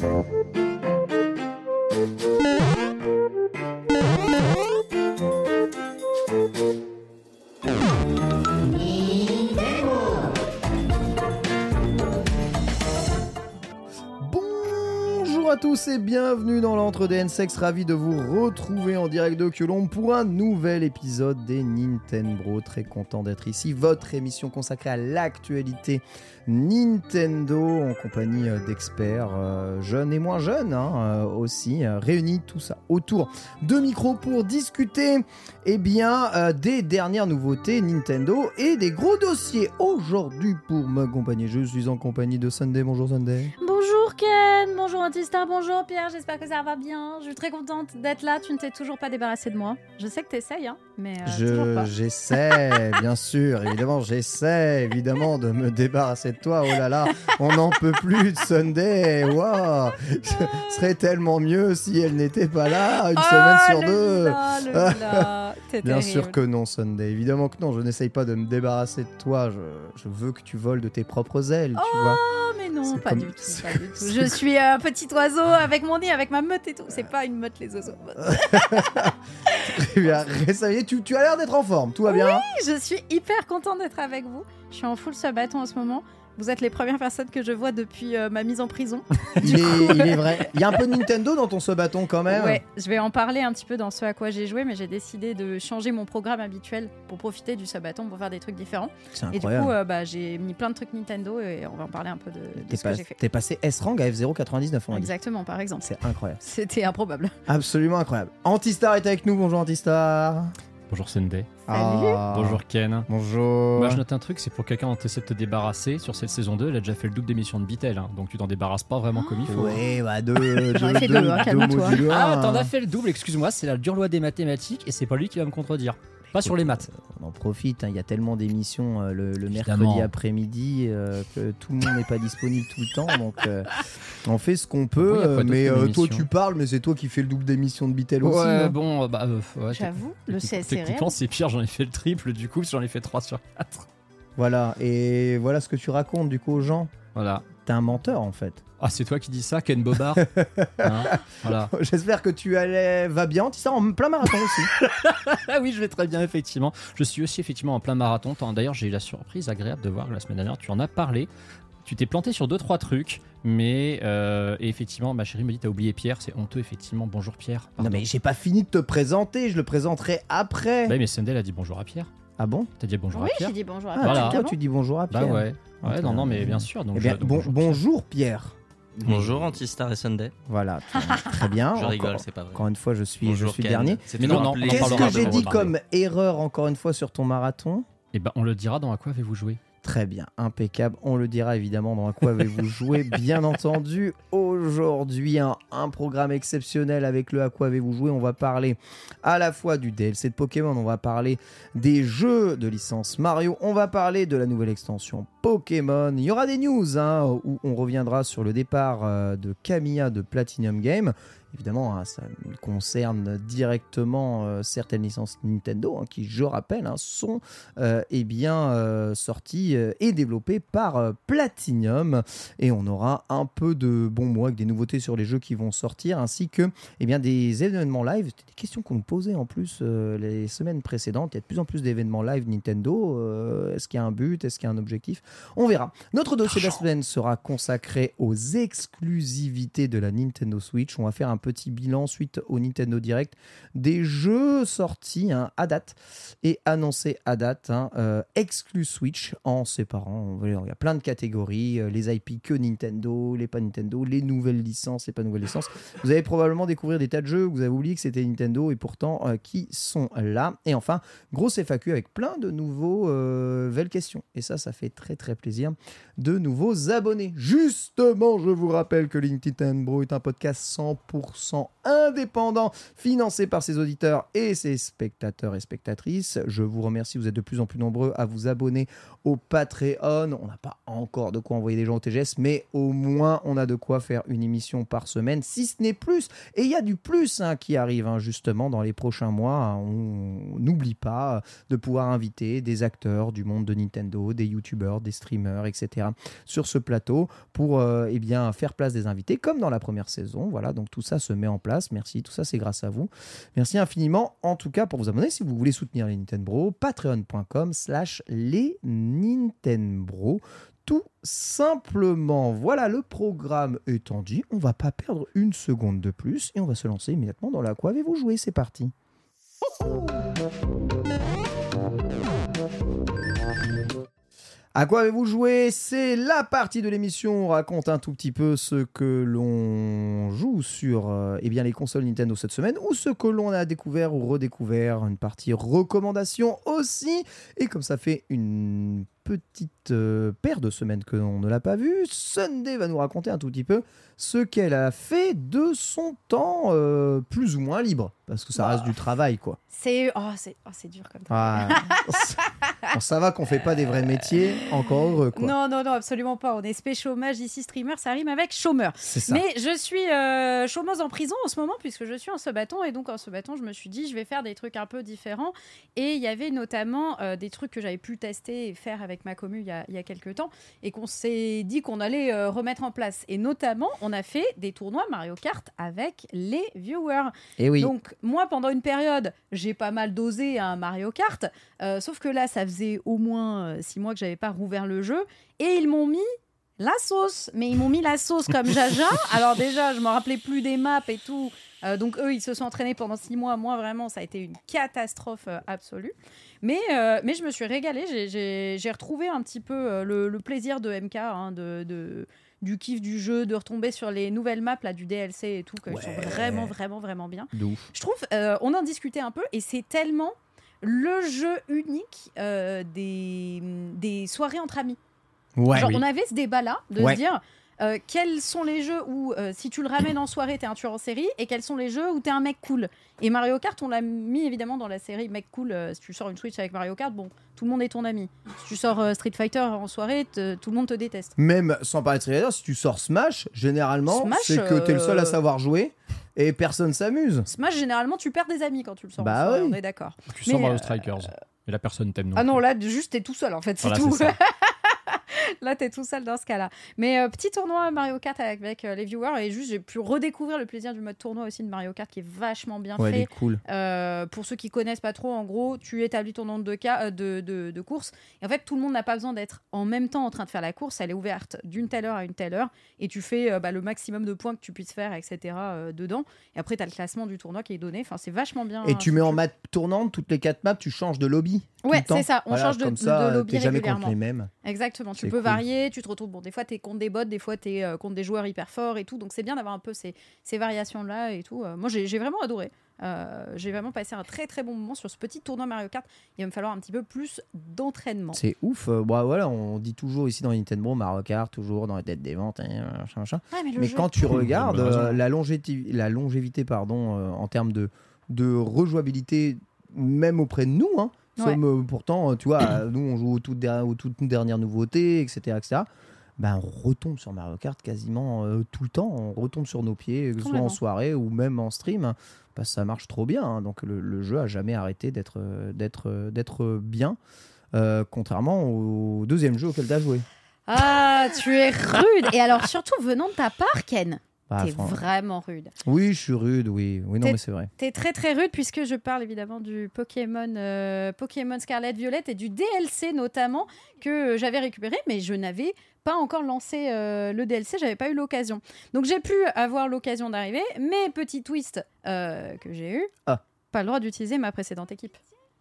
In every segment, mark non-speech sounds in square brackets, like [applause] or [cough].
Bonjour tous et bienvenue dans l'entre des N-Sex, ravi de vous retrouver en direct de Colombe pour un nouvel épisode des Nintendo. Très content d'être ici, votre émission consacrée à l'actualité Nintendo en compagnie euh, d'experts euh, jeunes et moins jeunes hein, euh, aussi, réunis tout ça autour de micros pour discuter eh bien, des dernières nouveautés Nintendo et des gros dossiers. Aujourd'hui pour m'accompagner, je suis en compagnie de Sunday. Bonjour Sunday. Bonjour Ken, bonjour Antistar, bonjour Pierre, j'espère que ça va bien. Je suis très contente d'être là, tu ne t'es toujours pas débarrassé de moi. Je sais que tu essayes, hein, mais euh, Je j'essaie, bien [laughs] sûr, évidemment, j'essaie évidemment de me débarrasser de toi. Oh là là, on n'en peut plus de Sunday. Waouh, ce serait tellement mieux si elle n'était pas là une Oh, semaine sur le deux. là, le Bien terrible. sûr que non, Sunday. Évidemment que non. Je n'essaye pas de me débarrasser de toi. Je, je veux que tu voles de tes propres ailes, tu vois. Oh mais non, pas comme- du tout, c'est- pas du tout. c'est Je suis un petit oiseau avec mon nez, avec ma meute et tout. C'est pas une meute les oiseaux. [laughs] Bien. Ça y est, tu, tu as l'air d'être en forme. Tout va bien. Je suis hyper contente d'être avec vous. Je suis en full subathon en ce moment. Vous êtes les premières personnes que je vois depuis euh, ma mise en prison. [laughs] Il est, il est vrai. Il y a un peu de Nintendo dans ton ce bâton quand même. Ouais, je vais en parler un petit peu dans ce à quoi j'ai joué, mais j'ai décidé de changer mon programme habituel pour profiter du subathon pour faire des trucs différents. C'est Et du coup, euh, bah, j'ai mis plein de trucs Nintendo et on va en parler un peu de, de T'es ce que pas- j'ai fait. t'es passé S-Rang à F099, on a dit. Exactement, par exemple. C'est incroyable. C'était improbable. Absolument incroyable. Antistar est avec nous. Bonjour Antistar. Bonjour Sunday. Ah. Bonjour Ken. Bonjour. Moi je note un truc, c'est pour quelqu'un dont tu essaies de te débarrasser sur cette saison 2, elle a déjà fait le double d'émissions de Bitel, hein, donc tu t'en débarrasses pas vraiment comme il faut. Ouais, bah deux, [laughs] deux, J'en ai fait deux- deux, hein, deux calme-toi. modules, Ah, hein. t'en as fait le double, excuse-moi, c'est la dure loi des mathématiques et c'est pas lui qui va me contredire. Pas sur les maths. On en profite, hein, il y a tellement d'émissions euh, le, mercredi après-midi euh, que tout le monde n'est pas disponible tout le temps. Donc euh, on fait ce qu'on peut. Mais euh, toi tu parles, mais c'est toi qui fais le double d'émissions de Bitel aussi. Ouais, bon, bah, euh, ouais, J'avoue, le CSC Techniquement, c'est pire, j'en ai fait le triple du coup, parce que j'en ai fait 3 sur 4. Voilà, et voilà ce que tu racontes du coup aux gens. Voilà. T'es un menteur en fait. Ah, c'est toi qui dis ça, Ken Bobard [laughs] Hein, Voilà. J'espère que tu allais va bien. Tu sais, en plein marathon aussi. Ah [laughs] oui, je vais très bien, effectivement. Je suis aussi effectivement en plein marathon. D'ailleurs, j'ai eu la surprise agréable de voir que la semaine dernière, tu en as parlé. Tu t'es planté sur deux trois trucs, mais euh, et effectivement, ma chérie me dit t'as oublié Pierre, c'est honteux effectivement. Bonjour Pierre. non mais j'ai pas fini de te présenter, je le présenterai après. Bah, mais Sunday a dit bonjour à Pierre. Ah bon? T'as dit bonjour Oui, à Pierre. j'ai dit bonjour à Ah, Voilà. toi, tu dis bonjour à Pierre. Bah ouais. Ouais, non, non, mais bien sûr. Donc, Eh bien, je- donc, bon- Pierre. bonjour Pierre. Bonjour Antistar et Sunday. Voilà, très- bien. [laughs] Je rigole, Encore- c'est pas vrai. Encore une fois, je suis, je suis Ken. dernier. Mais non, non, Qu'est-ce que j'ai dit comme erreur encore une fois sur ton marathon? Eh ben, on le dira dans à quoi avez-vous joué? Très bien, impeccable. On le dira évidemment dans à quoi avez-vous joué, [laughs] bien entendu. Aujourd'hui, un, un, programme exceptionnel avec le à quoi avez-vous joué. On va parler à la fois du DLC de Pokémon, on va parler des jeux de licence Mario, on va parler de la nouvelle extension Pokémon. Il y aura des news hein, où on reviendra sur le départ euh, de Camilla de Platinum Game. Évidemment, hein, ça concerne directement euh, certaines licences Nintendo hein, qui, je rappelle, hein, sont euh, eh bien, euh, sorties et développées par Platinum. Et on aura un peu de bons mots avec des nouveautés sur les jeux qui vont sortir, ainsi que eh bien, des événements live. C'était des questions qu'on nous posait en plus les semaines précédentes. Il y a de plus en plus d'événements live Nintendo. Est-ce qu'il y a un but? Est-ce qu'il y a un objectif? On verra. Notre dossier de la semaine sera consacré aux exclusivités de la Nintendo Switch. On va faire un petit bilan suite au Nintendo Direct des jeux sortis hein, à date et annoncés à date, hein, euh, exclus Switch en séparant. Il y a plein de catégories, euh, les IP que Nintendo, les pas Nintendo, les nouvelles licences, les pas nouvelles licences. Vous allez probablement découvrir des tas de jeux, vous avez oublié que c'était Nintendo et pourtant euh, qui sont là. Et enfin, grosse FAQ avec plein de nouveaux questions. Et ça, ça fait très très plaisir. De nouveaux abonnés. Justement, je vous rappelle que LinkedIn Bro est un podcast 100% indépendant, financé par ses auditeurs et ses spectateurs et spectatrices. Je vous remercie, vous êtes de plus en plus nombreux à vous abonner au Patreon. On n'a pas encore de quoi envoyer des gens au TGS, mais au moins on a de quoi faire une émission par semaine, si ce n'est plus. Et il y a du plus hein, qui arrive hein, justement dans les prochains mois. On n'oublie pas de pouvoir inviter des acteurs du monde de Nintendo, des youtubeurs, des streamers, etc. sur ce plateau pour euh, eh bien, faire place des invités comme dans la première saison. Voilà, donc tout ça se met en place. Merci, tout ça c'est grâce à vous. Merci infiniment en tout cas pour vous abonner si vous voulez soutenir les Nintendo, patreon.com slash les Nintendo. Tout simplement, voilà le programme étant dit, on va pas perdre une seconde de plus et on va se lancer immédiatement dans la quoi avez-vous joué, c'est parti. À quoi avez-vous joué? C'est la partie de l'émission. On raconte un tout petit peu ce que l'on joue sur euh, eh bien, les consoles Nintendo cette semaine ou ce que l'on a découvert ou redécouvert. Une partie recommandation aussi. Et comme ça fait une petite euh, paire de semaines que l'on ne l'a pas vue, Sunday va nous raconter un tout petit peu ce qu'elle a fait de son temps euh, plus ou moins libre. Parce que ça reste du travail, quoi. C'est oh, oh, dur comme ça. Ah. [laughs] ça va qu'on fait pas des vrais métiers, encore heureux, quoi. Non, non, non, absolument pas. On est spé chômage ici, streamer, ça rime avec chômeur. Mais je suis euh, chômeuse en prison en ce moment, puisque je suis en ce bâton. Et donc, en ce bâton, je me suis dit, je vais faire des trucs un peu différents. Et il y avait notamment des trucs que j'avais pu tester et faire avec ma commune il y a, il y a quelques temps. Et qu'on s'est dit qu'on allait remettre en place. Et notamment, on a fait des tournois Mario Kart avec les viewers. Et oui. Donc moi, pendant une période, j'ai pas mal dosé un Mario Kart, euh, sauf que là, ça faisait au moins euh, six mois que j'avais pas rouvert le jeu, et ils m'ont mis la sauce. Mais ils m'ont mis la sauce comme [laughs] Jaja. Alors déjà, je me rappelais plus des maps et tout. Euh, donc eux, ils se sont entraînés pendant six mois. Moi, vraiment, ça a été une catastrophe absolue. Mais, mais je me suis régalée. J'ai retrouvé un petit peu le, plaisir de MK, hein, de, de, du kiff du jeu, de retomber sur les nouvelles maps là, du DLC et tout, que je trouve vraiment, vraiment, vraiment bien. Je trouve, euh, on en discutait un peu, et c'est tellement le jeu unique euh, des, des soirées entre amis. Genre, on avait ce débat-là de se dire euh, quels sont les jeux où, euh, si tu le ramènes en soirée, t'es un tueur en série, et quels sont les jeux où t'es un mec cool? Et Mario Kart, on l'a mis évidemment dans la série mec cool. Euh, si tu sors une Switch avec Mario Kart, bon, tout le monde est ton ami. Si tu sors Street Fighter en soirée, tout le monde te déteste. Même sans parler de Street Fighter, si tu sors Smash, généralement, c'est que t'es le seul à savoir jouer. Et personne s'amuse. Smash, généralement, tu perds des amis quand tu le sors. Bah oui. on est d'accord. Tu sors Mario Strikers. Mais la personne t'aime non. Ah non, là, juste t'es tout seul en fait, c'est tout. [laughs] [laughs] Là, t'es tout seul dans ce cas-là. Mais euh, petit tournoi Mario Kart avec, euh, les viewers et juste j'ai pu redécouvrir le plaisir du mode tournoi aussi de Mario Kart qui est vachement bien ouais, fait. Est cool. Euh, pour ceux qui connaissent pas trop, en gros, tu établis ton nombre de, cas, de, de, de courses et en fait tout le monde n'a pas besoin d'être en même temps en train de faire la course. Elle est ouverte d'une telle heure à une telle heure et tu fais bah, le maximum de points que tu puisses faire, etc. dedans. Et après, tu as le classement du tournoi qui est donné. Enfin, c'est vachement bien. Et tu mets en map tournante toutes les quatre maps, tu changes de lobby. Ouais, c'est ça. On change de, ça, de lobby jamais régulièrement. contre les mêmes. Exactement. Tu peux varier, tu te retrouves. Bon, des fois, tu es contre des bots, des fois, tu es contre des joueurs hyper forts et tout. Donc, c'est bien d'avoir un peu ces, ces variations-là et tout. moi, j'ai vraiment adoré. Euh, J'ai vraiment passé un très très bon moment sur ce petit tournoi Mario Kart. Il va me falloir un petit peu plus d'entraînement. C'est ouf. Euh, Bon, voilà, on dit toujours ici dans Nintendo Mario Kart, toujours dans les têtes des ventes, hein, machin, machin. Ouais, mais le Mais jeu quand tu regardes euh, la, longévité, la longévité pardon, euh, en termes de, de rejouabilité, même auprès de nous, hein, Ouais. euh, pourtant, tu vois, euh, nous on joue aux toutes, der- aux toutes dernières nouveautés, etc. etc. Ben, on retombe sur Mario Kart quasiment euh, tout le temps, on retombe sur nos pieds, que ce soit en soirée ou même en stream, parce que ça marche trop bien. hein. donc le, le jeu a jamais arrêté d'être d'être d'être bien, euh, contrairement au deuxième jeu auquel tu as joué. Ah, tu es rude. Et alors, surtout venant de ta part, Ken, Bah, t'es vraiment rude. Oui, je suis rude, oui. Oui, non, mais c'est vrai. T'es très très rude puisque je parle évidemment du Pokémon, euh, Pokémon Scarlet Violet et du DLC notamment que j'avais récupéré, mais je n'avais pas encore lancé euh, le DLC, j'avais pas eu l'occasion. Donc j'ai pu avoir l'occasion d'arriver, mais petit twist euh, que j'ai eu, Ah. pas le droit d'utiliser ma précédente équipe.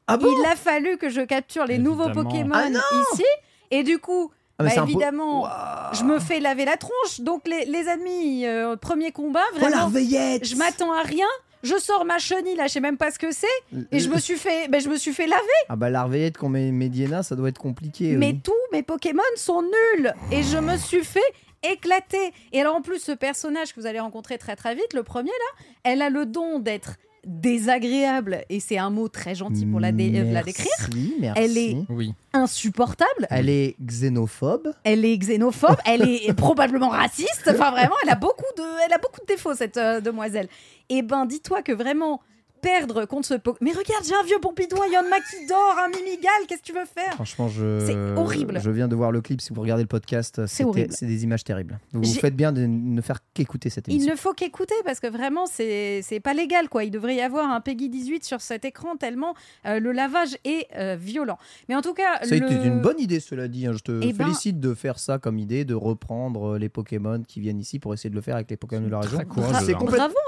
Ah bon? Il a fallu que je capture les nouveaux. Pokémon Ah ici, et du coup, Ah, mais bah, évidemment, je me fais laver la tronche. Donc les, les ennemis, euh, premier combat, Oh la vraiment, veillette je m'attends à rien. Je sors ma chenille là, je sais même pas ce que c'est, et je me suis fait, ben, je me suis fait laver. Ah bah la veillette qu'on met Mediana, ça doit être compliqué. Mais oui. tous mes Pokémon sont nuls, et je me suis fait éclater. Et alors en plus, ce personnage que vous allez rencontrer très très vite, le premier là, elle a le don d'être désagréable, et c'est un mot très gentil pour la, dé- euh, la décrire. Merci, merci. Elle est- Oui. Insupportable. Elle est xénophobe. Elle est xénophobe, elle est [laughs] probablement raciste. Enfin, vraiment, elle a beaucoup de, elle a beaucoup de défauts, cette euh, demoiselle. Et ben, dis-toi que vraiment perdre contre ce po- Mais regarde, j'ai un vieux Pompidou, Yann qui dort, un Mimigal, qu'est-ce que tu veux faire? Franchement, je. C'est horrible. Je viens de voir le clip. Si vous regardez le podcast, c'était- horrible. c'est des images terribles. Vous J'ai- faites bien de ne faire qu'écouter cette Il émission. ne faut qu'écouter parce que vraiment, c'est c'est pas légal, quoi. Il devrait y avoir un Peggy 18 sur cet écran tellement euh, le lavage est euh, violent. Mais en tout cas, a le... une bonne idée, cela dit. hein. Je te Eh ben- félicite de faire ça comme idée, de reprendre euh, les Pokémon qui viennent ici pour essayer de le faire avec les Pokémon de la région. C'est hein.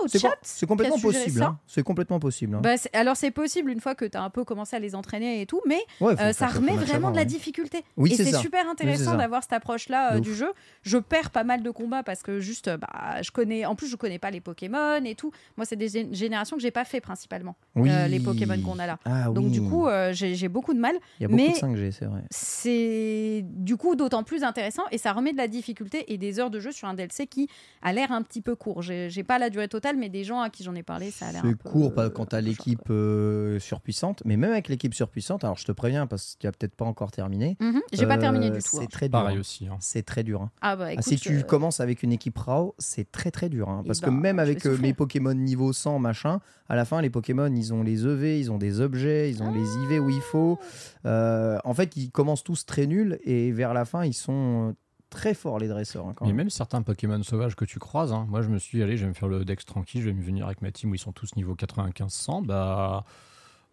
C'est c'est complètement possible. hein. C'est complètement hein. Bah, alors c'est possible une fois que tu as un peu commencé à les entraîner et tout, mais Ouais, Euh, ça remet vraiment de la difficulté. Oui, et c'est super intéressant d'avoir cette approche-là euh, du jeu. Je perds pas mal de combats parce que juste, euh, bah, je connais. En plus, je connais pas les Pokémon et tout. Moi, c'est des gén- générations que j'ai pas fait principalement. Oui. euh, les Pokémon qu'on a là. Ah Donc du coup, j'ai beaucoup de mal. il y a beaucoup mais- de 5G, c'est vrai. C'est du coup d'autant plus intéressant et ça remet de la difficulté et des heures de jeu sur un DLC qui a l'air un petit peu court. J'ai pas la durée totale, mais des gens à qui j'en ai parlé, ça a l'air. C'est peu, court pas- quand tu as un peu l'équipe euh, surpuissante, mais même avec l'équipe surpuissante, alors je te préviens parce que tu as peut-être pas encore terminé. Mhm, J'ai pas euh, terminé du tout. C'est hein. très dur. Pareil hein. aussi. hein. C'est très dur. hein. Ah bah Ah, écoute, si tu euh, commences avec une équipe RAW, c'est très très dur. hein, Eh parce que ben, même avec euh, mes Pokémon niveau 100, machin, à la fin, les Pokémon, ils ont les EV, ils ont des objets, ils ont les IV où il faut. Euh, en fait, ils commencent tous très nuls et vers la fin, ils sont euh, très forts, les dresseurs. hein, quand Mais même. même certains Pokémon sauvages que tu croises, hein, moi je me suis dit, allez, je vais me faire le Dex tranquille, je vais me venir avec ma team où ils sont tous niveau 95-100. Bah,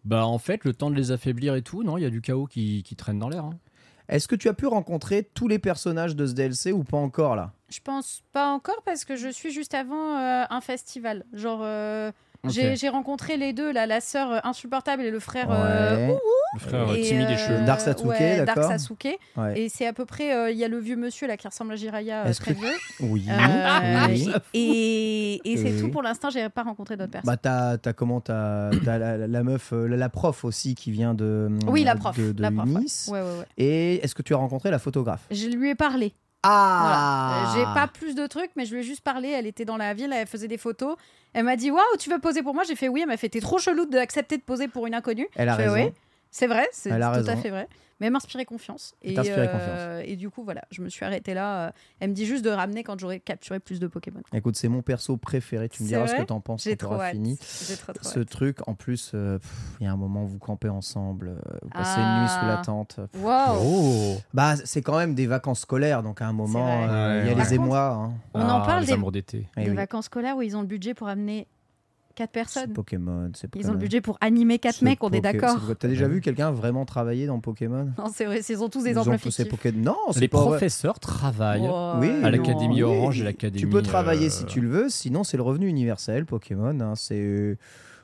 bah en fait, le temps de les affaiblir et tout, non, il y a du chaos qui, qui traîne dans l'air. hein. Est-ce que tu as pu rencontrer tous les personnages de ce DLC ou pas encore là? Je pense pas encore parce que je suis juste avant euh, un festival. Genre, euh, J'ai rencontré les deux, là, la sœur euh, insupportable et le frère. Ouais. euh, Le frère euh, et, timide et euh, cheveux. Dark Sasuke, ouais, Dark d'accord. Sasuke. Ouais. Et c'est à peu près. euh, Il y a le vieux monsieur là qui ressemble à Jiraya, euh, Est-ce très que- vieux. [laughs] Oui. Euh, oui. Et, et c'est Oui. tout pour l'instant, j'ai pas rencontré d'autres personnes. Bah t'as t'as comment t'as la, la- meuf euh, la, la prof aussi qui vient de oui, la prof. de, de la prof, ouais. Unis. Ouais, ouais, ouais. et est-ce que tu as rencontré la photographe? Je lui ai parlé. Ah Voilà. J'ai pas plus de trucs, mais je lui ai juste parlé. Elle était dans la ville, elle faisait des photos. Elle m'a dit Waouh, tu veux poser pour moi? J'ai fait oui. Elle m'a fait T'es trop chelou d'accepter de poser pour une inconnue. elle a raison Oui, c'est vrai, c'est tout à raison. fait vrai. Mais elle m'inspirait confiance. Et, euh, et du coup, voilà, je me suis arrêtée là. euh, Elle me dit juste de ramener quand j'aurai capturé plus de Pokémon. écoute c'est mon perso préféré tu me diras ce que t'en penses quand trop t'auras fini J'ai trop, trop ce hâte. truc en plus euh, il y a un moment où vous campez ensemble vous passez Ah. une nuit sous la tente Pff. Waouh Oh bah c'est quand même des vacances scolaires donc à un moment euh, il y a Ouais. Les émois hein. On en Ah, parle les des, amours d'été. Eh des oui. vacances scolaires où ils ont le budget pour amener 4 C'est personnes. Pokémon c'est Ils ont le budget pour animer 4 C'est mecs, on est d'accord. T'as déjà vu quelqu'un vraiment travailler dans Pokémon? Non, c'est vrai, ils ont tous des Ils emplois fictifs. Poké- Non, c'est Les pas vrai. professeurs travaillent Oh, Oui, à l'Académie Orange et l'Académie. Tu peux travailler euh, si tu le veux, sinon c'est le revenu universel Pokémon. hein, c'est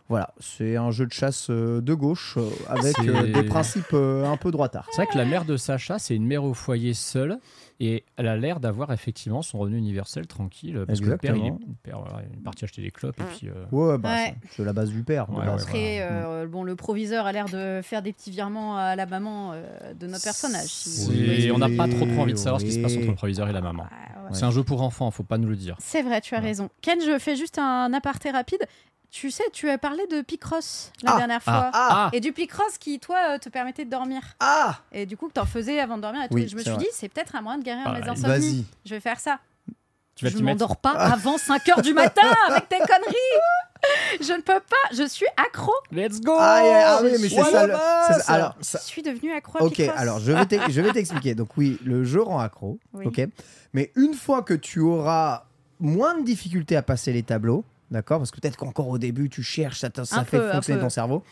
Voilà, c'est un jeu de chasse euh, de gauche euh, avec des principes un peu droitards. C'est vrai que la mère de Sacha, c'est une mère au foyer seule. Et elle a l'air d'avoir effectivement son revenu universel tranquille. Parce que le père, il est, père, voilà, il est parti acheter des clopes. Et puis, euh, Ouais, bah, Ouais. c'est- c'est la base du père. Ouais, base. Après, voilà. euh, bon, le proviseur a l'air de faire des petits virements à la maman euh, de notre personnage. si- Oui. on n'a pas trop trop envie de savoir ce qui se passe entre le proviseur et la maman. Ouais, ouais. C'est un jeu pour enfants, faut pas nous le dire. C'est vrai, tu as Ouais. raison. Ken, je fais juste un aparté rapide. Tu sais, tu as parlé de Picross la Ah, dernière ah, fois. ah. Et du Picross qui, toi, euh, te permettait de dormir. Ah Et du coup, que t'en faisais avant de dormir et tout. Oui, Et je me suis vrai. dit, c'est peut-être un moyen de guérir Ah, mes insomnies. Vas-y. Je vais faire ça. Tu vas je mettre m'endors pas avant 5h du matin [laughs] avec tes conneries. Je ne peux pas, je suis accro. Let's go Ah, yeah, ah oui, mais c'est ça. le-. Alors, ça- Je suis devenue accro à Ok, Picross. alors je vais t'ex- je vais [laughs] t'expliquer. Donc oui, le jeu rend accro. Oui. Ok, mais une fois que tu auras moins de difficultés à passer les tableaux, d'accord, parce que peut-être qu'encore au début tu cherches, ça, ça fait peu, fonctionner ton cerveau.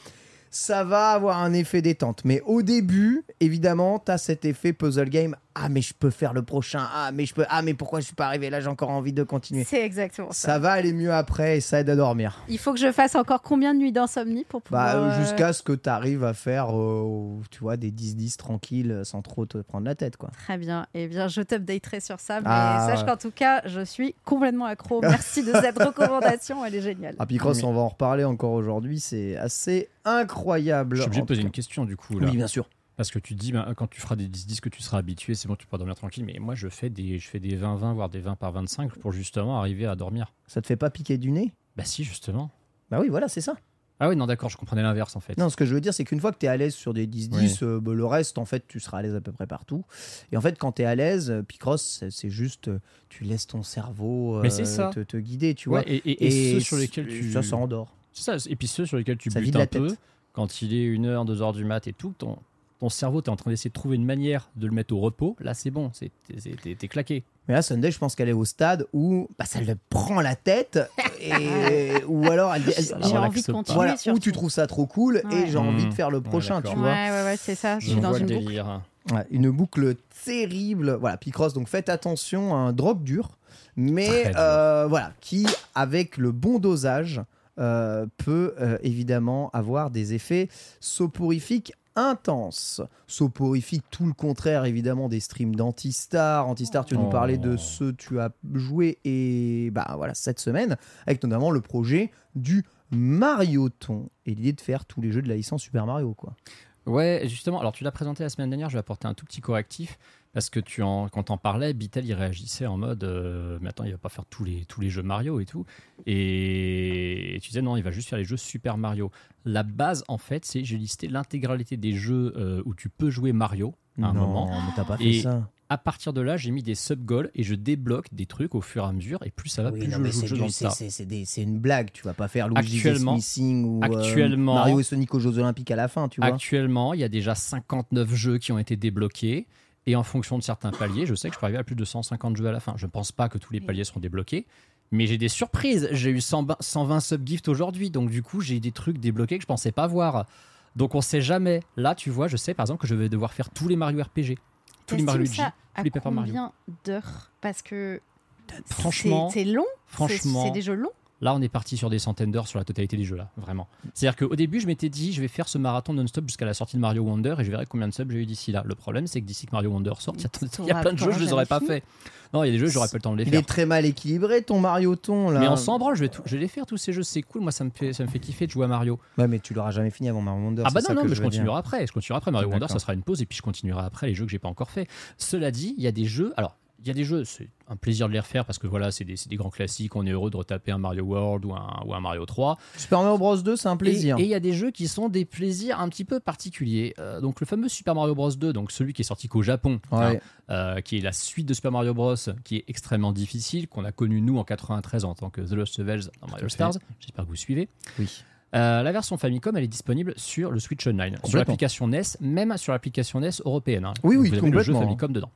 Ça va avoir un effet détente. Mais au début, évidemment, tu as cet effet puzzle game. Ah, mais je peux faire le prochain. Ah, mais je peux. Ah, mais pourquoi je suis pas arrivé? Là J'ai encore envie de continuer. C'est exactement ça. Ça va aller mieux après et ça aide à dormir. Il faut que je fasse encore combien de nuits d'insomnie pour Bah, pouvoir. euh, Jusqu'à ce que tu arrives à faire, euh, tu vois, des 10-10 tranquilles euh, sans trop te prendre la tête, quoi. Très bien. Eh bien, je t'updaterai sur ça. Mais Ah, sache ouais. qu'en tout cas, je suis complètement accro. Merci de cette [laughs] recommandation. Elle est géniale. Ah, Picross, on va en reparler encore aujourd'hui. C'est assez incroyable. Je suis obligé de poser une question du coup. Là. Oui, bien sûr. Parce que tu dis, bah, quand tu feras des 10-10 que tu seras habitué, c'est bon, tu pourras dormir tranquille. Mais moi, je fais des, je fais des 20-20, voire des 20 par 25 pour justement arriver à dormir. Ça te fait pas piquer du nez? Bah si, justement. Bah oui, voilà, c'est ça. Ah oui, non, d'accord, je comprenais l'inverse en fait. Non, ce que je veux dire, c'est qu'une fois que tu es à l'aise sur des 10-10, euh, bah, le reste, en fait, tu seras à l'aise à peu près partout. Et en fait, quand tu es à l'aise, euh, Picross, c'est- juste, euh, tu laisses ton cerveau euh, ça. Te, te guider, tu Ouais, vois. et, et- et ceux sur lesquels tu. Ça, ça endort. C'est ça, et puis ceux sur lesquels tu Ça butes vide la un peu, tête. quand il est 1h, 2h du mat et tout, ton, ton cerveau, tu es en train d'essayer de trouver une manière de le mettre au repos. Là, c'est bon, t'es claqué. Mais là, Sunday, je pense qu'elle est au stade où bah, ça le prend la tête. [laughs] et... ou alors, elle, elle- J'ai envie de continuer. voilà, où surtout. tu trouves ça trop cool et j'ai envie Mmh. de faire le Ouais, prochain, tu vois. Ouais, ouais, ouais, c'est ça. Je suis dans une le boucle. Ouais, une boucle terrible. Voilà, Picross, donc faites attention à un drogue dur, mais euh, voilà, qui, avec le bon dosage, euh, peut euh, évidemment avoir des effets soporifiques intenses. Soporifiques, tout le contraire évidemment des streams d'Antistar. Antistar, tu vas nous Oh. parler de ceux que tu as joué et bah voilà cette semaine, avec notamment le projet du Marioton et l'idée de faire tous les jeux de la licence Super Mario quoi. Ouais, justement, alors tu l'as présenté la semaine dernière, je vais apporter un tout petit correctif. Parce que tu en, quand t'en parlais, Bitel il réagissait en mode euh, Mais attends, il va pas faire tous les, tous les jeux Mario et tout. Et, tu disais non, il va juste faire les jeux Super Mario. La base, en fait, c'est j'ai listé l'intégralité des jeux euh, où tu peux jouer Mario à un non, moment. mais t'as pas fait Et ça. À partir de là, j'ai mis des sub-goals et je débloque des trucs au fur et à mesure. Et plus ça va, Oui, plus non, je mais joue c'est le jeu une blague. Tu vas pas faire Luigi's Actuellement- Missing ou euh, Mario et Sonic aux Jeux Olympiques à la fin, tu vois. Actuellement, il y a déjà 59 jeux qui ont été débloqués. Et en fonction de certains paliers, je sais que je peux arriver à plus de 150 jeux à la fin. Je ne pense pas que tous les paliers seront débloqués. Mais j'ai des surprises. J'ai eu 120 120 subgifts aujourd'hui. Donc du coup, j'ai des trucs débloqués que je pensais pas voir. Donc on sait jamais. Là, tu vois, je sais par exemple que je vais devoir faire tous les Mario RPG. Tous les Mario Luigi. tous les Paper Mario. combien d'heures? Parce que Franchement, c'est long. Franchement, c'est des jeux longs. Là, on est parti sur des centaines d'heures sur la totalité des jeux, là, vraiment. C'est-à-dire qu'au début, je m'étais dit, je vais faire ce marathon non-stop jusqu'à la sortie de Mario Wonder et je verrai combien de subs j'ai eu d'ici là. Le problème, c'est que d'ici que Mario Wonder sorte, il y a- il y a T'auras- plein de jeux, je les aurais pas fait. Non, il y a des jeux, j'aurais pas le temps de les Il faire. est très mal équilibré ton Marioton là. Mais on s'en branle, je vais, tout- je vais les faire tous ces jeux, c'est cool. Moi, ça me fait, ça me fait kiffer de jouer à Mario. Ouais, mais tu l'auras jamais fini avant Mario Wonder. Ah bah non, ça non, que mais je continuerai après. Je continuerai après Mario Wonder, ça sera une pause et puis je continuerai après les jeux que j'ai pas encore fait. Cela dit, il y a des jeux. Alors, il y a des jeux, c'est un plaisir de les refaire parce que voilà, c'est des, grands classiques. On est heureux de retaper un Mario World ou un, ou un Mario 3. Super Mario Bros 2, c'est un plaisir. Et il y a des jeux qui sont des plaisirs un petit peu particuliers. Euh, donc le fameux Super Mario Bros 2, donc celui qui est sorti qu'au Japon, Ouais. hein, euh, qui est la suite de Super Mario Bros, qui est extrêmement difficile, qu'on a connu nous en 93 en tant que The Lost Levels dans Mario. Stars. J'espère que vous suivez. Oui. Euh, la version Famicom, elle est disponible sur le Switch Online, sur Complètement. l'application NES, même sur l'application NES européenne. hein. Oui, oui, vous avez le jeu complètement. Famicom dedans.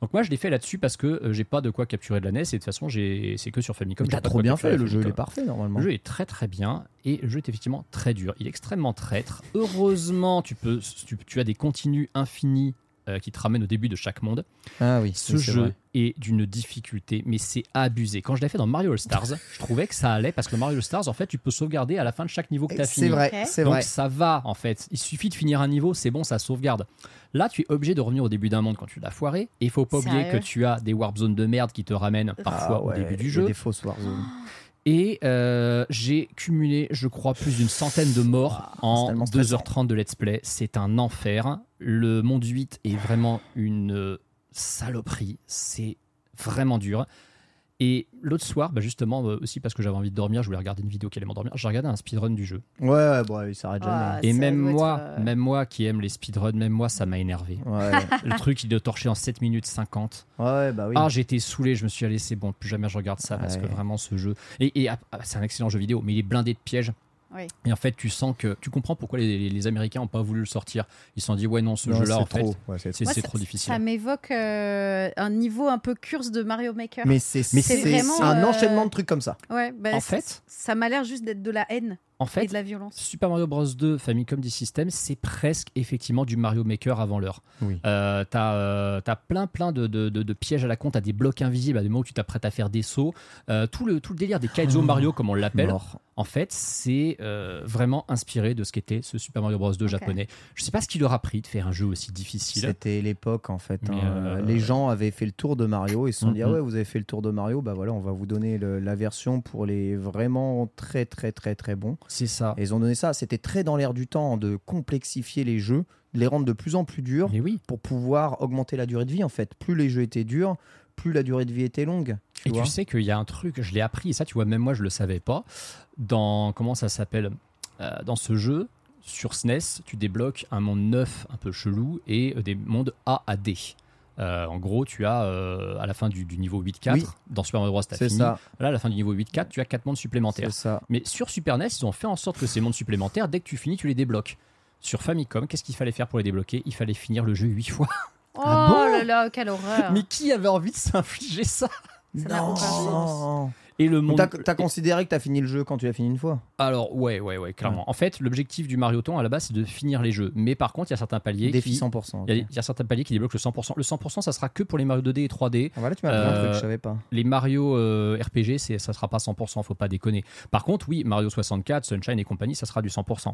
Donc moi, je l'ai fait là-dessus parce que euh, j'ai pas de quoi capturer de la NES et de toute façon, j'ai- c'est que sur Famicom. T'as trop bien fait, le jeu il est parfait normalement. Le jeu est très très bien et le jeu est effectivement très dur. Il est extrêmement traître. Heureusement, tu, peux, tu, tu as des continues infinis euh, qui te ramène au début de chaque monde. Ah oui, Ce oui, jeu vrai. est d'une difficulté, mais c'est abusé. Quand je l'ai fait dans Mario All Stars, je trouvais que ça allait parce que Mario All Stars, en fait, tu peux sauvegarder à la fin de chaque niveau que tu as fini. C'est vrai, c'est Donc vrai. ça va en fait. Il suffit de finir un niveau, c'est bon, ça sauvegarde. Là, tu es obligé de revenir au début d'un monde quand tu l'as foiré. Et il faut pas oublier que tu as des warp zones de merde qui te ramènent parfois Ah ouais, au début du jeu. Des fausses Warzone. [gasps] Et euh, j'ai cumulé, je crois, plus d'une centaine de morts c'est en tellement stressant. 2h30 de let's play. C'est un enfer. Le monde 8 est vraiment une euh, saloperie. C'est vraiment dur. Et l'autre soir, bah justement, euh, aussi parce que j'avais envie de dormir, je voulais regarder une vidéo qui allait m'endormir, j'ai regardé un speedrun du jeu. Ouais, ouais, bon, il s'arrête Ah, jamais. Et ça même doit être, moi, euh, même moi qui aime les speedruns, même moi, ça m'a énervé. Ouais, [laughs] Le truc, il doit torcher en 7 minutes 50. ouais, bah oui. Ah, j'étais saulé, je me suis allé, c'est bon, plus jamais je regarde ça parce que vraiment ce jeu. Et, et, ah, ah, c'est un excellent jeu vidéo, mais il est blindé de pièges. Oui. Et en fait, tu sens que. Tu comprends pourquoi les, les- les Américains n'ont pas voulu le sortir. Ils se sont dit, ouais, non, ce jeu-là, c'est en fait, trop. Ouais, c'est difficile. Ça m'évoque euh, un niveau un peu curse de Mario Maker. Mais c'est vraiment, un euh, enchaînement de trucs comme ça. Ouais, bah, En fait- ça m'a l'air juste d'être de la haine En et fait, de la violence. Super Mario Bros 2 Famicom D-System, c'est presque effectivement du Mario Maker avant l'heure. Oui. Euh, t'as euh, t'as plein plein de, de- de- de pièges à la con, t'as des blocs invisibles à des moments où tu t'apprêtes à faire des sauts. Euh, tout, le, tout le délire des Kaizo Mario, comme on l'appelle, Mort. en fait, c'est euh, vraiment inspiré de ce qu'était ce Super Mario Bros 2 Ok. japonais. Je sais pas ce qu'il leur a pris de faire un jeu aussi difficile. C'était l'époque en fait. Hein. euh, Les gens avaient fait le tour de Mario et se sont dit ah ouais vous avez fait le tour de Mario bah voilà on va vous donner le- la version pour les vraiment très très très très bons. C'est ça. Et ils ont donné ça. C'était très dans l'air du temps de complexifier les jeux, de les rendre de plus en plus durs Mais oui. pour pouvoir augmenter la durée de vie en fait. Plus les jeux étaient durs, plus la durée de vie était longue. Tu Et vois tu sais qu'il y a un truc, je l'ai appris, et ça, tu vois, même moi, je le savais pas. Dans, comment ça s'appelle Euh, Dans ce jeu, sur SNES, tu débloques un monde neuf, un peu chelou, et euh, des mondes A à D. Euh, en gros, tu as euh, à la fin du, du niveau 8-4, Oui. dans Super Mario Bros, t'as C'est fini. ça. Là, à la fin du niveau 8-4, tu as 4 mondes C'est supplémentaires. ça. Mais sur Super NES, ils ont fait en sorte que ces mondes supplémentaires, dès que tu finis, tu les débloques. Sur Famicom, qu'est-ce qu'il fallait faire pour les débloquer? Il fallait finir le jeu 8 fois. [laughs] Oh Ah bon là là, quelle horreur. Mais qui avait envie de s'infliger ça? Ça n'a aucun sens. Et le monde. T'as t'as considéré que t'as fini le jeu quand tu l'as fini une fois Alors, ouais, ouais, ouais, clairement. En fait, l'objectif du Mario Ton à la base, c'est de finir les jeux. Mais par contre, il y a certains paliers. Défi qui... 100%. Il y, a, y certains paliers qui débloquent le 100%. Le 100%, ça sera que pour les Mario 2D et 3D. Ah, voilà, tu m'as appris un Euh, truc, je savais pas. Les Mario euh, RPG, c'est, ça sera pas 100%, faut pas déconner. Par contre, oui, Mario 64, Sunshine et compagnie, ça sera du 100%.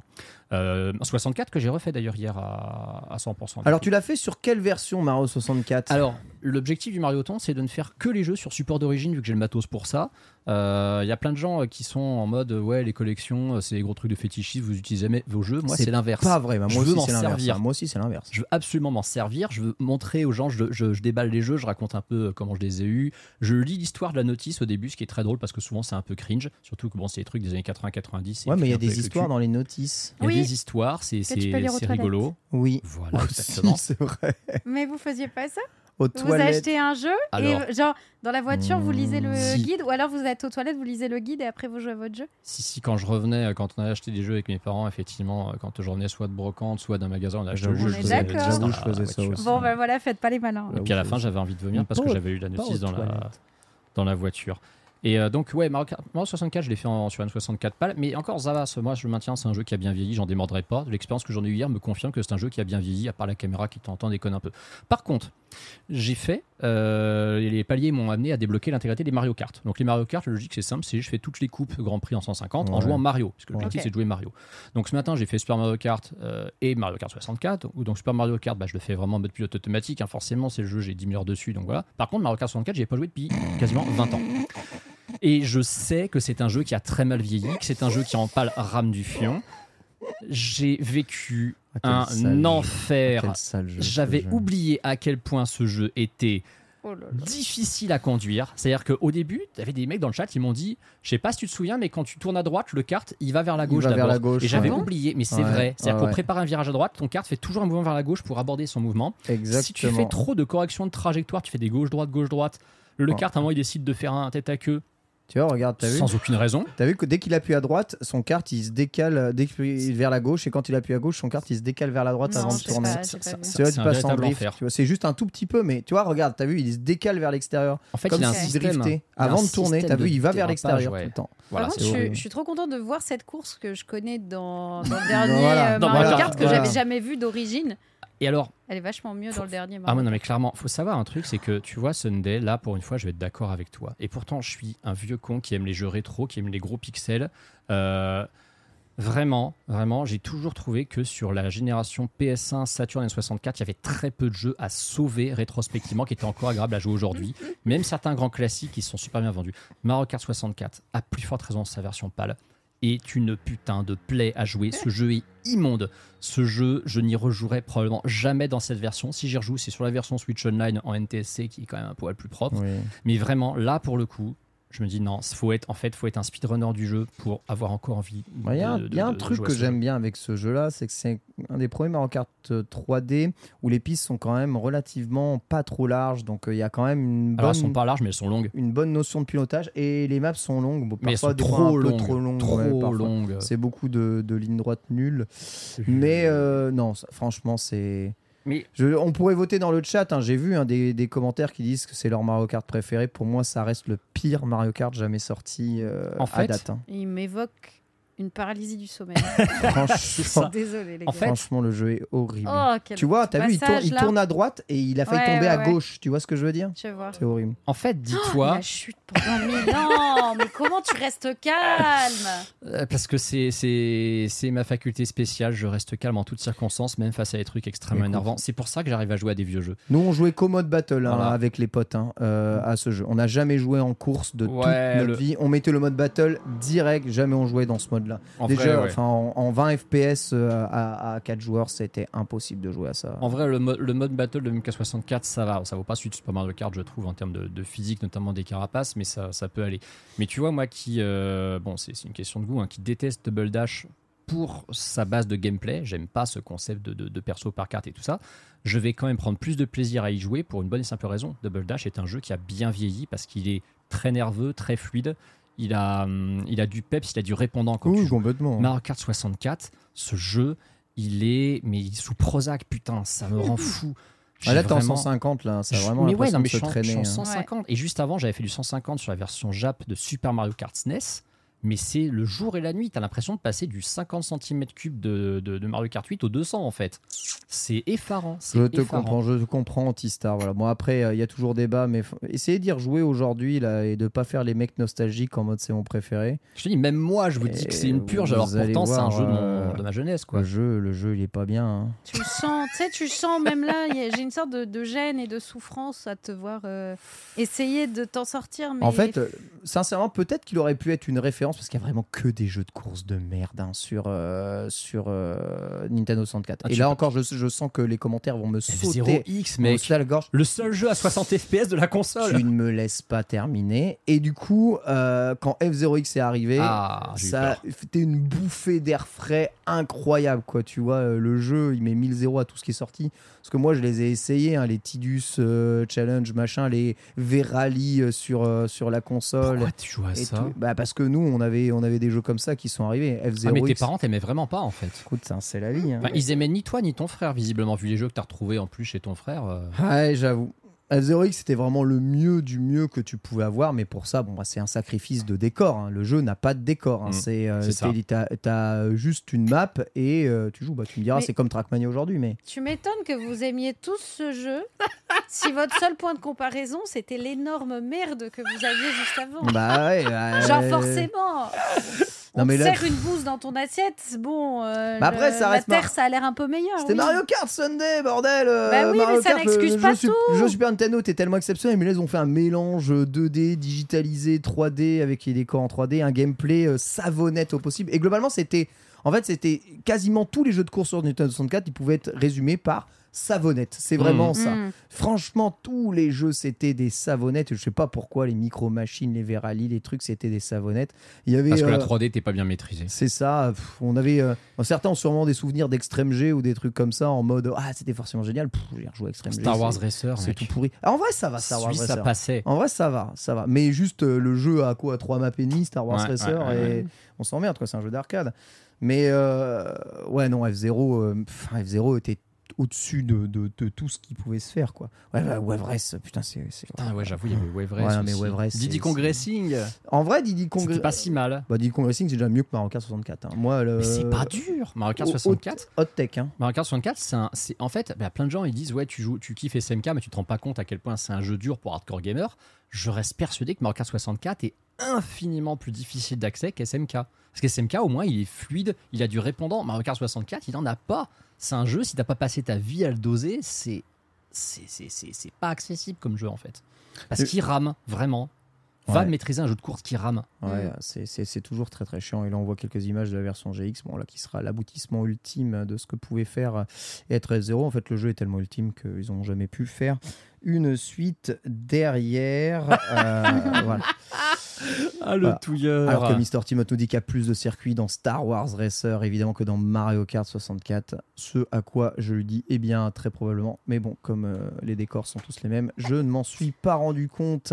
Euh, 64 que j'ai refait d'ailleurs hier à, à 100%. Alors, tu l'as fait sur quelle version Mario 64 Alors, l'objectif du Mario Ton, c'est de ne faire que les jeux sur support d'origine, vu que j'ai le matos pour ça. Euh, Il y a plein de gens euh, qui sont en mode, euh, ouais, les collections, euh, c'est les gros trucs de fétichistes, vous utilisez jamais vos jeux. Moi, C'est c'est l'inverse. pas vrai, bah, Je moi veux aussi m'en c'est l'inverse. servir. hein. Moi aussi c'est l'inverse. Je veux absolument m'en servir. Je veux montrer aux gens, je, je- je déballe les jeux, je raconte un peu euh, comment je les ai eus. Je lis l'histoire de la notice au début, ce qui est très drôle parce que souvent c'est un peu cringe. Surtout que bon, c'est des trucs des années 80-90. Ouais, mais il y a des histoires dans les notices. Il y a Oui. des histoires, c'est rigolo. Oui. Voilà, Aussi, exactement. c'est vrai. Mais vous faisiez pas ça? Aux Vous toilettes. achetez un jeu Alors- et genre dans la voiture vous lisez le Si. guide ou alors vous êtes aux toilettes vous lisez le guide et après vous jouez à votre jeu. Si, si, quand je revenais, euh, quand on allait acheter des jeux avec mes parents, effectivement, euh, quand je revenais soit de brocante, soit d'un magasin, on achetait le jeu. je faisais- je faisais ça voiture. aussi. Bon ben voilà, faites pas les malins. Et puis à la fin, j'avais envie de vomir parce que j'avais eu la notice dans la, dans la voiture. Et euh, donc, ouais, Mario, Kart- Mario 64, je l'ai fait en, sur une 64 pales. Mais encore, ça va. ce- Moi, je le maintiens, c'est un jeu qui a bien vieilli. J'en démordrai pas. L'expérience que j'en ai eu hier me confirme que c'est un jeu qui a bien vieilli, à part la caméra qui t'entend déconne un peu. Par contre, j'ai fait. euh, les paliers m'ont amené à débloquer l'intégralité des Mario Kart. Donc, les Mario Kart, la logique, c'est simple c'est je fais toutes les coupes Grand Prix en 150 en jouant Mario. Parce que l'objectif, Ok. c'est de jouer Mario. Donc, ce matin, j'ai fait Super Mario Kart euh, et Mario Kart 64. Ou donc, Super Mario Kart, bah, je le fais vraiment en mode pilote automatique. hein. Forcément, c'est le jeu, j'ai 10 000 heures dessus. Donc voilà. Par contre, Mario Kart 64, j'ai pas joué depuis quasiment 20 ans. Et je sais que c'est un jeu qui a très mal vieilli, que c'est un jeu qui en pas le rame du fion. J'ai vécu Ah, un enfer. Ce J'avais oublié à quel point ce jeu était Oh là là. difficile à conduire. C'est-à-dire qu'au début, il y avait des mecs dans le chat qui m'ont dit Je sais pas si tu te souviens, mais quand tu tournes à droite, le kart, il va vers la gauche vers d'abord. la gauche, Et j'avais ouais. oublié, mais c'est Ouais, vrai. C'est-à-dire ouais, ouais. préparer un virage à droite, ton kart fait toujours un mouvement vers la gauche pour aborder son mouvement. Exactement. Si tu fais trop de corrections de trajectoire, tu fais des gauche-droite, gauche-droite, le kart, à un moment, il décide de faire un tête à queue Tu vois, regarde, t'as vu sans aucune raison. T'as vu que dès qu'il appuie à droite, son kart il se décale euh, dès qu'il vers la gauche et quand il appuie à gauche, son kart il se décale vers la droite Non, avant de tourner. pas. Tu vois, tu passes en véritable drift. enfer. Tu vois, c'est juste un tout petit peu, mais tu vois, regarde, t'as vu, il se décale vers l'extérieur. En fait, Comme il a un système. a un Avant de tourner, t'as vu, il va vers l'extérieur ouais. tout le temps. Voilà, Par contre, je, suis- horrible. je suis trop contente de voir cette course que je connais dans, dans le [laughs] dernier Voilà. euh, Mario Kart que j'avais jamais vu d'origine. Et alors, Elle est vachement mieux Faut- dans le dernier. ah non mais clairement, faut savoir un truc, c'est que tu vois Sunday, là pour une fois, je vais être d'accord avec toi. Et pourtant, je suis un vieux con qui aime les jeux rétro, qui aime les gros pixels. Euh, vraiment, vraiment, j'ai toujours trouvé que sur la génération PS1, Saturn et 64, il y avait très peu de jeux à sauver rétrospectivement qui étaient encore agréables à jouer aujourd'hui. [laughs] Même certains grands classiques qui sont super bien vendus. Mario Kart 64, à plus forte raison sa version pâle, est une putain de plaie à jouer. Ce jeu est immonde. Ce jeu, je n'y rejouerai probablement jamais dans cette version. Si j'y rejoue, c'est sur la version Switch Online en NTSC qui est quand même un poil plus propre. Oui. Mais vraiment, là pour le coup, je me dis non, faut être en fait, faut être un speedrunner du jeu pour avoir encore envie. Il y a un, de- il y a de- un de truc que j'aime bien avec ce jeu-là, c'est que c'est un des premiers Mario Kart euh, 3D où les pistes sont quand même relativement pas trop larges, donc euh, il y a quand même une Alors bonne, elles sont pas larges, mais elles sont longues. une bonne notion de pilotage et les maps sont longues, bon, Mais elles parfois sont trop longues, trop longues, trop ouais, parfois. longues. C'est beaucoup de, de lignes droites nulles, mais euh, non, ça- franchement c'est. Mais Je- on pourrait voter dans le chat. hein. J'ai vu hein, des, des commentaires qui disent que c'est leur Mario Kart préféré. Pour moi, ça reste le pire Mario Kart jamais sorti euh, En à fait, date. hein. Il m'évoque une paralysie du sommeil. [laughs] Franchement, [laughs] Désolé, les En fait- franchement, le jeu est horrible. Oh, quel tu vois, t'as vu, il, tourne, il tourne à droite et il a failli Ouais, tomber ouais, à ouais. gauche. Tu vois ce que je veux dire? Je vois. C'est horrible. en fait, Oh, dis-toi, la chute pendant mais non, mais comment tu restes calme? Euh, Parce que c'est c'est c'est ma faculté spéciale, je reste calme en toutes circonstances, même face à des trucs extrêmement Écoute. énervants. C'est pour ça que j'arrive à jouer à des vieux jeux. Nous, on jouait qu'au mode battle hein, Voilà. avec les potes hein, euh, à ce jeu. On n'a jamais joué en course de toute notre le- vie. On mettait le mode battle direct. Jamais on jouait dans ce En Déjà, vrai, ouais. en, en 20 FPS euh, à, à 4 joueurs, c'était impossible de jouer à ça. En vrai, le, mo- le mode battle de MK64, ça va. Ça vaut pas celui de Super Mario Kart, je trouve, en termes de, de physique, notamment des carapaces, mais ça, ça peut aller. Mais tu vois, moi qui. euh, bon, c'est c'est une question de goût, hein, qui déteste Double Dash pour sa base de gameplay, j'aime pas ce concept de, de- de perso par carte et tout ça, je vais quand même prendre plus de plaisir à y jouer pour une bonne et simple raison. Double Dash est un jeu qui a bien vieilli parce qu'il est très nerveux, très fluide. Il a, hum, il a du peps, il a du répondant Oui, complètement. Mario Kart 64, ce jeu, il est mais il est sous Prozac, putain, ça me rend fou. Ah, là, t'es en vraiment- 150, là. Ça a Je- vraiment mais ouais, non, de mais se je suis en- je traîner. suis en hein. 150. Et juste avant, j'avais fait du 150 sur la version Jap de Super Mario Kart SNES. Mais c'est le jour et la nuit. T'as l'impression de passer du 50 cm3 de, de, de Mario Kart 8 au 200 en fait. C'est effarant. Je te effarant. comprends, je te comprends, Antistar. Voilà. Bon, après, euh, il y a toujours débat, mais f- essayez d'y rejouer aujourd'hui là, et de pas faire les mecs nostalgiques en mode c'est mon préféré. Je te dis, même moi, je vous dis que c'est une purge. Alors pourtant, c'est un jeu de, mon- euh, de ma jeunesse. quoi. Le jeu, le jeu, il est pas bien. hein. Tu le sens, tu sais, tu sens même là. J'ai une sorte de, de gêne et de souffrance à te voir euh, essayer de t'en sortir. Mais En fait, euh, sincèrement, peut-être qu'il aurait pu être une référence parce qu'il y a vraiment que des jeux de course de merde hein, sur, euh, sur euh, Nintendo 64. Ah, et là encore, je, je sens que les commentaires vont me sauter. F0X, vont me mec. sauter la gorge. Le seul jeu à 60 FPS de la console. Tu ne me laisses pas terminer. Et du coup, euh, quand F0X est arrivé, Ah, ça c'était une bouffée d'air frais incroyable. Quoi. Tu vois, le jeu, il met 1000 zéros à tout ce qui est sorti. Parce que moi, je les ai essayés, hein, les Tidus Challenge, machin, les V-Rally sur, sur la console. Pourquoi tu joues à ça tout. Bah, parce que nous, on avait, on avait des jeux comme ça qui sont arrivés. F0X. Ah, mais tes parents t'aimaient vraiment pas en fait. Écoute, c'est la vie. hein. Ils aimaient ni toi ni ton frère, visiblement, vu les jeux que t'as retrouvés en plus chez ton frère. euh. Ouais, j'avoue. F0X, c'était vraiment le mieux du mieux que tu pouvais avoir, mais pour ça, bon, bah, c'est un sacrifice de décor. hein. Le jeu n'a pas de décor. hein. Mm, c'est, euh, t'as, t'as juste une map et euh, tu joues. Bah, tu me diras, Mais- c'est comme Trackmania aujourd'hui, mais tu m'étonnes que vous aimiez tous ce jeu [laughs] si votre seul point de comparaison c'était l'énorme merde que vous aviez juste avant. bah ouais. bah, Genre euh, forcément. On mais te là- sert une bouse dans ton assiette, bon. euh, Bah après, le- ça reste la terre, mar- ça a l'air un peu meilleur. C'était oui. Mario Kart Sunday, bordel euh, Bah oui, mais ça n'excuse le pas jeu, tout. Le jeu Super Nintendo était tellement exceptionnel, mais là, ils ont fait un mélange 2D, digitalisé, 3D, avec les décors en 3D, un gameplay euh, savonnette au possible. Et globalement, c'était... En fait, c'était quasiment tous les jeux de course sur Nintendo 64, ils pouvaient être résumés par savonnette. C'est vraiment Mm. ça. Mm. Franchement, tous les jeux, c'était des savonnettes. Je sais pas pourquoi, les micro-machines, les Verali, les trucs, c'était des savonnettes. Il y avait... Parce que la euh, 3D t'es pas bien maîtrisée. c'est ça. pff, on avait euh, certains ont sûrement des souvenirs d'Extreme G ou des trucs comme ça en mode ah c'était forcément génial. J'ai rejoué à Extreme G. Star Wars Racer, c'est tout pourri. Ah, en vrai ça va Star Wars Celui, ça Racer. passait. En vrai ça va, ça va. Mais juste euh, le jeu à quoi à 3 maps et demi Star Wars Ouais, Racer ouais, ouais, et on s'emmerde quoi. C'est un jeu d'arcade. Mais euh, ouais non F0 euh, pff, F0 était au-dessus de, de, de tout ce qui pouvait se faire, quoi. Ouais, ouais, Wave Race, putain, c'est. Putain, ouais, j'avoue, il y avait Race. Ouais, mais Kong c'est- Racing. En vrai, Diddy Kong. C'était pas si mal. Bah, Diddy Kong Racing, c'est déjà mieux que Mario Kart 64. hein. Moi, le... Mais c'est pas dur. Mario Kart Hot- 64. Hot Tech, hein. Mario Kart 64, c'est un- c'est en fait, bah, plein de gens ils disent ouais tu joues, tu kiffes SMK, mais tu te rends pas compte à quel point c'est un jeu dur pour hardcore gamer. Je reste persuadé que Mario Kart 64 est infiniment plus difficile d'accès qu'SMK. Parce que SMK au moins il est fluide, il a du répondant. Mario Kart 64, il en a pas. C'est un jeu si t'as pas passé ta vie à le doser, c'est c'est c'est- c'est- c'est pas accessible comme jeu en fait. Parce qu'il rame vraiment. Va Ouais. maîtriser un jeu de course qui rame. Ouais, c'est- c'est c'est toujours très très chiant. Et là, on voit quelques images de la version GX, bon, là, qui sera l'aboutissement ultime de ce que pouvait faire euh, être 0 En fait, le jeu est tellement ultime qu'ils n'ont jamais pu faire une suite derrière. euh, [laughs] voilà. Ah le Voilà. touilleur. Alors que Mister Timothy nous dit qu'il y a plus de circuits dans Star Wars Racer, évidemment, que dans Mario Kart 64. Ce à quoi je lui dis, eh bien, très probablement. Mais bon, comme euh, les décors sont tous les mêmes, je ne m'en suis pas rendu compte.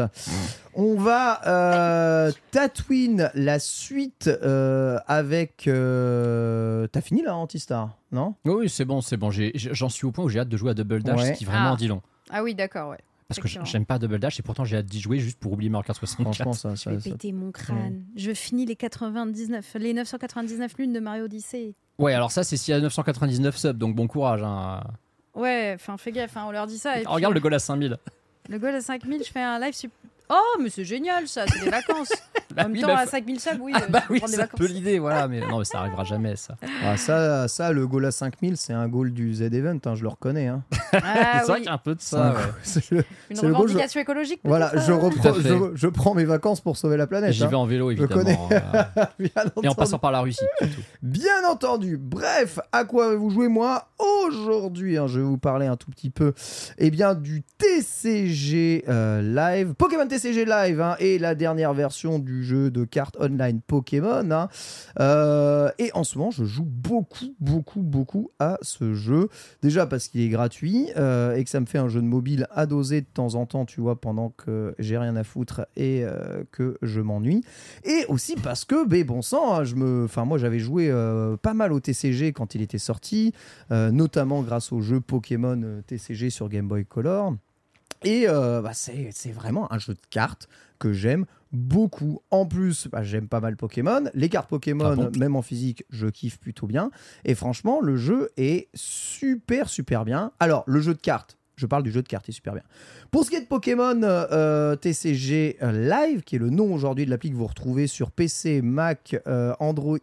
On va euh, Tatooine, la suite euh, avec. euh, T'as fini là, Antistar Non? Oui, oui, c'est bon, c'est bon. J'en suis au point où j'ai hâte de jouer à Double Dash, Ouais. ce qui vraiment Ah. en dit long. Ah oui, d'accord, ouais. Parce que j'aime pas Double Dash et pourtant j'ai hâte d'y jouer juste pour oublier Mario Kart 64. Franchement, ça. Je vais ça- péter mon crâne. Je finis les 99, les 999 lunes de Mario Odyssey. Ouais, alors ça c'est s'il y a 999 subs, donc bon courage. hein. Ouais, enfin fais gaffe, hein, on leur dit ça. Et Regarde le goal à 5000. puis, le goal à 5000, je fais un live. Oh, mais c'est génial ça, c'est des vacances. [laughs] Bah en même oui, temps, bah, à faut- 5000 subs, oui, Ah euh, bah je oui, c'est un peu l'idée, voilà. [laughs] Mais non, mais ça arrivera jamais ça. Ah, ça, ça, le goal à 5000, c'est un goal du Z-Event, hein, je le reconnais. hein. Ah [laughs] c'est vrai oui, qu'il y a un peu de ça. un- ouais. c'est le- une goal, je- revendication écologique. Voilà, je, euh, reprends, je, je prends mes vacances pour sauver la planète. J'y hein. vais en vélo évidemment. connais. euh, Bien Et en entendu. passant par la Russie, surtout. Bien entendu. Bref, à quoi avez-vous joué moi aujourd'hui hein, Je vais vous parler un tout petit peu eh bien, du TCG euh, Live, Pokémon TCG Live hein, et la dernière version du jeu de cartes online Pokémon. hein. Euh, et en ce moment, je joue beaucoup, beaucoup, beaucoup à ce jeu. Déjà parce qu'il est gratuit euh, et que ça me fait un jeu de mobile à doser de temps en temps, tu vois, pendant que j'ai rien à foutre et euh, que je m'ennuie. Et aussi parce que, ben, bon sang, hein, je me, enfin moi j'avais joué pas mal au TCG quand il était sorti, notamment grâce au jeu Pokémon TCG sur Game Boy Color. Et euh, bah, c'est vraiment un jeu de cartes que j'aime beaucoup. En plus, bah, j'aime pas mal Pokémon. Les cartes Pokémon, bon même en physique, je kiffe plutôt bien. Et franchement, le jeu est super, super bien. Alors, le jeu de cartes, je parle du jeu de cartes, il est super bien. Pour ce qui est de Pokémon euh, TCG Live, qui est le nom aujourd'hui de l'appli que vous retrouvez sur PC, Mac, euh, Android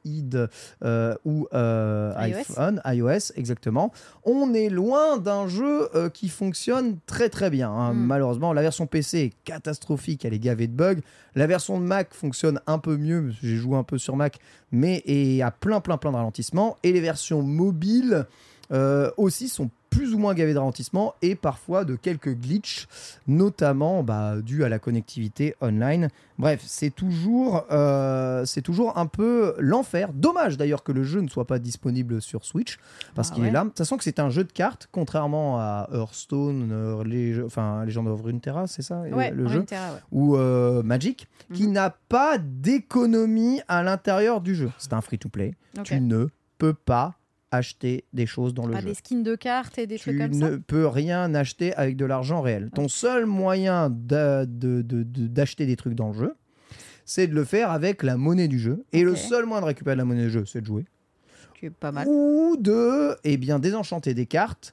euh, ou euh, iPhone, iOS, exactement, on est loin d'un jeu euh, qui fonctionne très très bien. hein. Mm. Malheureusement, la version PC est catastrophique, elle est gavée de bugs. La version de Mac fonctionne un peu mieux, j'ai joué un peu sur Mac, mais et a plein plein plein de ralentissements. Et les versions mobiles euh, aussi sont plus ou moins gavées de ralentissements et parfois de quelques glitches, notamment bah, dû à la connectivité online. Bref, c'est toujours, euh, c'est toujours un peu l'enfer. Dommage d'ailleurs que le jeu ne soit pas disponible sur Switch parce Ah qu'il est là. Sachant que c'est un jeu de cartes, contrairement à Hearthstone, euh, les, enfin Legend of Runeterra, c'est ça Ouais, le jeu Runeterra, ouais. ou euh, Magic, qui Mhm. n'a pas d'économie à l'intérieur du jeu. C'est un free-to-play. Tu ne peux pas acheter des choses dans le Pas jeu. des skins de cartes et des Tu trucs comme ne ça peux rien acheter avec de l'argent réel. Ton seul moyen d'a- de- de- de- d'acheter des trucs dans le jeu, c'est de le faire avec la monnaie du jeu. Et le seul moyen de récupérer de la monnaie du jeu, c'est de jouer. Qui est pas mal. Ou de eh bien, désenchanter des cartes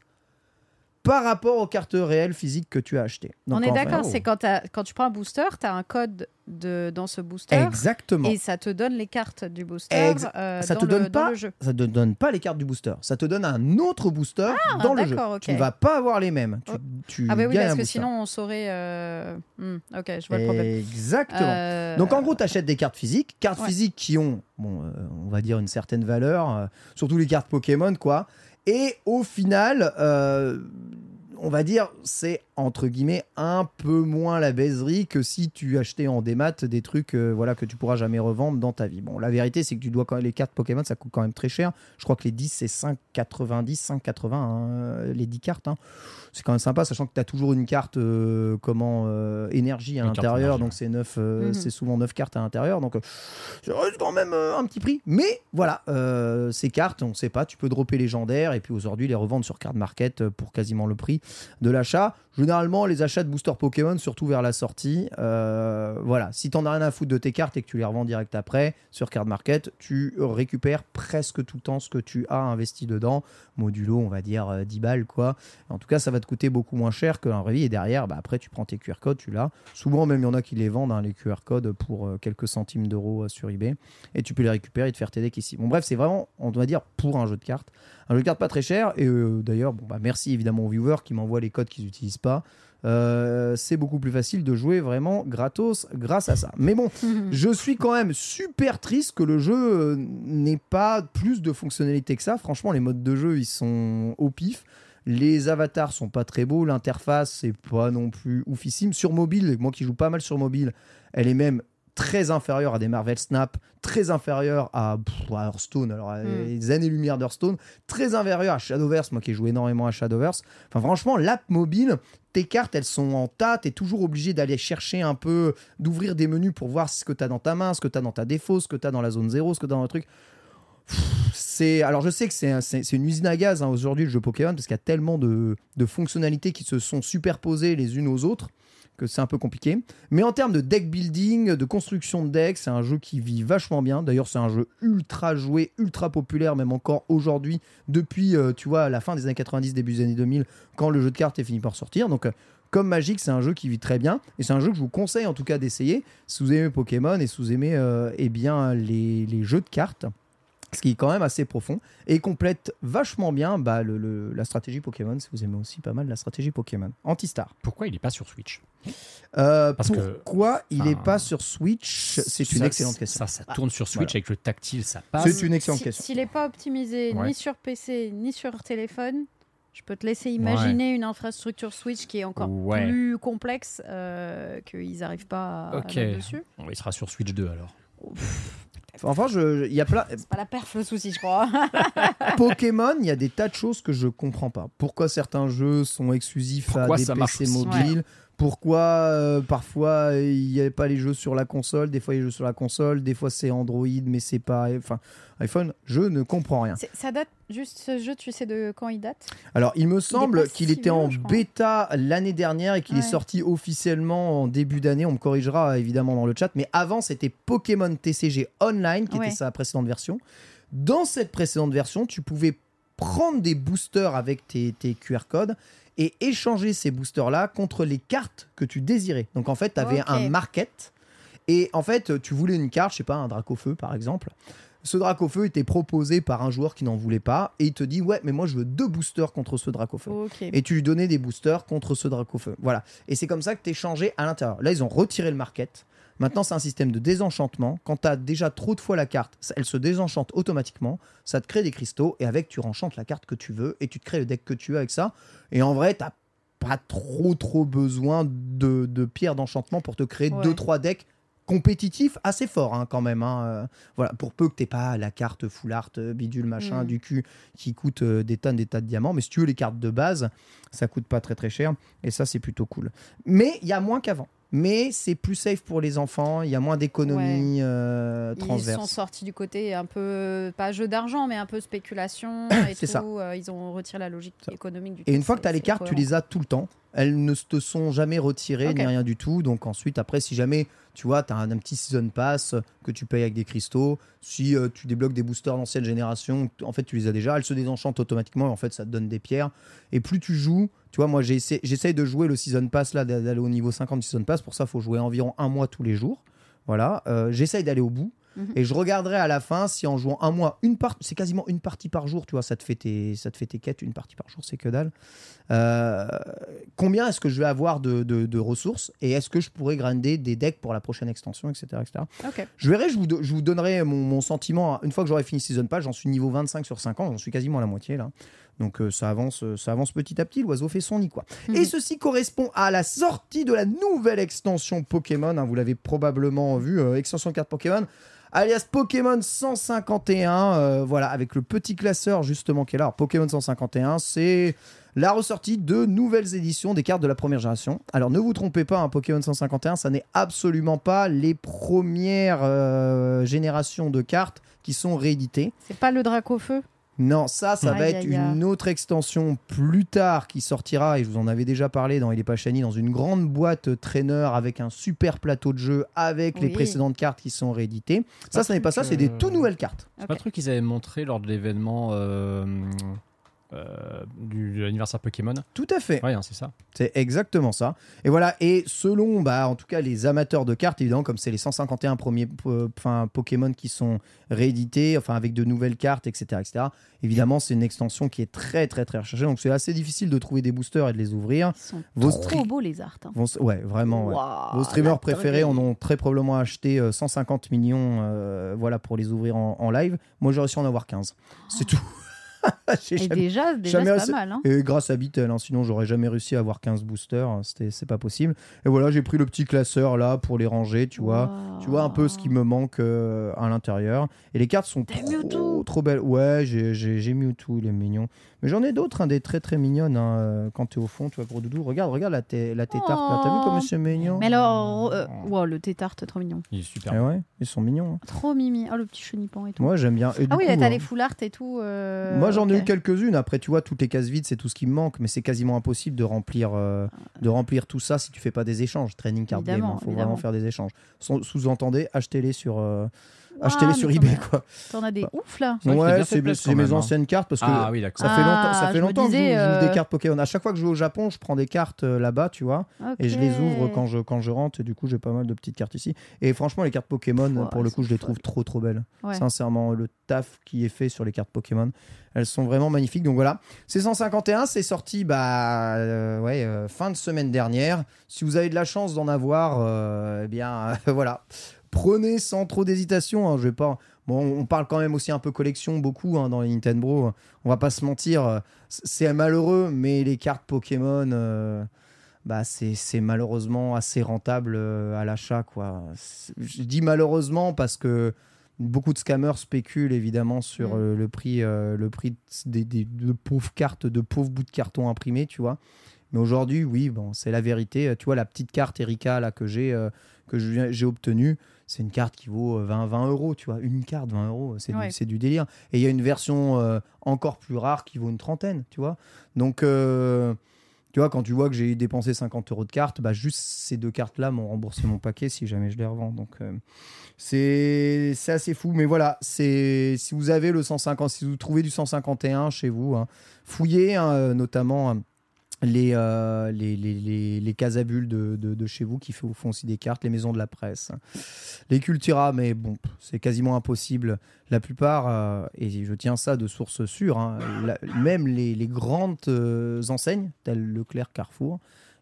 par rapport aux cartes réelles physiques que tu as achetées. Donc, On est d'accord, oh. c'est quand, tu prends un booster, tu as un code de, dans ce booster Exactement. et ça te donne les cartes du booster euh, ça dans, te le, donne dans pas le jeu. ça te donne pas les cartes du booster. Ça te donne un autre booster dans le jeu. Ah, d'accord, ok. Tu ne vas pas avoir les mêmes. Tu, Oh. tu Ah bah oui, parce que booster. sinon on saurait... euh, hmm, ok, je vois le problème. Exactement. Euh, Donc en gros, tu achètes des cartes physiques, cartes Ouais. physiques qui ont, bon, euh, on va dire une certaine valeur, surtout les cartes Pokémon, quoi. Et au final, euh, on va dire, c'est entre guillemets un peu moins la baiserie que si tu achetais en démat des trucs euh, voilà que tu pourras jamais revendre dans ta vie. Bon, la vérité c'est que tu dois quand les cartes Pokémon ça coûte quand même très cher. Je crois que les 10 c'est 5,90, 5,80 hein, les 10 cartes. hein. C'est quand même sympa sachant que tu as toujours une carte euh, comment euh, énergie à l'intérieur donc c'est neuf, euh, Mhm. c'est souvent 9 cartes à l'intérieur donc euh, ça reste quand même euh, un petit prix. Mais voilà, euh, ces cartes, on ne sait pas, tu peux dropper légendaires et puis aujourd'hui les revendre sur Card Market pour quasiment le prix de l'achat. Généralement, les achats de booster Pokémon, surtout vers la sortie, euh, voilà, si t'en as rien à foutre de tes cartes et que tu les revends direct après sur Card Market, tu récupères presque tout le temps ce que tu as investi dedans. Modulo, on va dire euh, 10 balles quoi. En tout cas, ça va te coûter beaucoup moins cher que revis et derrière, bah, après tu prends tes QR codes, tu l'as. Souvent même il y en a qui les vendent hein, les QR codes pour euh, quelques centimes d'euros euh, sur eBay et tu peux les récupérer et te faire tes decks ici. Bon bref, c'est vraiment, on doit dire, pour un jeu de cartes. Un jeu de cartes pas très cher et euh, d'ailleurs, bon, bah, merci évidemment aux viewers qui m'envoient les codes qu'ils n'utilisent pas. Euh, c'est beaucoup plus facile de jouer vraiment gratos grâce à ça. Mais bon, [laughs] je suis quand même super triste que le jeu euh, n'ait pas plus de fonctionnalités que ça. Franchement, les modes de jeu, ils sont au pif. Les avatars sont pas très beaux, l'interface c'est pas non plus oufissime. Sur mobile, moi qui joue pas mal sur mobile, elle est même très inférieure à des Marvel Snap, très inférieure à, pff, à Hearthstone, alors à Mm. les années-lumière d'Hearthstone, très inférieure à Shadowverse, moi qui joue énormément à Shadowverse. Enfin franchement, l'app mobile, tes cartes elles sont en tas, t'es toujours obligé d'aller chercher un peu, d'ouvrir des menus pour voir ce que t'as dans ta main, ce que t'as dans ta défaut, ce que t'as dans la zone 0, ce que t'as dans le truc. C'est alors je sais que c'est un- c'est c'est une usine à gaz hein, aujourd'hui le jeu Pokémon parce qu'il y a tellement de, de fonctionnalités qui se sont superposées les unes aux autres que c'est un peu compliqué. Mais en termes de deck building, de construction de deck, c'est un jeu qui vit vachement bien. D'ailleurs, c'est un jeu ultra joué, ultra populaire, même encore aujourd'hui, depuis, euh, tu vois, la fin des années 90, début des années 2000, quand le jeu de cartes est fini par sortir. Donc, euh, comme Magic, c'est un jeu qui vit très bien. Et c'est un jeu que je vous conseille en tout cas d'essayer si vous aimez Pokémon et si vous aimez euh, eh bien, les, les jeux de cartes. Ce qui est quand même assez profond et complète vachement bien bah, le- le- la stratégie Pokémon, si vous aimez aussi pas mal la stratégie Pokémon. Anti-Star. Pourquoi il est pas sur Switch? Euh, Parce que- pourquoi il n'est pas sur Switch? C'est une excellente question. Ça, ça tourne sur Switch voilà. avec le tactile, ça passe. C'est une excellente Si- question. S'il n'est pas optimisé Ouais. ni sur PC ni sur téléphone, je peux te laisser imaginer une infrastructure Switch qui est encore Ouais. plus complexe euh, qu'ils n'arrivent pas à Ok. mettre dessus. Il sera sur Switch 2 alors. Enfin, je- il y a plein. C'est pas la perf le souci, je crois. [laughs] Pokémon, il y a des tas de choses que je comprends pas. Pourquoi certains jeux sont exclusifs Pourquoi à des marche PC mobiles Pourquoi euh, parfois il n'y a pas les jeux sur la console Des fois il y a les jeux sur la console, des fois c'est Android, mais c'est pas. Enfin, iPhone, je ne comprends rien. Ça date juste ce jeu, tu sais de quand il date? Alors, il me semble qu'il si était vieux, en bêta l'année dernière et qu'il est sorti officiellement en début d'année. On me corrigera évidemment dans le chat. Mais avant, c'était Pokémon TCG Online, qui Ouais. était sa précédente version. Dans cette précédente version, tu pouvais prendre des boosters avec tes, tes QR codes et échanger ces boosters-là contre les cartes que tu désirais. Donc, en fait, tu avais un market. Et en fait, tu voulais une carte, je sais pas, un Dracofeu par exemple. Ce Dracofeu était proposé par un joueur qui n'en voulait pas et il te dit ouais mais moi je veux deux boosters contre ce Dracofeu. Ok. Et tu lui donnais des boosters contre ce Dracofeu. Voilà. Et c'est comme ça que tu échangeais à l'intérieur. Là ils ont retiré le market. Maintenant c'est un système de désenchantement. Quand tu as déjà trop de fois la carte, elle se désenchante automatiquement. Ça te crée des cristaux et avec tu renchantes la carte que tu veux et tu te crées le deck que tu veux avec ça. Et en vrai t'as pas trop trop besoin de, de pierres d'enchantement pour te créer Ouais. deux trois decks compétitifs assez forts hein, quand même. hein. Euh, voilà, pour peu que t'aies pas la carte full art euh, bidule machin Mm. du cul qui coûte euh, des tonnes des tas de diamants. Mais si tu veux les cartes de base, ça coûte pas très très cher et ça c'est plutôt cool. Mais il y a moins qu'avant. Mais c'est plus safe pour les enfants, il y a moins d'économies euh, Ils sont sortis du côté un peu, pas jeu d'argent, mais un peu spéculation [coughs] et C'est tout. ça. Euh, Ils ont retiré la logique Ça. économique du Et une fois que tu as les cartes, tu les as tout le temps. Elles ne te sont jamais retirées ni rien du tout. Donc ensuite, après, si jamais tu vois, tu as un, un petit season pass que tu payes avec des cristaux, si euh, tu débloques des boosters d'ancienne génération, en fait, tu les as déjà. Elles se désenchantent automatiquement et en fait, ça te donne des pierres. Et plus tu joues, tu vois, moi, j'essaye de jouer le season pass là, d'a- d'aller au niveau 50 du season pass. Pour ça, il faut jouer environ un mois tous les jours. Voilà, Euh, j'essaye d'aller au bout. Et je regarderai à la fin si en jouant un mois, une part, c'est quasiment une partie par jour, tu vois, ça te fait tes, ça te fait tes quêtes, une partie par jour, c'est que dalle. Euh, combien est-ce que je vais avoir de, de- de ressources et est-ce que je pourrais grinder des decks pour la prochaine extension, etc. etc. Je verrai, je vous, je vous donnerai mon, mon sentiment une fois que j'aurai fini Season Pass. J'en suis niveau 25 sur 5 ans, j'en suis quasiment à la moitié là. Donc euh, ça avance, euh, ça avance petit à petit. L'oiseau fait son nid quoi. Mhm. Et ceci correspond à la sortie de la nouvelle extension Pokémon. hein, vous l'avez probablement vu, euh, extension carte Pokémon. Alias Pokémon 151, euh, voilà, avec le petit classeur justement qui est là. Alors, Pokémon 151, c'est la ressortie de nouvelles éditions des cartes de la première génération. Alors ne vous trompez pas, un Pokémon 151, ça n'est absolument pas les premières euh, générations de cartes qui sont rééditées. C'est pas le Dracofeu Non, ça, ça va être aïe, aïe. une autre extension plus tard qui sortira, et je vous en avais déjà parlé dans Il est pas Shiny, dans une grande boîte traîneur avec un super plateau de jeu avec les précédentes cartes qui sont rééditées. Ça, ce n'est pas ça, c'est des euh, tout nouvelles cartes. C'est pas le truc qu'ils avaient montré lors de l'événement euh, euh, du, de l'anniversaire Pokémon Tout à fait. Ouais, hein, c'est ça. C'est exactement ça. Et voilà, et selon, bah, en tout cas, les amateurs de cartes, évidemment, comme c'est les 151 premiers euh, enfin, Pokémon qui sont réédités, enfin, avec de nouvelles cartes, etc., etc., évidemment, c'est une extension qui est très, très, très recherchée. Donc, c'est assez difficile de trouver des boosters et de les ouvrir. Ils sont Vos trop beaux les arts. hein. Vont- ouais, vraiment. ouais. Vos streamers préférés en ont très probablement acheté euh, 150 millions euh, voilà, pour les ouvrir en, en live. Moi, j'ai réussi à en avoir 15. C'est tout. [laughs] J'ai Et jamais- déjà, déjà jamais c'est réussi- pas mal. Hein. Et grâce à Bitel, hein, sinon j'aurais jamais réussi à avoir 15 boosters, hein, c'était c'est pas possible. Et voilà, j'ai pris le petit classeur là pour les ranger, tu vois. Tu vois un peu ce qui me manque euh, à l'intérieur. Et les cartes sont T'as trop, belles. Ouais, j'ai- j'ai j'ai Mewtwo, il est mignon. Mais j'en ai d'autres, hein, des très très mignonnes hein, euh, quand t'es au fond, tu vois, pour Doudou. Regarde, regarde la, té- la tétarte là. T'as vu comme Oh. c'est mignon? Mais alors, euh, wow, le tétarte, trop mignon. Il est super. Eh ouais, ils sont mignons. hein. Trop mimi. Oh, le petit chenipan et tout. Moi j'aime bien. Et ah oui, coup, t'as hein, les full art et tout. euh, Moi, j'en ai eu quelques-unes. Après, tu vois, toutes les cases vides, c'est tout ce qui me manque. Mais c'est quasiment impossible de remplir, euh, de remplir tout ça si tu fais pas des échanges. Training card game, il faut évidemment. vraiment faire des échanges. Sous-entendez, achetez-les sur, euh, achetez-les mais sur eBay, quoi. T'en as des ouf là. Ouais, c'est mes hein. anciennes cartes parce que Ah oui, d'accord. ça fait Ah, longtemps, ça je fait longtemps que je joue, des euh, cartes Pokémon. À chaque fois que je vais au Japon, je prends des cartes euh, là-bas, tu vois. Et je les ouvre quand je, quand je rentre, et du coup j'ai pas mal de petites cartes ici. Et franchement, les cartes Pokémon, pour le coup, je les trouve trop trop belles. Ouais. Sincèrement, le taf qui est fait sur les cartes Pokémon, elles sont vraiment magnifiques. Donc voilà, c'est 151, c'est sorti bah, euh, ouais, euh, fin de semaine dernière. Si vous avez de la chance d'en avoir, euh, eh bien [laughs] voilà, prenez sans trop d'hésitation. hein. Je vais pas. Bon, on parle quand même aussi un peu collection, beaucoup hein, dans les Nintendo. On va pas se mentir, euh, c'est malheureux, mais les cartes Pokémon. euh, bah c'est malheureusement assez rentable euh, à l'achat quoi. Je dis malheureusement parce que beaucoup de scammers spéculent évidemment sur Mm. le prix euh, le prix des, des- de pauvres cartes de pauvres bouts de carton imprimés tu vois. Mais aujourd'hui oui bon c'est la vérité. Tu vois la petite carte Erika là que j'ai euh, que j'ai obtenue c'est une carte qui vaut euh, 20, 20 euros, tu vois. Une carte, 20 euros, c'est Ouais. du, délire. Et il y a une version euh, encore plus rare qui vaut une trentaine, tu vois. Donc, euh, tu vois, quand tu vois que j'ai dépensé 50 euros de cartes, bah, juste ces deux cartes-là m'ont remboursé mon paquet si jamais je les revends. Donc, euh, c'est assez fou. Mais voilà, si vous avez le 150, si vous trouvez du 151 chez vous, hein, fouillez hein, notamment. hein, les, euh, les, les, les, les casabules de, de, de chez vous qui font, aussi des cartes, les maisons de la presse, les Cultura, mais bon, c'est quasiment impossible. La plupart, euh, et je tiens ça de source sûre, hein, la- même les, les grandes euh, enseignes, telles Leclerc, Carrefour,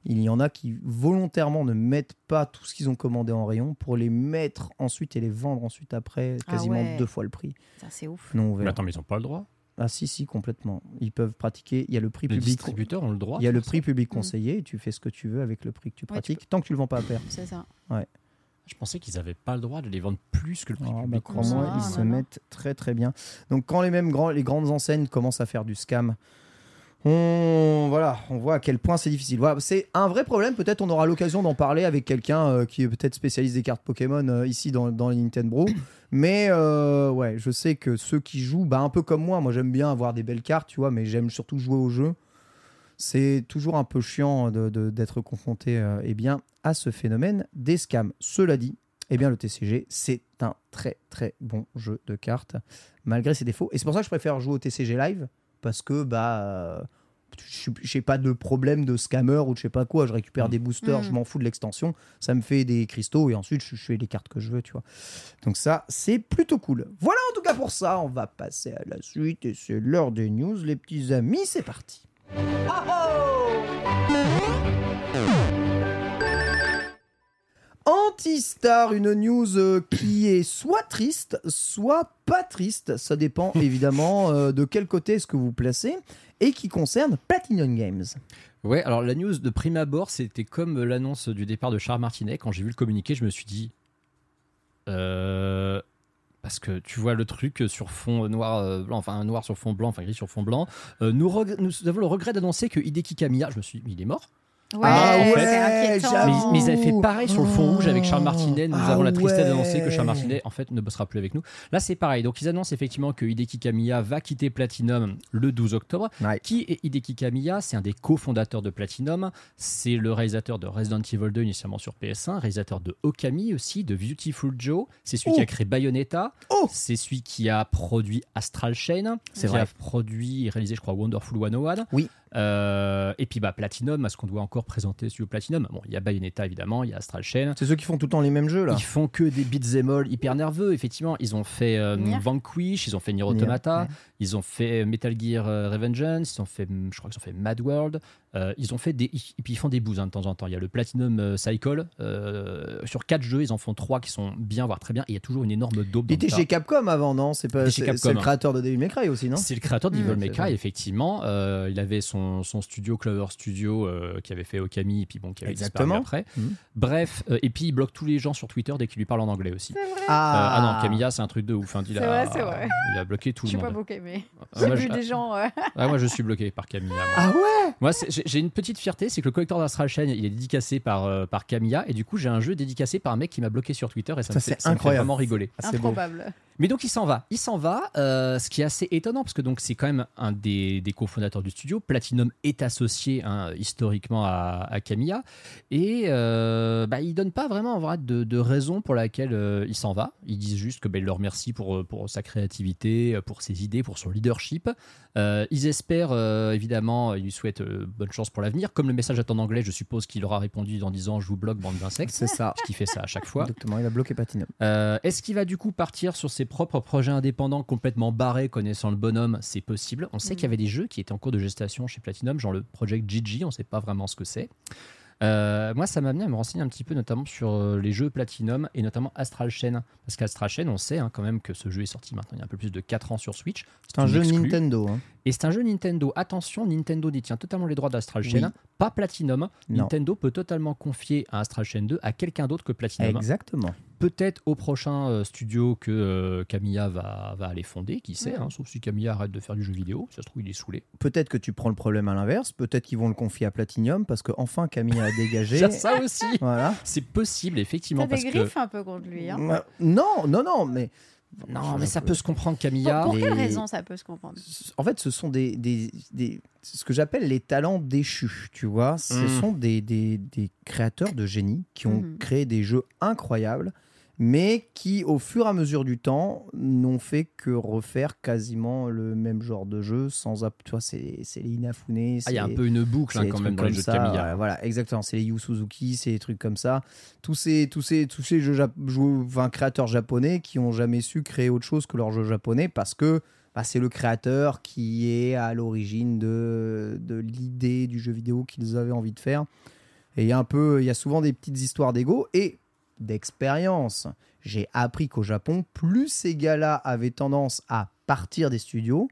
il y en a qui volontairement ne mettent pas tout ce qu'ils ont commandé en rayon pour les mettre ensuite et les vendre ensuite après, Ah quasiment ouais. deux fois le prix. Ça, c'est ouf. Non Mais attends, mais ils ont pas le droit. Ah si, si, complètement. Ils peuvent pratiquer, il y a le prix Les public. distributeurs ont le droit. Il y a le prix ça public Mm. conseillé et tu fais ce que tu veux avec le prix que tu Ouais, tu pratiques, tant que tu le vends pas à pair. C'est ça. Je pensais qu'ils avaient pas le droit de les vendre plus que le prix bah, public. crois-moi, Non, ils non, se non. mettent très très bien. Donc quand les mêmes grands, les grandes enseignes commencent à faire du scam, on voilà, on voit à quel point c'est difficile. C'est un vrai problème. Peut-être on aura l'occasion d'en parler avec quelqu'un euh, qui est peut-être spécialiste des cartes Pokémon euh, ici dans, les Nintendo. [coughs] Mais euh, ouais, je sais que ceux qui jouent, bah, un peu comme moi, moi j'aime bien avoir des belles cartes, tu vois, mais j'aime surtout jouer au jeu. C'est toujours un peu chiant de- de- d'être confronté euh, eh bien, à ce phénomène des scams. Cela dit, eh bien, le TCG, c'est un très très bon jeu de cartes, malgré ses défauts. Et c'est pour ça que je préfère jouer au TCG Live, parce que bah, euh, je n'ai pas de problème de scammer ou de je sais pas quoi. Je récupère Mm. des boosters, Mm. je m'en fous de l'extension, ça me fait des cristaux et ensuite je, je fais les cartes que je veux, tu vois. Donc ça, c'est plutôt cool. Voilà en tout cas pour ça. On va passer à la suite et c'est l'heure des news, les petits amis. C'est parti. Antistar, une news euh, qui est soit triste, soit pas triste. Ça dépend [laughs] évidemment euh, de quel côté est-ce que vous placez et qui concerne Platinum Games. Ouais, alors la news de prime abord, c'était comme l'annonce du départ de Charles Martinet. Quand j'ai vu le communiqué, je me suis dit. Euh, parce que tu vois le truc sur fond noir, euh, blanc, enfin noir sur fond blanc, enfin gris sur fond blanc. Euh, nous, nous avons le regret d'annoncer que Hideki Kamiya, je me suis dit, il est mort. Ouais, Ah ouais. Mais, mais ils avaient fait pareil sur le fond rouge avec Charles Oh. Martinet. Nous Ah avons la tristesse d'annoncer que. Charles Martinet, en fait, ne bossera plus avec nous. Là, c'est pareil. Donc, ils annoncent effectivement que Hideki Kamiya va quitter Platinum le 12 octobre. Ouais. Qui est Hideki Kamiya? C'est un des cofondateurs de Platinum. C'est le réalisateur de Resident Evil 2 initialement sur PS1, réalisateur de Okami aussi, de Beautiful Joe. C'est celui Oh. qui a créé Bayonetta. Oh. C'est celui qui a produit Astral Chain. C'est qui vrai. a produit et réalisé, je crois, Wonderful 101. Oui. Euh, et puis bah, Platinum, à ce qu'on doit encore présenter sur Platinum. Bon, il y a Bayonetta évidemment, il y a Astral Chain. C'est ceux qui font tout le temps les mêmes jeux là. Ils font que des beats all hyper nerveux. Effectivement, ils ont fait euh. Vanquish, ils ont fait Nier Automata, ils ont fait Metal Gear euh, Revengeance, ils ont fait, je crois qu'ils ont fait Mad World. Euh, ils ont fait des, et puis ils font des boosts hein, de temps en temps. Il y a le Platinum euh, Cycle. euh, sur quatre jeux, ils en font trois qui sont bien, voire très bien. Et il y a toujours une énorme daube. Il était chez Capcom avant, non? C'est pas c'est- Capcom, c'est le hein. créateur de Devil May Cry aussi, non? C'est le créateur Mm. d'Evil Mmh, May Cry, effectivement. Euh, il avait son, son studio, Clover Studio, euh, qui avait fait Okami, et puis bon, qui avait Exactement. disparu après. Mhm. Bref, euh, et puis il bloque tous les gens sur Twitter dès qu'il lui parle en anglais aussi. Ah, ah non, Camilla, c'est un truc de ouf. hein. Il, C'est a, vrai, c'est vrai. il a bloqué tout Je le suis pas monde. bloqué, mais Ah, j'ai moi, vu je- des gens. ah, moi, je suis bloqué par Camilla. moi. Ah ouais? Moi, j'ai une petite fierté, c'est que le collector d'Astral Chain, il est dédicacé par, euh, par Camilla, et du coup, j'ai un jeu dédicacé par un mec qui m'a bloqué sur Twitter, et ça, Ça, me fait, c'est ça me fait incroyable. vraiment rigoler. Ah, c'est beau. improbable. Mais donc il s'en va, il s'en va, euh, ce qui est assez étonnant parce que donc c'est quand même un des, des cofondateurs du studio. Platinum est associé hein, historiquement à, à Camilla et euh, bah, il donne pas vraiment en vrai, de, de raison pour laquelle euh, il s'en va. Ils disent juste que bah, il leur remercie pour, pour sa créativité, pour ses idées, pour son leadership. Euh, ils espèrent euh, évidemment, ils lui souhaitent euh, bonne chance pour l'avenir. Comme le message est en anglais, je suppose qu'il aura répondu en disant je vous bloque bande d'insectes. C'est ça. Qu'il fait ça à chaque fois. Exactement, il a bloqué Platinum. Euh, Est-ce qu'il va du coup partir sur ses propres projets indépendants complètement barrés, connaissant le bonhomme C'est possible. On sait Mm. qu'il y avait des jeux qui étaient en cours de gestation chez Platinum, genre le Project GG, on ne sait pas vraiment ce que c'est. Euh, moi, ça m'a amené à me renseigner un petit peu, notamment sur euh, les jeux Platinum et notamment Astral Chain. Parce qu'Astral Chain, on sait hein, quand même que ce jeu est sorti maintenant il y a un peu plus de 4 ans sur Switch. C'est un jeu. Nintendo. hein. Et c'est un jeu Nintendo. Attention, Nintendo détient totalement les droits d'Astral Oui. Chain, pas Platinum. Non. Nintendo peut totalement confier à Astral Chain 2 à quelqu'un d'autre que Platinum Exactement. Peut-être au prochain euh, studio que euh, Camilla va, va aller fonder, qui sait, hein, sauf si Camilla arrête de faire du jeu vidéo, ça se trouve il est saoulé. Peut-être que tu prends le problème à l'inverse. Peut-être qu'ils vont le confier à Platinum parce que enfin Camille a dégagé. [laughs] Ça aussi Voilà. C'est possible, effectivement, T'as parce des que... griffes un peu contre lui. Hein. Non, non, non, mais. Non, mais ça peut se comprendre, Camilla. pour quelle raison ça peut se comprendre? En fait, ce sont des, des, des- ce que j'appelle les talents déchus, tu vois. Ce Mm. sont des, des, des créateurs de génie qui ont Mhm. créé des jeux incroyables, mais qui, au fur et à mesure du temps, n'ont fait que refaire quasiment le même genre de jeu sans... Tu vois, c'est c'est les Inafune, Ah, il y a un peu une boucle hein, quand même dans les jeux de ça, Camilla. ouais, voilà, exactement. C'est les Yu Suzuki, c'est des trucs comme ça. Tous ces, tous ces, tous ces jeux, enfin, créateurs japonais qui ont jamais su créer autre chose que leurs jeux japonais parce que bah, c'est le créateur qui est à l'origine de, de l'idée du jeu vidéo qu'ils avaient envie de faire. Et il y a un peu, il y a souvent des petites histoires d'ego et d'expérience. J'ai appris qu'au Japon, plus ces gars-là avaient tendance à partir des studios,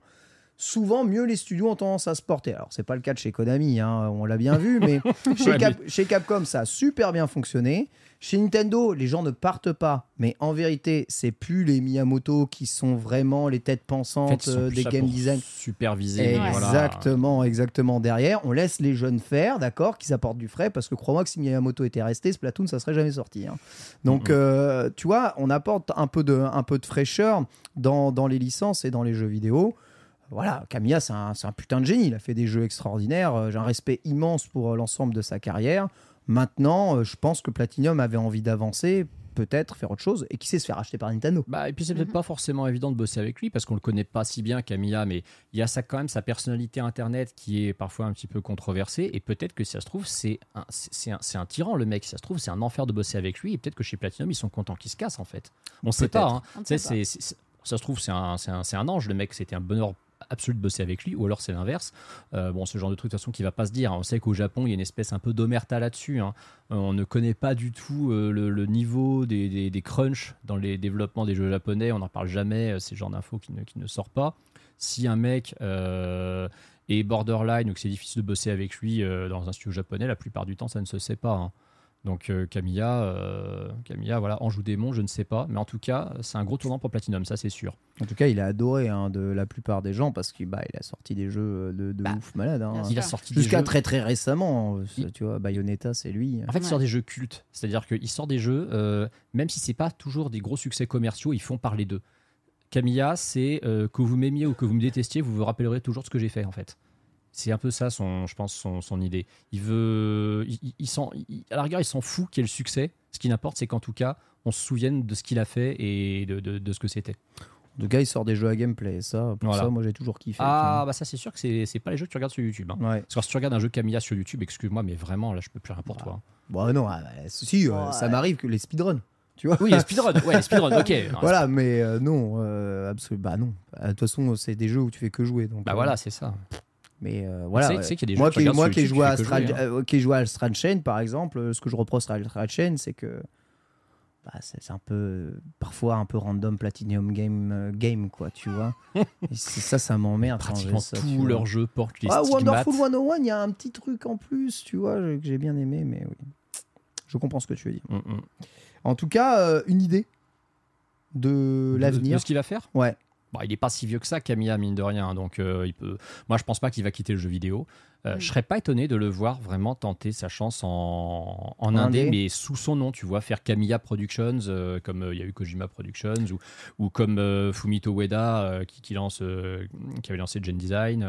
souvent mieux les studios ont tendance à se porter. Alors c'est pas le cas de chez Konami, hein, on l'a bien vu, mais [laughs] chez, Ouais, Cap- chez Capcom ça a super bien fonctionné. Chez Nintendo, les gens ne partent pas, mais en vérité, c'est plus les Miyamoto qui sont vraiment les têtes En pensantes fait, euh, des game design. Superviser. Ouais. voilà. Exactement, exactement. Derrière, on laisse les jeunes faire, d'accord, qu'ils apportent du frais, parce que crois-moi que si Miyamoto était resté, Splatoon, ça serait jamais sorti. hein. Donc, euh, tu vois, on apporte un peu de, un peu de fraîcheur dans, dans les licences et dans les jeux vidéo. Voilà, Camilla, c'est un, c'est un putain de génie. Il a fait des jeux extraordinaires. Euh, J'ai un respect immense pour euh, l'ensemble de sa carrière. Maintenant, euh, je pense que Platinum avait envie d'avancer, peut-être faire autre chose, et qui sait se faire acheter par Nintendo. Bah, et puis c'est peut-être pas forcément évident de bosser avec lui parce qu'on le connaît pas si bien Camilla, mais il y a ça quand même sa personnalité internet qui est parfois un petit peu controversée et peut-être que si ça se trouve c'est un, c'est c'est un, tyran le mec, si ça se trouve c'est un enfer de bosser avec lui et peut-être que chez Platinum ils sont contents qu'il se casse en fait. On sait pas. hein. On ça se trouve c'est un, c'est un, c'est un ange le mec, c'était un bonheur absolue de bosser avec lui, ou alors c'est l'inverse. Euh, bon, ce genre de truc, de toute façon, qui va pas se dire. On sait qu'au Japon, il y a une espèce un peu d'omerta là-dessus. hein. Euh, on ne connaît pas du tout euh, le, niveau des, des, des crunchs dans les développements des jeux japonais. On n'en parle jamais. C'est le genre d'infos qui ne, qui ne sort pas. Si un mec est borderline ou que c'est difficile de bosser avec lui dans un studio japonais, la plupart du temps, ça ne se sait pas. hein. Donc euh, Camilla, euh, Camilla, voilà, Anjou démon, je ne sais pas, mais en tout cas, c'est un gros tournant pour Platinum, ça c'est sûr. En tout cas, il est adoré hein, de la plupart des gens parce qu'il bah, il a sorti des jeux de, de Bah, ouf malade. hein. Il a sorti des Jusqu'à jeux- très très récemment. euh, Il- Tu vois, Bayonetta, c'est lui. En fait, il sort des jeux cultes, c'est-à-dire qu'il sort des jeux, euh, même si c'est pas toujours des gros succès commerciaux, ils font parler d'eux. Camilla, c'est euh, que vous m'aimiez ou que vous me détestiez, vous vous rappellerez toujours de ce que j'ai fait en fait. C'est un peu ça, son, je pense, son, son idée. Il veut, il, il- à la rigueur, il s'en fout qu'il y ait le succès. Ce qui n'importe, c'est qu'en tout cas, on se souvienne de ce qu'il a fait et de, de- de ce que c'était. En tout cas, il sort des jeux à gameplay. Ça, pour Voilà. ça, moi j'ai toujours kiffé. Ah, bah ça, c'est sûr que c'est pas les jeux que tu regardes sur YouTube. hein. Ouais. Parce que si tu regardes un jeu Camilla sur YouTube, excuse-moi, mais vraiment, là, je peux plus rien pour toi. hein. Bon, non, ah, bah, si, euh, ça Ouais. m'arrive que les speedruns. Tu vois Oui, les speedruns, ouais, les speedruns, ok. [laughs] Voilà, mais euh, non, euh, absolument. Bah non. De toute façon, c'est des jeux où tu fais que jouer. Donc, Bah euh, voilà, c'est ça. Mais euh, voilà. Qu'il y a des moi qui, moi qui joué à Astral, jouer, hein. euh, qui joué à Astral Chain, par exemple, ce que je reproche à Astral Chain, c'est que bah, c'est un peu parfois un peu random Platinum Game euh, game quoi, tu vois. [laughs] Et ça, ça m'emmerde. Pratiquement ça, vois. leurs jeux portent les Ah. Wonderful 101, il y a un petit truc en plus, tu vois, que j'ai bien aimé, mais oui. Je comprends ce que tu veux dire. Mm, mm. En tout cas, euh, une idée de De- l'avenir. De ce qu'il va faire? Ouais. Bah, il est pas si vieux que ça, Camilla, mine de rien. Donc, euh, il peut. Moi, je pense pas qu'il va quitter le jeu vidéo. Euh, Mm. Je serais pas étonné de le voir vraiment tenter sa chance en, en En indé, indé. mais sous son nom, tu vois, faire Camilla Productions, euh, comme euh, il y a eu Kojima Productions, ou, ou comme Fumito Ueda, qui, qui lance, qui avait lancé Gen Design.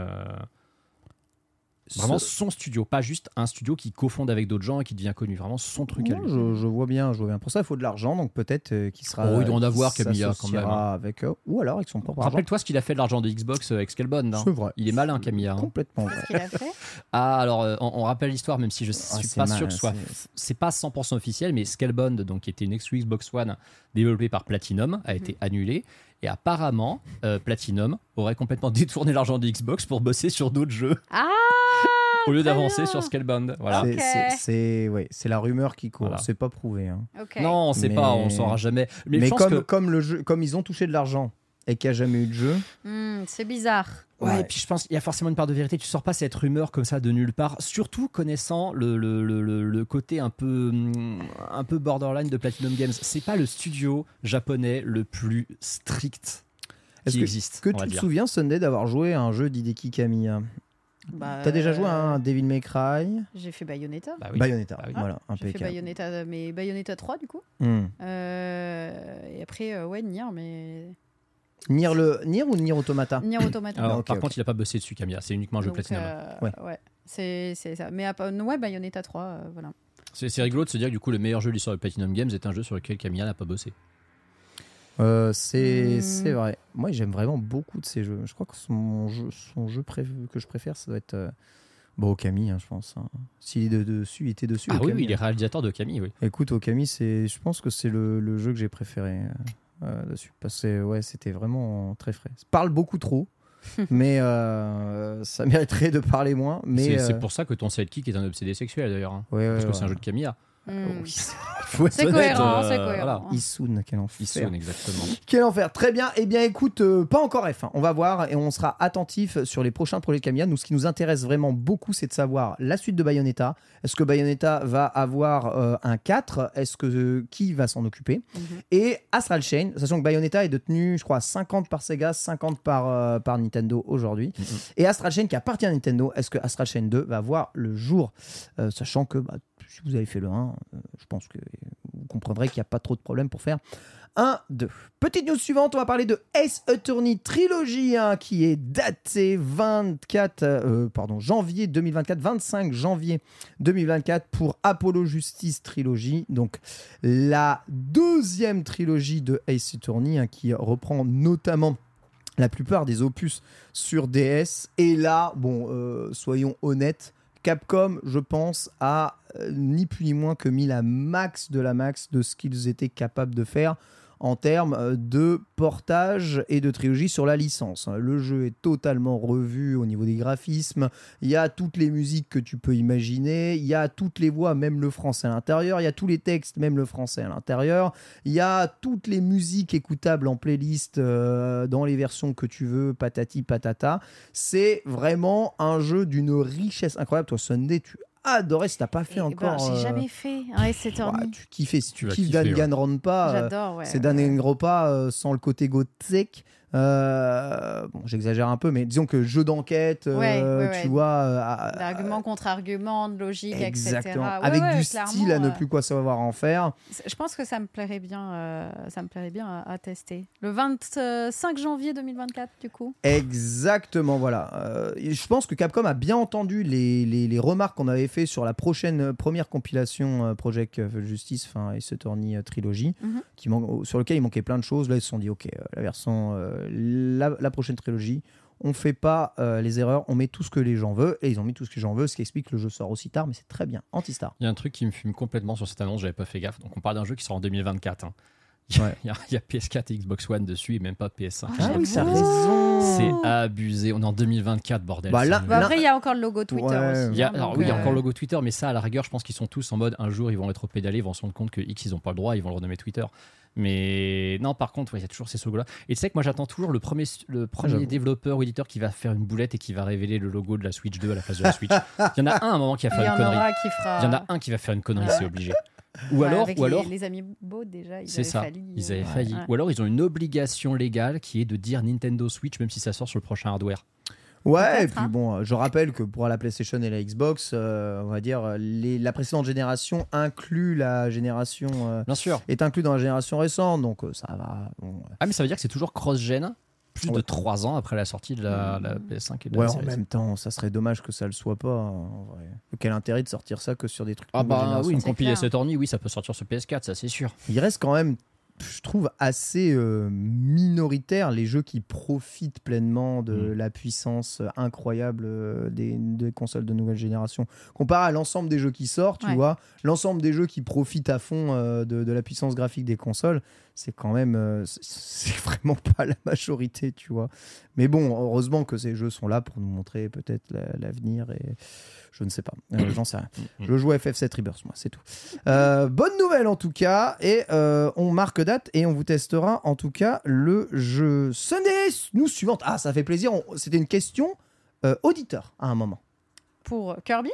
Vraiment Ce- son studio, pas juste un studio qui cofonde avec d'autres gens et qui devient connu. Vraiment son truc à lui. je, je vois bien, je vois bien. Pour ça, il faut de l'argent, donc peut-être euh, qu'il sera. Oh, il doit en avoir, Camilla, quand même, s'associera Avec, euh, ou alors avec son propre. Rappelle-toi ce qu'il a fait de l'argent de Xbox euh, avec Scalebone. hein. C'est vrai. Il est malin, Camilla. hein. Complètement vrai. Qu'est-ce qu'il a fait? [laughs] Ah, alors, euh, on, on rappelle l'histoire, même si je Ah, suis pas mal, sûr que ce soit. c'est- pas 100% officiel, mais Scalebound, donc, qui était une exclu Xbox One développée par Platinum, a été annulée. Et apparemment, euh, Platinum aurait complètement [laughs] détourné l'argent de Xbox pour bosser sur d'autres jeux Ah au lieu d'avancer sur Scalebound. Voilà. C'est- c'est- C'est ouais, c'est la rumeur qui court, Voilà. c'est pas prouvé. hein. Non, on sait Mais- pas, on saura jamais. Mais, Mais, je pense comme, que. comme, le jeu, comme ils ont touché de l'argent et qu'il n'y a jamais eu de jeu, Hmm, c'est bizarre. Ouais, Ouais. et puis je pense qu'il y a forcément une part de vérité. Tu sors pas cette rumeur comme ça de nulle part, surtout connaissant le, le, le, le- le côté un peu, hum, un peu borderline de Platinum Games. C'est pas le studio japonais le plus strict Est-ce qui que- existe. que tu te dire. souviens, Sunday, d'avoir joué à un jeu d'Hideki Kamiya? Bah, T'as déjà joué à euh, un Devil May Cry J'ai fait Bayonetta. Bah oui. Bayonetta, Bah oui. voilà, J'ai fait. Bayonetta, mais Bayonetta 3 du coup. Hmm. Euh, et après, euh, ouais, Nier, mais. Nier, le... Nier ou Nier Automata Nier Automata. Alors, Ok, par contre, il a pas bossé dessus, Camilla. C'est uniquement un jeu Donc, Platinum. euh, Ouais. ouais. C'est c'est ça. Mais à ouais, Bayonetta 3, euh, voilà. C'est c'est rigolo de se dire que du coup, le meilleur jeu de l'histoire de Platinum Games est un jeu sur lequel Camilla n'a pas bossé. Euh, c'est Hmm. vrai. Moi, j'aime vraiment beaucoup de ces jeux. Je crois que son jeu, son jeu que je préfère, ça doit être euh, bon, Okami, hein, je pense. hein. S'il est de- dessus, il était dessus. Ah oui, Okami. oui, il est réalisateur de Camille, oui. Écoute, Okami, je pense que c'est le, le jeu que j'ai préféré euh, euh, dessus. Parce que ouais, c'était vraiment très frais. Ça parle beaucoup trop, [laughs] mais euh, ça mériterait de parler moins. Mais C'est euh, pour ça que ton sidekick est un obsédé sexuel d'ailleurs. hein. ouais, ouais, Parce que ouais. c'est un jeu de Camilla. Hmm. Oui, c'est- [laughs] cohérent, euh, c'est voilà. cohérent. Issoun, quel enfer. Exactement. Quel enfer. Très bien. Eh bien, écoute, euh, pas encore F. hein. On va voir et on sera attentif sur les prochains projets de Camilla. Nous, ce qui nous intéresse vraiment beaucoup, c'est de savoir la suite de Bayonetta. Est-ce que Bayonetta va avoir euh, un 4 Est-ce que euh, qui va s'en occuper? Mhm. Et Astral Chain, sachant que Bayonetta est détenu, je crois, 50 par Sega, 50 par, euh, par Nintendo aujourd'hui. Mhm. Et Astral Chain qui appartient à Nintendo, est-ce que Astral Chain 2 va voir le jour? Euh, Sachant que bah, si vous avez fait le 1, euh, je pense que vous comprendrez qu'il n'y a pas trop de problème pour faire 1, 2. Petite news suivante, on va parler de Ace Attorney Trilogy hein, qui est daté 24, euh, pardon, janvier 2024, 25 janvier 2024 pour Apollo Justice Trilogy. Donc la deuxième trilogie de Ace Attorney hein, qui reprend notamment la plupart des opus sur DS. Et là, bon, euh, soyons honnêtes, Capcom, je pense, a euh, ni plus ni moins que mis la max de la max de ce qu'ils étaient capables de faire en termes euh, de portage et de trilogie sur la licence. Le jeu est totalement revu au niveau des graphismes. Il y a toutes les musiques que tu peux imaginer. Il y a toutes les voix, même le français à l'intérieur. Il y a tous les textes, même le français à l'intérieur. Il y a toutes les musiques écoutables en playlist euh, dans les versions que tu veux, patati patata. C'est vraiment un jeu d'une richesse incroyable. Toi, Sunday, tu adorais si t'as pas fait Et, ben, encore. J'ai euh, jamais fait un S7 ouais, tu kiffais. Si tu, kiffes kiffer, Danganronpa, euh, J'adore, ouais. c'est Danganronpa euh, sans le côté gothique. Euh, bon, j'exagère un peu, mais disons que jeu d'enquête, euh, Ouais, ouais, ouais. tu vois. euh, à- D'argument contre argument, de logique, Exactement. etc. Avec du style à ne euh, plus quoi savoir en faire. Je pense que ça me plairait bien, euh, ça me plairait bien à, à tester. Le 25 janvier 2024, du coup. Exactement, voilà. Euh, et je pense que Capcom a bien entendu les, les- les remarques qu'on avait fait sur la prochaine euh, première compilation euh, Project euh, Justice, enfin Ace Attorney euh, trilogie, qui man- sur lequel il manquait plein de choses. Là, ils se sont dit, ok, euh, la version, euh, la, la prochaine trilogie, on fait pas euh, les erreurs, on met tout ce que les gens veulent, et ils ont mis tout ce que les gens veulent, ce qui explique que le jeu sort aussi tard, mais c'est très bien. Anti-Star. Il y a un truc qui me fume complètement sur cette annonce, j'avais pas fait gaffe. Donc on parle d'un jeu qui sort en 2024. hein. Il y, a, Ouais. il y a- il y a PS4 et Xbox One dessus et même pas PS5. Ah oui, raison. C'est abusé. On est en 2024, bordel. Bah, là-. Bah, après, il y a encore le logo Twitter Ouais. aussi. Il y a, hein, alors donc, oui, il y a euh, encore le logo Twitter, mais ça, à la rigueur, je pense qu'ils sont tous en mode un jour ils vont être pédalés, ils vont se rendre compte que X ils n'ont pas le droit, ils vont le renommer Twitter. Mais non, par contre, ouais, il y a toujours ces logos-là. Et tu sais que moi j'attends toujours le premier, le premier développeur ou éditeur qui va faire une boulette et qui va révéler le logo de la Switch 2 à la place de la Switch. [laughs] Il y en a un à un moment qui va Il y faire en une connerie. aura qui fera. Il y en a un qui va faire une connerie, c'est obligé. Ou Ouais, alors, avec ou les, alors, les amis beaux déjà, ils c'est avaient ça, failli. ils avaient euh, failli. ouais. Ou alors ils ont une obligation légale qui est de dire Nintendo Switch même si ça sort sur le prochain hardware. Ouais, et puis hein. bon, je rappelle que pour la PlayStation et la Xbox, euh, on va dire, les, la précédente génération inclut la génération. euh, Bien sûr. est inclus dans la génération récente, donc euh, ça va. bon. Ah mais ça veut dire que c'est toujours cross-gen plus de Ouais. 3 ans après la sortie de la, la PS5 et de Ouais, la en même temps, ça serait dommage que ça le soit pas. en vrai. Quel intérêt de sortir ça que sur des trucs. Ah nouvelle bah génération. oui, une compilation clair. Attorney, oui, ça peut sortir sur PS4, ça c'est sûr. Il reste quand même, je trouve, assez euh, minoritaire les jeux qui profitent pleinement de Mm. la puissance incroyable euh, des, des consoles de nouvelle génération. Comparé à l'ensemble des jeux qui sortent, tu vois, l'ensemble des jeux qui profitent à fond euh, de, de la puissance graphique des consoles, c'est quand même, euh, c'est- vraiment [laughs] pas la majorité, tu vois. Mais bon, heureusement que ces jeux sont là pour nous montrer peut-être la- l'avenir et je ne sais pas. Euh, J'en sais rien. Je joue à FF7 Rebirth, moi, c'est tout. Euh, bonne nouvelle en tout cas, et euh, on marque date et on vous testera en tout cas le jeu Sunday nous suivante. Ah, ça fait plaisir. on- C'était une question euh, auditeur à un moment. Pour Kirby?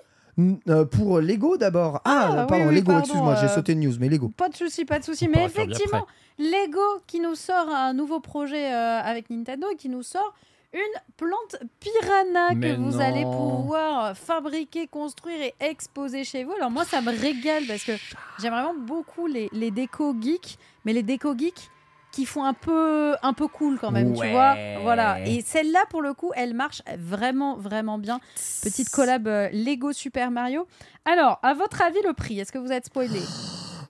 Euh, pour Lego d'abord. Ah, Ah, pardon, oui, oui, Lego, pardon, excuse-moi, j'ai euh, sauté une news, mais Lego. Pas de souci, pas de souci. Mais effectivement, Lego qui nous sort un nouveau projet euh, avec Nintendo et qui nous sort une plante piranha Mais que vous non. allez pouvoir fabriquer, construire et exposer chez vous. Alors moi, ça me régale parce que j'aime vraiment beaucoup les, les décos geeks, mais les décos geeks qui font un peu un peu cool quand même, tu vois. Voilà. Et celle-là, pour le coup, elle marche vraiment vraiment bien. Petite collab euh, Lego Super Mario. Alors, à votre avis, le prix Est-ce que vous êtes spoilé?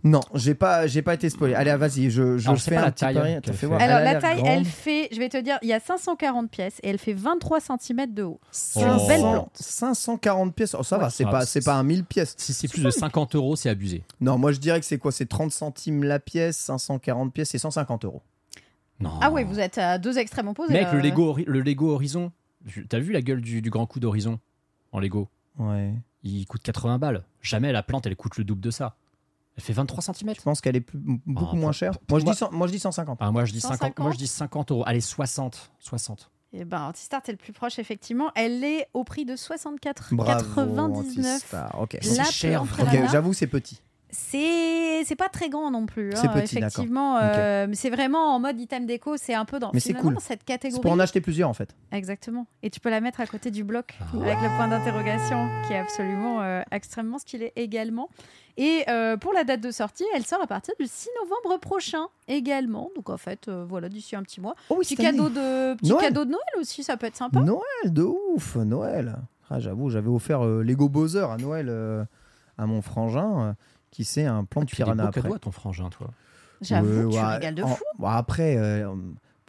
Non, j'ai pas, j'ai pas été spoilé. Allez, vas-y, je, je Alors, c'est fais un la petit taille pari. qu'elle T'as fait fait. voir. Alors la taille, grande. elle fait, je vais te dire, il y a 540 pièces et elle fait 23 cm de haut. C'est Oh. une belle plante. 540 pièces. Oh, ça Ouais, va, c'est ça pas, c'est pas un 1000 pièces. Si c'est plus de 50 euros, c'est abusé. Non, moi je dirais que c'est quoi? C'est 30 centimes la pièce, 540 pièces, c'est 150 euros. Non. Ah ouais, vous êtes à deux extrêmes opposés. Mec, le Lego, Hori- le Lego Horizon, tu- t'as vu la gueule du, du grand coup d'Horizon en Lego? Ouais. Il coûte 80 balles. Jamais la plante, elle coûte le double de ça. Elle fait 23 cm. Je pense qu'elle est plus- beaucoup Ah, moins chère. Moi je, moi- dis 100 moi je dis 150. Ah, moi, je dis 50, 150. moi, je dis 50 euros. Allez, 60. 60. Et ben, Antistar, t'es le plus proche, effectivement. Elle est au prix de 64,99. Bravo, Antistar. Ok. La C'est cher, plante vraiment. Ok, piranha. j'avoue, c'est petit. C'est c'est pas très grand non plus. C'est hein, petit, effectivement. euh, mais c'est vraiment en mode item déco. C'est un peu dans Mais c'est cool. cette C'est catégorie. pour en acheter plusieurs en fait. Exactement. Et tu peux la mettre à côté du bloc Ah. avec le point d'interrogation qui est absolument euh, extrêmement stylé également. Et euh, pour la date de sortie, elle sort à partir du 6 novembre prochain également. Donc en fait, euh, voilà, d'ici un petit mois. Oh oui, Petit cadeau de petit Noël. cadeau de Noël aussi, ça peut être sympa. Noël de ouf, Noël. Ah, j'avoue, j'avais offert euh, Lego Bowser à Noël euh, à mon frangin euh, qui sait un plan de Tu fais des piranha beaux après. cadeaux à ton frangin, toi. J'avoue, Ouais, tu ouais, régales de en- fou. bon, après, euh,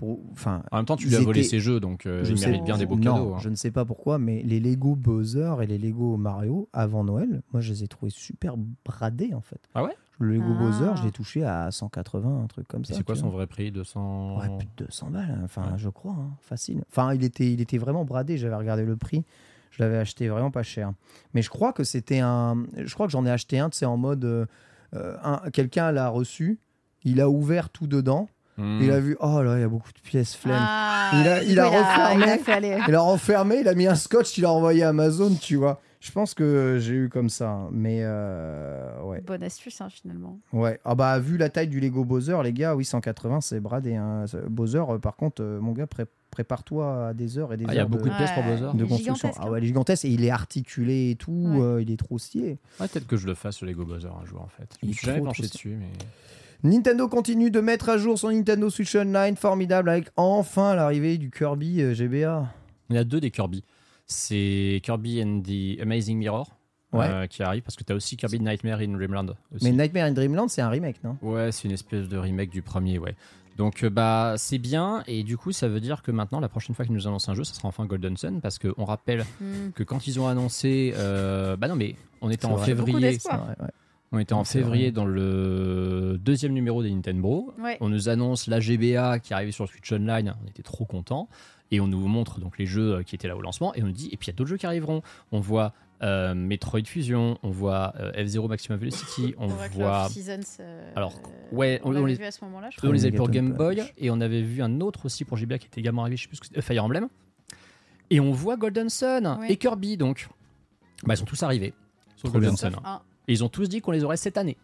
pour, enfin, En même temps, tu lui as volé ses jeux, donc euh, je il sais- mérite bien des beaux non, cadeaux. hein. je ne sais pas pourquoi, mais les Lego Bowser et les Lego Mario avant Noël, moi je les ai trouvés super bradés en fait. Ah ouais? Le Lego Ah. Bowser, je l'ai touché à 180, un truc comme ça. c'est quoi son vrai prix? 200 Ouais, plus de 200 balles, hein. enfin, Ouais. je crois, hein, facile. Enfin, il était, il était vraiment bradé, j'avais regardé le prix, je l'avais acheté vraiment pas cher. Mais je crois que c'était un. Je crois que j'en ai acheté un, tu sais, en mode. euh, euh, un- Quelqu'un l'a reçu, il a ouvert tout dedans, Hmm. il a vu, oh là, il y a beaucoup de pièces flemme. Ah, Il a- il a refermé. il a fait aller. Il a renfermé, il a mis un scotch, il a envoyé à Amazon, tu vois. Je pense que j'ai eu comme ça, hein. mais euh, ouais. Bonne astuce, hein, finalement. Ouais. Ah bah vu la taille du Lego Bowser, les gars, oui 180 c'est bradé. Hein. Ce- Bowser, euh, par contre, euh, mon gars, pré- prépare-toi à des heures et des Ah, il y a heures beaucoup de de, pièces pour. Bowser. de construction. Ah hein. ouais, il est gigantesque et il est articulé et tout. Ouais. euh, il est trop stylé. Ouais, peut-être que je le fasse sur Lego Bowser un jour en fait. Je me suis jamais penché dessus, mais. Nintendo continue de mettre à jour son Nintendo Switch Online, formidable avec enfin l'arrivée du Kirby euh, GBA. Il y a deux des Kirby. C'est Kirby and the Amazing Mirror Ouais. euh, qui arrive parce que tu as aussi Kirby Nightmare in Dreamland. Aussi. Mais Nightmare in Dreamland, c'est un remake, non? Ouais, c'est une espèce de remake du premier, ouais. Donc euh, bah c'est bien et du coup ça veut dire que maintenant la prochaine fois qu'ils nous annoncent un jeu, ça sera enfin Golden Sun parce qu'on rappelle Hmm. que quand ils ont annoncé, euh, bah non mais on était en vrai. Février, d'espoir. Ouais, ouais. On était en février dans le deuxième numéro des Nintendo. Ouais. On nous annonce la GBA qui arrivait sur Switch Online, on était trop contents. Et on nous montre donc les jeux euh, qui étaient là au lancement. Et on nous dit, et puis il y a d'autres jeux qui arriveront. On voit euh, Metroid Fusion, on voit euh, F-Zero Maximum Velocity, on Oracle voit. Seasons, euh, Alors, ouais, on, on- les- vu à ce moment-là, je Eux, crois. on les avait pour Game Boy. Punch. Et on avait vu un autre aussi pour GBA qui était également arrivé, je sais plus ce que c'était, euh, Fire Emblem. Et on voit Golden Sun Oui. et Kirby donc. Bah, ils sont tous arrivés. Golden Sun. Sauf un. Et ils ont tous dit qu'on les aurait cette année.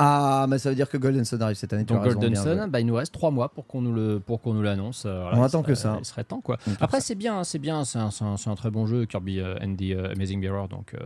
Ah, mais ça veut dire que Golden Sun arrive cette année. Donc Golden Sun, bah, il nous reste trois mois pour qu'on nous le pour qu'on nous l'annonce. Euh, voilà, On attend que ça. Il serait temps quoi. Après c'est bien, c'est bien, c'est un, très bon jeu Kirby euh, and the euh, Amazing Mirror. Donc euh,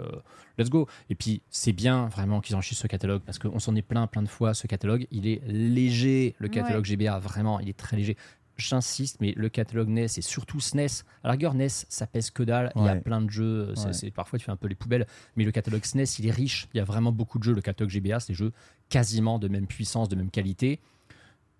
let's go. Et puis c'est bien vraiment qu'ils enregistrent ce catalogue parce qu'on s'en est plein plein de fois. Ce catalogue, il est léger. Le catalogue GBA vraiment, il est très léger. J'insiste, mais le catalogue NES et surtout SNES. À la rigueur, NES, ça pèse que dalle. Il y a plein de jeux. c'est- Ouais. c'est- parfois, tu fais un peu les poubelles. Mais le catalogue SNES, il est riche. Il y a vraiment beaucoup de jeux. Le catalogue GBA, c'est des jeux quasiment de même puissance, de même qualité.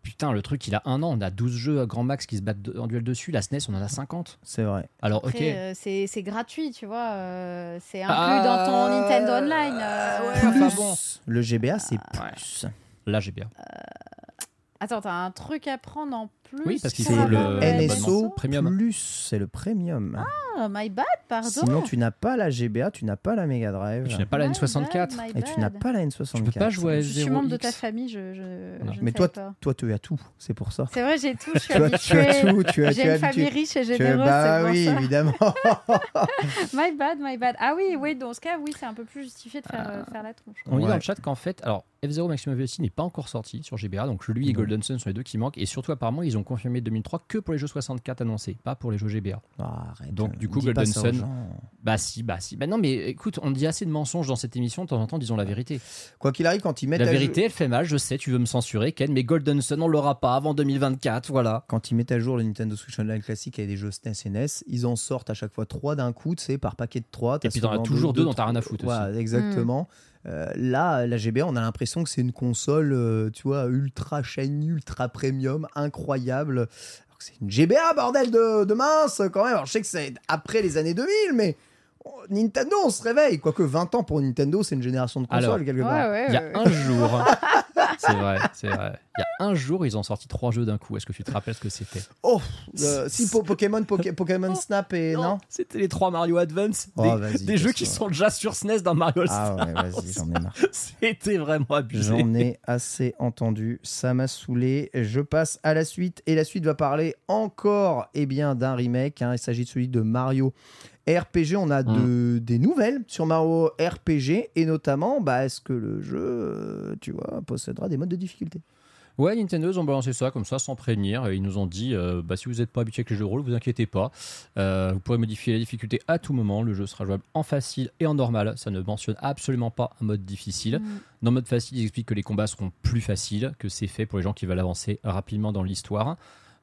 Putain, le truc, il a un an. On a 12 jeux à grand max qui se battent en duel dessus. La SNES, on en a 50. C'est vrai. Alors, Après, ok. euh, c'est c'est gratuit, tu vois. euh, c'est inclus Ah, dans ton Nintendo Online. euh, ouais, Plus, enfin bon. le GBA, c'est Ouais. plus. Là, GBA. Attends, t'as un truc à prendre en plus Oui, parce qu'il faut C'est le- NSO premium. plus. C'est le premium. Ah, my bad, pardon. Sinon, tu n'as pas la GBA, tu n'as pas la Mega Drive. Tu n'as pas la My N64. bad, my Et tu n'as pas la N64. Tu peux pas jouer à Je suis F0X. membre de ta famille, je, Mais toi, pas. toi, tu as tout. C'est pour ça. C'est vrai, j'ai tout, je suis Tu as, tu as habituée. tout. Tu as, J'ai une famille riche et généreuse, bah oui, ça. évidemment. [laughs] My bad, my bad. Ah oui, oui, dans ce cas, oui, c'est un peu plus justifié de faire, euh, faire la tronche. On dit Ouais. dans le chat qu'en fait, alors F0 Maximum Velocity n'est pas encore sorti sur GBA, donc lui et. Golden Sun sont les deux qui manquent, et surtout apparemment ils ont confirmé 2003 que pour les jeux 64 annoncés, pas pour les jeux GBA. Arrête. Donc, du coup, Golden Sun. Bah si, bah si. Bah non mais écoute, on dit assez de mensonges dans cette émission, de temps en temps disons la vérité. Quoi qu'il arrive, quand ils mettent La vérité elle fait mal, je sais, tu veux me censurer Ken, mais Golden Sun on l'aura pas avant 2024, voilà. quand ils mettent à jour le Nintendo Switch Online classique avec des jeux SNES et NES, ils en sortent à chaque fois trois d'un coup, tu sais, par paquet de trois. Et puis t'en as toujours deux dont t'as rien à foutre aussi. Voilà, exactement. Euh, là, la GBA, on a l'impression que c'est une console, euh, tu vois, ultra shiny, ultra premium, incroyable. Alors que c'est une GBA, bordel de, de mince, quand même. Alors, je sais que c'est après les années 2000, mais oh, Nintendo, on se réveille. Quoique 20 ans pour Nintendo, c'est une génération de consoles, Alors, quelque Ouais, part. ouais, Il y a ouais. un jour, [laughs] c'est vrai, c'est vrai. Il y a un jour ils ont sorti trois jeux d'un coup. Est-ce que tu te rappelles ce que c'était? Oh, euh, si po- Pokémon, Poké- Pokémon Snap et non, C'était les trois Mario Advance, Oh, des, jeux qui sont déjà sur SNES dans Mario Ah ouais, vas-y, j'en ai marre. [laughs] C'était vraiment abusé. J'en ai assez entendu, ça m'a saoulé. Je passe à la suite et la suite va parler encore eh bien d'un remake. hein. Il s'agit de celui de Mario RPG. On a de, des nouvelles sur Mario RPG et notamment, bah, est-ce que le jeu, euh, tu vois, possédera des modes de difficulté? Ouais, Nintendo, ils ont balancé ça comme ça sans prévenir. Et ils nous ont dit euh, bah, si vous n'êtes pas habitué avec les jeux de rôle, vous inquiétez pas. Euh, vous pourrez modifier la difficulté à tout moment. Le jeu sera jouable en facile et en normal. Ça ne mentionne absolument pas un mode difficile. Mm. Dans mode facile, ils expliquent que les combats seront plus faciles, que c'est fait pour les gens qui veulent avancer rapidement dans l'histoire.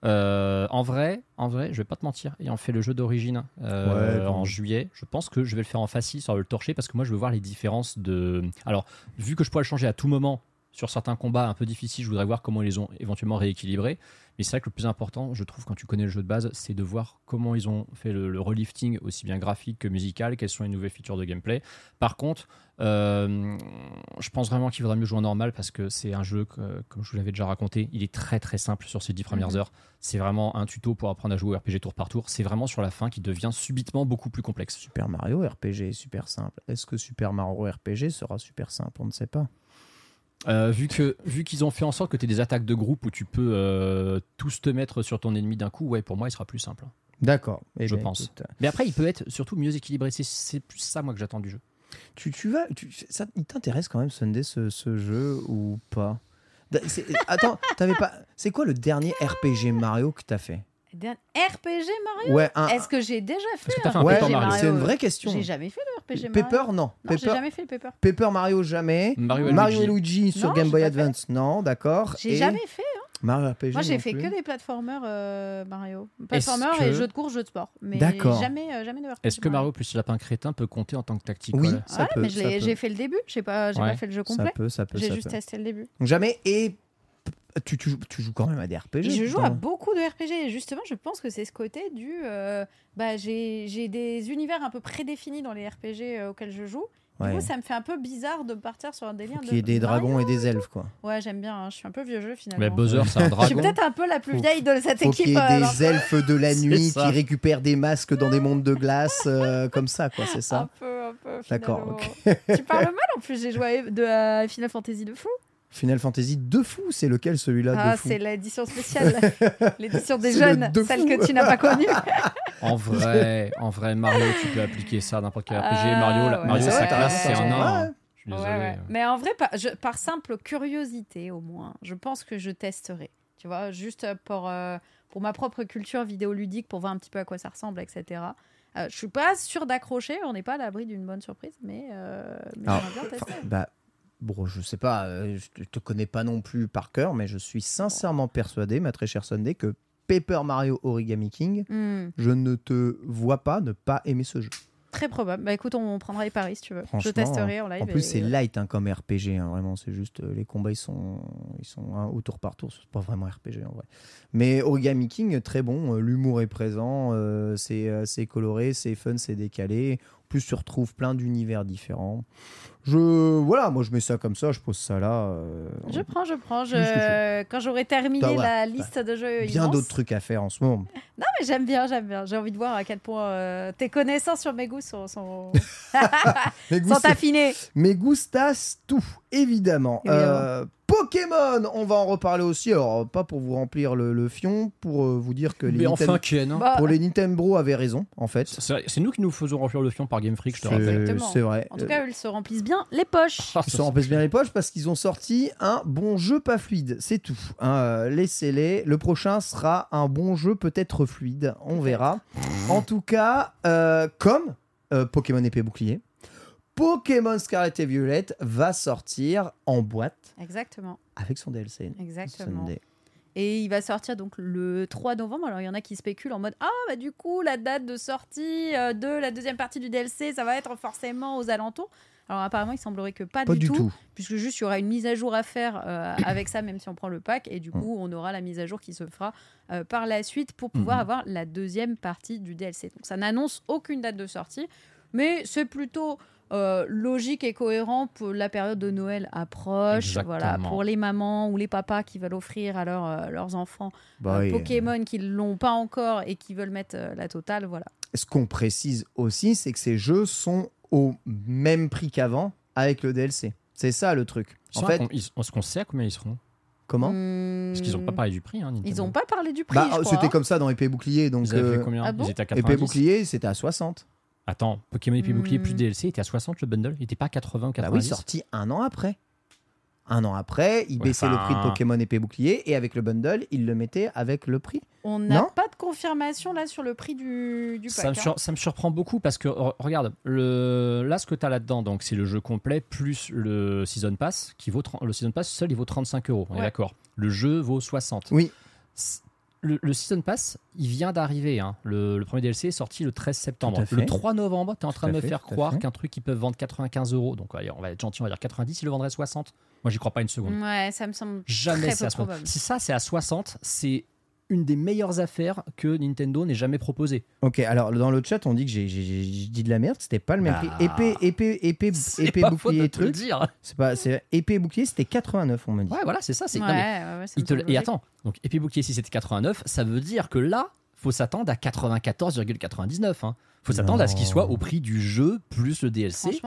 Euh, en vrai, en vrai, je vais pas te mentir, ayant fait le jeu d'origine euh, Ouais, en juillet, je pense que je vais le faire en facile, ça va le torcher parce que moi je veux voir les différences de. Alors, vu que je pourrais le changer à tout moment, sur certains combats un peu difficiles, je voudrais voir comment ils les ont éventuellement rééquilibrés. Mais c'est vrai que le plus important, je trouve, quand tu connais le jeu de base, c'est de voir comment ils ont fait le, le relifting, aussi bien graphique que musical, quelles sont les nouvelles features de gameplay. Par contre, euh, je pense vraiment qu'il faudra mieux jouer en normal parce que c'est un jeu, que, comme je vous l'avais déjà raconté, il est très très simple sur ces dix premières Mhm. heures. C'est vraiment un tuto pour apprendre à jouer au RPG tour par tour. C'est vraiment sur la fin qui devient subitement beaucoup plus complexe. Super Mario RPG est super simple. Est-ce que Super Mario RPG sera super simple? On ne sait pas. Euh, vu que vu qu'ils ont fait en sorte que tu aies des attaques de groupe où tu peux euh, tous te mettre sur ton ennemi d'un coup, ouais, pour moi, il sera plus simple. D'accord. Eh Je ben, pense. écoute, Mais après, il peut être surtout mieux équilibré. C'est- C'est plus ça, moi, que j'attends du jeu. Tu, tu vas, tu- ça, il t'intéresse quand même Sunday ce, ce jeu ou pas? [laughs] Attends, t'avais pas. C'est quoi le dernier RPG Mario que t'as fait? RPG Mario? Ouais, un. Est-ce que j'ai déjà fait Est-ce que fait un ouais, Paper Mario c'est une vraie question. J'ai jamais fait RPG Mario. Paper, non. Non, j'ai Paper, jamais fait le Paper. Paper Mario, jamais. Mario et Mario et Luigi. Sur Non, Game Boy Advance, non, d'accord. J'ai Et jamais fait. Mario RPG. Moi, j'ai fait plus. que des platformers euh, Mario. Platformers que- et jeux de course, jeux de sport. Mais D'accord. jamais, euh, jamais de RPG. Est-ce que Mario plus Lapin Crétin peut compter en tant que tactique Oui, ça Ouais, peut. mais ça j'ai fait le début. J'ai pas, Ouais. pas fait le jeu Ça complet. peut, ça peut, J'ai ça juste peut. testé le début. Donc jamais. Et tu, tu, joues- tu joues quand même à des RPG. Je joue à beaucoup de RPG et justement, je pense que c'est ce côté du. euh, bah, j'ai j'ai des univers un peu prédéfinis dans les RPG euh, auxquels je joue. Du Ouais. coup, ça me fait un peu bizarre de partir sur un délire de. y ait des Mario. dragons et des elfes, quoi. Ouais, j'aime bien. hein, Je suis un peu vieux jeu finalement. Mais Bowser, c'est un [laughs] je suis dragon. peut-être un peu la plus Faut- vieille de cette Faut qu'il équipe. y ait euh, des elfes de la [laughs] nuit ça. qui récupèrent des masques dans des mondes de glace, euh, comme ça, quoi, c'est Un ça peu, un peu. D'accord, finalement. tu parles mal en plus. J'ai joué de à Final Fantasy de fou. Final Fantasy de fou, c'est lequel celui-là Ah, c'est l'édition spéciale, [laughs] l'édition des jeunes, de celle fou. que tu n'as pas connue. [laughs] En vrai, en vrai, Mario, tu peux appliquer ça à n'importe quel RPG. Ah, Mario, la- ouais. Mario, sa classe, c'est un. Je suis désolé. ouais. Mais en vrai, par, je- par simple curiosité au moins, je pense que je testerai. Tu vois, juste pour, euh, pour ma propre culture vidéoludique, pour voir un petit peu à quoi ça ressemble, etc. Euh, je suis pas sûre d'accrocher, on n'est pas à l'abri d'une bonne surprise, mais, euh, mais Alors, j'aimerais bien tester. Bah, bon, je sais pas, euh, je te- te connais pas non plus par cœur, mais je suis sincèrement persuadé, ma très chère Sunday, que Paper Mario Origami King, Hmm, je ne te vois pas ne pas aimer ce jeu. très probable. Bah écoute, on prendra les paris si tu veux. Je testerai en live. En plus, et- c'est light hein, comme RPG, hein, vraiment. C'est juste euh, les combats, ils sont, ils sont hein, au tour par tour. C'est pas vraiment RPG en vrai. Mais Origami King, très bon. euh, L'humour est présent. euh, c'est euh, c'est coloré, c'est fun, c'est décalé. Plus, tu retrouves plein d'univers différents. Je, voilà, moi je mets ça comme ça, je pose ça là. euh, Je prends, je prends. Je... Quand j'aurai terminé ouais, la liste de jeux bien d'autres trucs à faire en ce moment. Non, mais j'aime bien, j'aime bien. J'ai envie de voir à quel point euh, tes connaissances sur mes goûts sont, [laughs] affinées. Mais Gustas, tout, évidemment. Évidemment. Euh, Pokémon, on va en reparler aussi. Alors, pas pour vous remplir le, le fion, pour euh, vous dire que les Mais Nintendo, enfin, Ken. hein. Bah, pour les Nintendo avaient raison, en fait. C'est c'est nous qui nous faisons remplir le fion par Game Freak, je te C'est- rappelle. Exactement. C'est vrai. En tout cas, ils se remplissent bien les poches. Ah, Ils se remplissent bien les poches parce qu'ils ont sorti un bon jeu pas fluide, c'est tout. hein. Euh, Laissez-les. Le prochain sera un bon jeu peut-être fluide, on verra. En tout cas, euh, comme euh, Pokémon épée bouclier, Pokémon Scarlet et Violet va sortir en boîte Exactement, avec son DLC. exactement. Sunday. Et il va sortir donc le 3 novembre. Alors il y en a qui spéculent en mode Ah, bah du coup, la date de sortie euh, de la deuxième partie du DLC, ça va être forcément aux alentours. Alors apparemment, il semblerait que pas, Pas du tout. puisque juste il y aura une mise à jour à faire euh, avec ça, même si on prend le pack, et du coup on aura la mise à jour qui se fera euh, par la suite pour pouvoir Mhm. avoir la deuxième partie du DLC. Donc ça n'annonce aucune date de sortie, mais c'est plutôt euh, logique et cohérent pour la période de Noël approche, Exactement. voilà, pour les mamans ou les papas qui veulent offrir à leurs, euh, leurs enfants Bah euh. Pokémon qui l'ont pas encore et qui veulent mettre euh, la totale, voilà. Ce qu'on précise aussi, c'est que ces jeux sont au même prix qu'avant avec le DLC. C'est ça le truc. Ils En fait, ils- Est-ce qu'on sait à combien ils seront? Comment? Hmm, Parce qu'ils n'ont pas parlé du prix. Hein, Ils Nintendo. ont pas parlé du prix, Bah. C'était comme ça dans Épée Bouclier. Donc, Ils avaient euh, fait combien? Ah bon? Ils étaient à Épée 90. Bouclier, c'était à 60. Attends, Pokémon Épée Bouclier plus Hmm. DLC était à 60 le bundle Il était pas à 80 ou Bah 90 oui, sorti un an après. Un an après, il Ouais, baissait le prix de Pokémon Épée Bouclier et avec le bundle, il le mettait avec le prix. On n'a pas de confirmation là sur le prix du, du ça me, pack. hein. sur- ça me surprend beaucoup parce que re- regarde, le, là ce que tu as là-dedans, donc c'est le jeu complet plus le Season Pass qui vaut le Season Pass seul il vaut 35 euros. On est d'accord. Le jeu vaut 60. Oui. Le, le Season Pass, il vient d'arriver. hein. Le, le premier DLC est sorti le 13 septembre. Le 3 novembre, tu es en train de me fait, faire croire qu'un truc qui peut vendre 95 euros, donc allez, on va être gentil, on va dire 90, il le vendrait 60. Moi, j'y crois pas une seconde. Ouais, ça me semble Jamais c'est à 60. probable. Si ça, c'est à 60, c'est une des meilleures affaires que Nintendo n'ait jamais proposé. Ok, alors dans le chat, on dit que j'ai dit de la merde, c'était pas le même Bah, prix. Épée, épée, épée, [laughs] C'est épée, pas faute bouclier, truc. dire. C'est pas, c'est épée, bouclier, c'était 89, on m'a dit. Ouais, voilà, c'est ça. C'est Ouais, non, mais ouais, ouais, ça il me te- Et attends, donc épée bouclier, si c'était 89, ça veut dire que là, faut s'attendre à 94,99. Hein. Faut s'attendre à ce qu'il soit au prix du jeu plus le DLC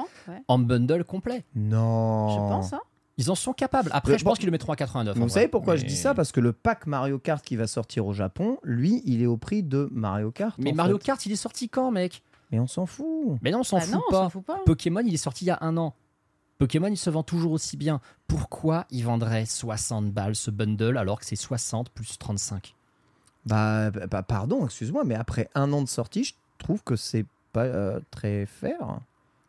en bundle complet. Non. Je pense, hein. Ils en sont capables. Après, je bon, pense qu'ils le mettront à 89. en Vous savez pourquoi je dis ça? Parce que le pack Mario Kart qui va sortir au Japon, lui, il est au prix de Mario Kart. Mais Mario fait. Kart, il est sorti quand, mec? Mais on s'en fout. Mais non, on s'en Bah fout non, on pas. s'en fout pas. Pokémon, il est sorti il y a un an. Pokémon, il se vend toujours aussi bien. Pourquoi il vendrait 60 balles ce bundle alors que c'est 60 plus 35 Bah, bah, bah, pardon, excuse-moi, mais après un an de sortie, je trouve que c'est pas euh, très fair.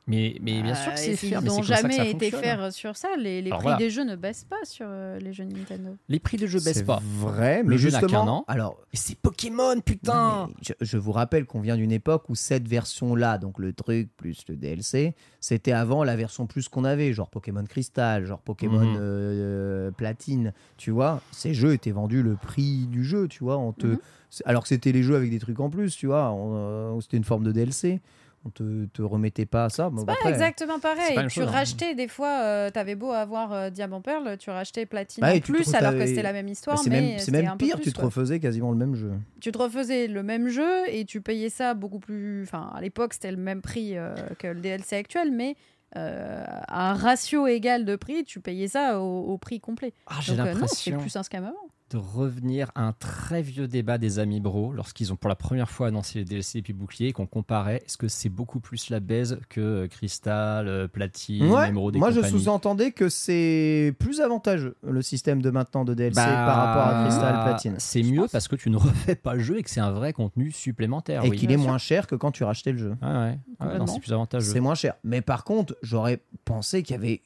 Mais, mais bien Euh, sûr que et c'est s'ils fair, mais c'est n'ont jamais ça été faire sur ça. Les, prix voilà. des jeux ne baissent pas sur euh, les jeux Nintendo. Les prix des jeux baissent C'est pas. vrai, Le mais jeu n'a justement. qu'un an. Alors, c'est Pokémon, putain je, je vous rappelle qu'on vient d'une époque où cette version-là, donc le truc plus le DLC, c'était avant la version plus qu'on avait, genre Pokémon Crystal, genre Pokémon Mhm. euh, Platine. Tu vois, ces jeux étaient vendus le prix du jeu, tu vois. On te, Mhm. Alors que c'était les jeux avec des trucs en plus, tu vois. on- euh, c'était une forme de DLC. On te, te remettait pas à ça. Bon, C'est pas après- exactement pareil. pas tu chose, hein. rachetais des fois, euh, t'avais beau avoir euh, Diamant Pearl, tu rachetais Platine Bah, en plus alors que c'était la même histoire. Bah, c'est mais même, c'est même un peu pire, plus, tu te quoi. refaisais quasiment le même jeu. Tu te refaisais le même jeu et tu payais ça beaucoup plus. Enfin, à l'époque, c'était le même prix euh, que le DLC actuel, mais euh, à un ratio égal de prix, tu payais ça au, au prix complet. Ah, J'ai euh, non, c'est l'impression plus un scam avant. De revenir à un très vieux débat des amis bro lorsqu'ils ont pour la première fois annoncé les DLC et puis bouclier et qu'on comparait est-ce que c'est beaucoup plus la baise que euh, Crystal, euh, Platine, Ouais, Emerald et moi je sous-entendais que c'est plus avantageux le système de maintenant de DLC Bah, par rapport à Crystal Platine. C'est mieux pense. parce que tu ne [laughs] refais pas le jeu et que c'est un vrai contenu supplémentaire. et oui. qu'il est moins cher que quand tu rachetais le jeu. Ouais, ouais. Ouais, non, Complètement. c'est plus avantageux. C'est moins cher. Mais par contre, j'aurais pensé qu'il y avait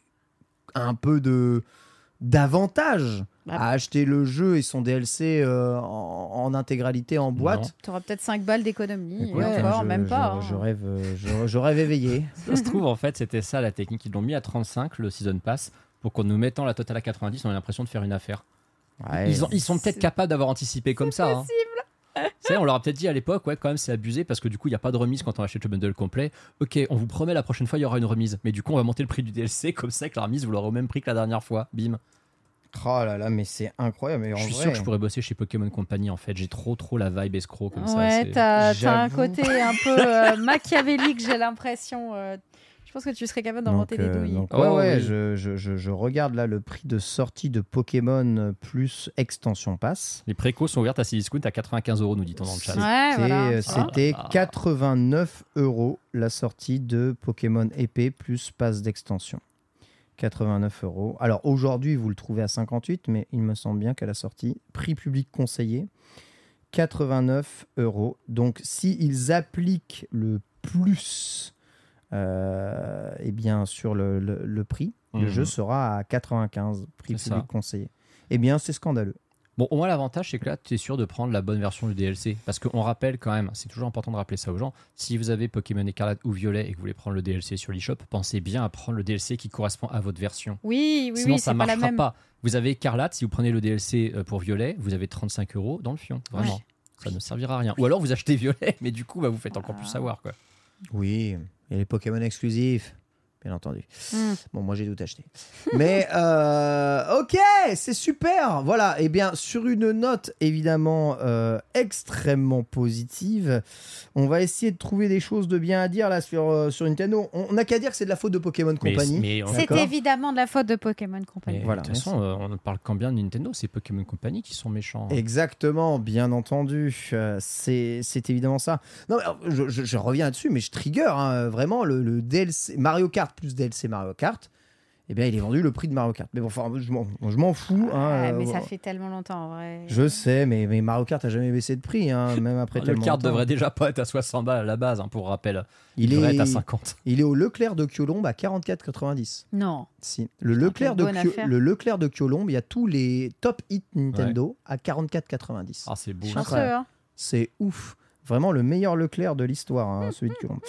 un peu de d'avantage Bah. à acheter le jeu et son DLC euh, en, en intégralité en boîte. Tu auras peut-être 5 balles d'économie. Et Écoute, encore, je- même je- pas. hein. Je, rêve, euh, je, je rêve éveillé. [laughs] Ça se trouve, en fait, c'était ça la technique. Ils l'ont mis à 35, le Season Pass, pour qu'en nous mettant la totale à 90, on ait l'impression de faire une affaire. Ouais. Ils, ont- ils sont peut-être capables d'avoir anticipé comme ça. hein. C'est on leur a peut-être dit à l'époque, ouais, quand même, c'est abusé parce que du coup, il n'y a pas de remise quand on achète le bundle complet. Ok, on vous promet la prochaine fois, il y aura une remise. Mais du coup, on va monter le prix du DLC, comme ça, que la remise, vous l'aurez au même prix que la dernière fois. Bim. Oh là là, mais c'est incroyable. Mais en Je suis vrai, sûr que je pourrais bosser chez Pokémon Company en fait. J'ai trop, trop la vibe escroc comme ça. Ouais, c'est- t'as un côté un peu euh, [laughs] machiavélique, j'ai l'impression. euh, je pense que tu serais capable d'inventer des euh, douilles. donc, ouais, ouais, oui. je, je- je- je regarde là le prix de sortie de Pokémon plus extension pass. Les précos sont ouvertes à Cdiscount à 95 euros, nous dit-on dans le chat. Ouais, C'était voilà. euh, c'était Ah. 89 euros la sortie de Pokémon épée plus pass d'extension. 89 euros. Alors aujourd'hui, vous le trouvez à 58, mais il me semble bien qu'à la sortie, prix public conseillé, 89 euros. Donc s'ils appliquent le plus euh, eh bien, sur le, le- le prix, le Mhm. jeu sera à 95, prix C'est public ça. conseillé. Eh bien, c'est scandaleux. Bon, au moins l'avantage, c'est que là, tu es sûr de prendre la bonne version du DLC. Parce qu'on rappelle quand même, c'est toujours important de rappeler ça aux gens, si vous avez Pokémon Écarlate ou Violet et que vous voulez prendre le DLC sur l'eShop, pensez bien à prendre le DLC qui correspond à votre version. Oui, oui, Sinon, oui, ça pas la marchera même. pas. Vous avez Écarlate, si vous prenez le DLC euh, pour Violet, vous avez 35 euros dans le fion. Vraiment. Ouais. Ça ne servira à rien. Ou alors vous achetez Violet, [laughs] mais du coup, bah, vous faites encore plus Ah. savoir. Quoi. Oui, et les Pokémon exclusifs, bien entendu. Hmm. Bon, moi j'ai tout acheté. Mais [laughs] euh, ok, c'est super. Voilà, et bien sur une note évidemment euh, extrêmement positive, on va essayer de trouver des choses de bien à dire là sur, euh, sur Nintendo. On n'a qu'à dire que c'est de la faute de Pokémon Mais- Company. mais on- C'est évidemment de la faute de Pokémon Company. Mais Voilà, de toute façon, euh, on ne parle quand bien de Nintendo, c'est Pokémon Company qui sont méchants. Exactement, bien entendu. Euh, c'est c'est évidemment ça. Non, mais, alors, je, je- je reviens là-dessus, mais je trigger hein, vraiment le, le DLC Mario Kart plus DLC Mario Kart. eh bien, il est vendu le prix de Mario Kart. Mais bon, enfin, je m'en- je m'en fous. hein, Ouais, euh, mais ça bon. fait tellement longtemps, en vrai. Je sais, mais, mais Mario Kart a jamais baissé de prix, hein, [laughs] même après Le tellement de temps. devrait déjà pas être à 60 balles à la base, hein, pour rappel. Il Il devrait est- être à 50. Il est au Leclerc de Kyolombe à 44,90. Non. Si. Le, Leclerc de Kyo- le Leclerc de Kyolombe, il y a tous les top hits Nintendo à 44,90. Ah, c'est beau. Hein. C'est ouf. Vraiment le meilleur Leclerc de l'histoire, hein, celui de Kyolombe.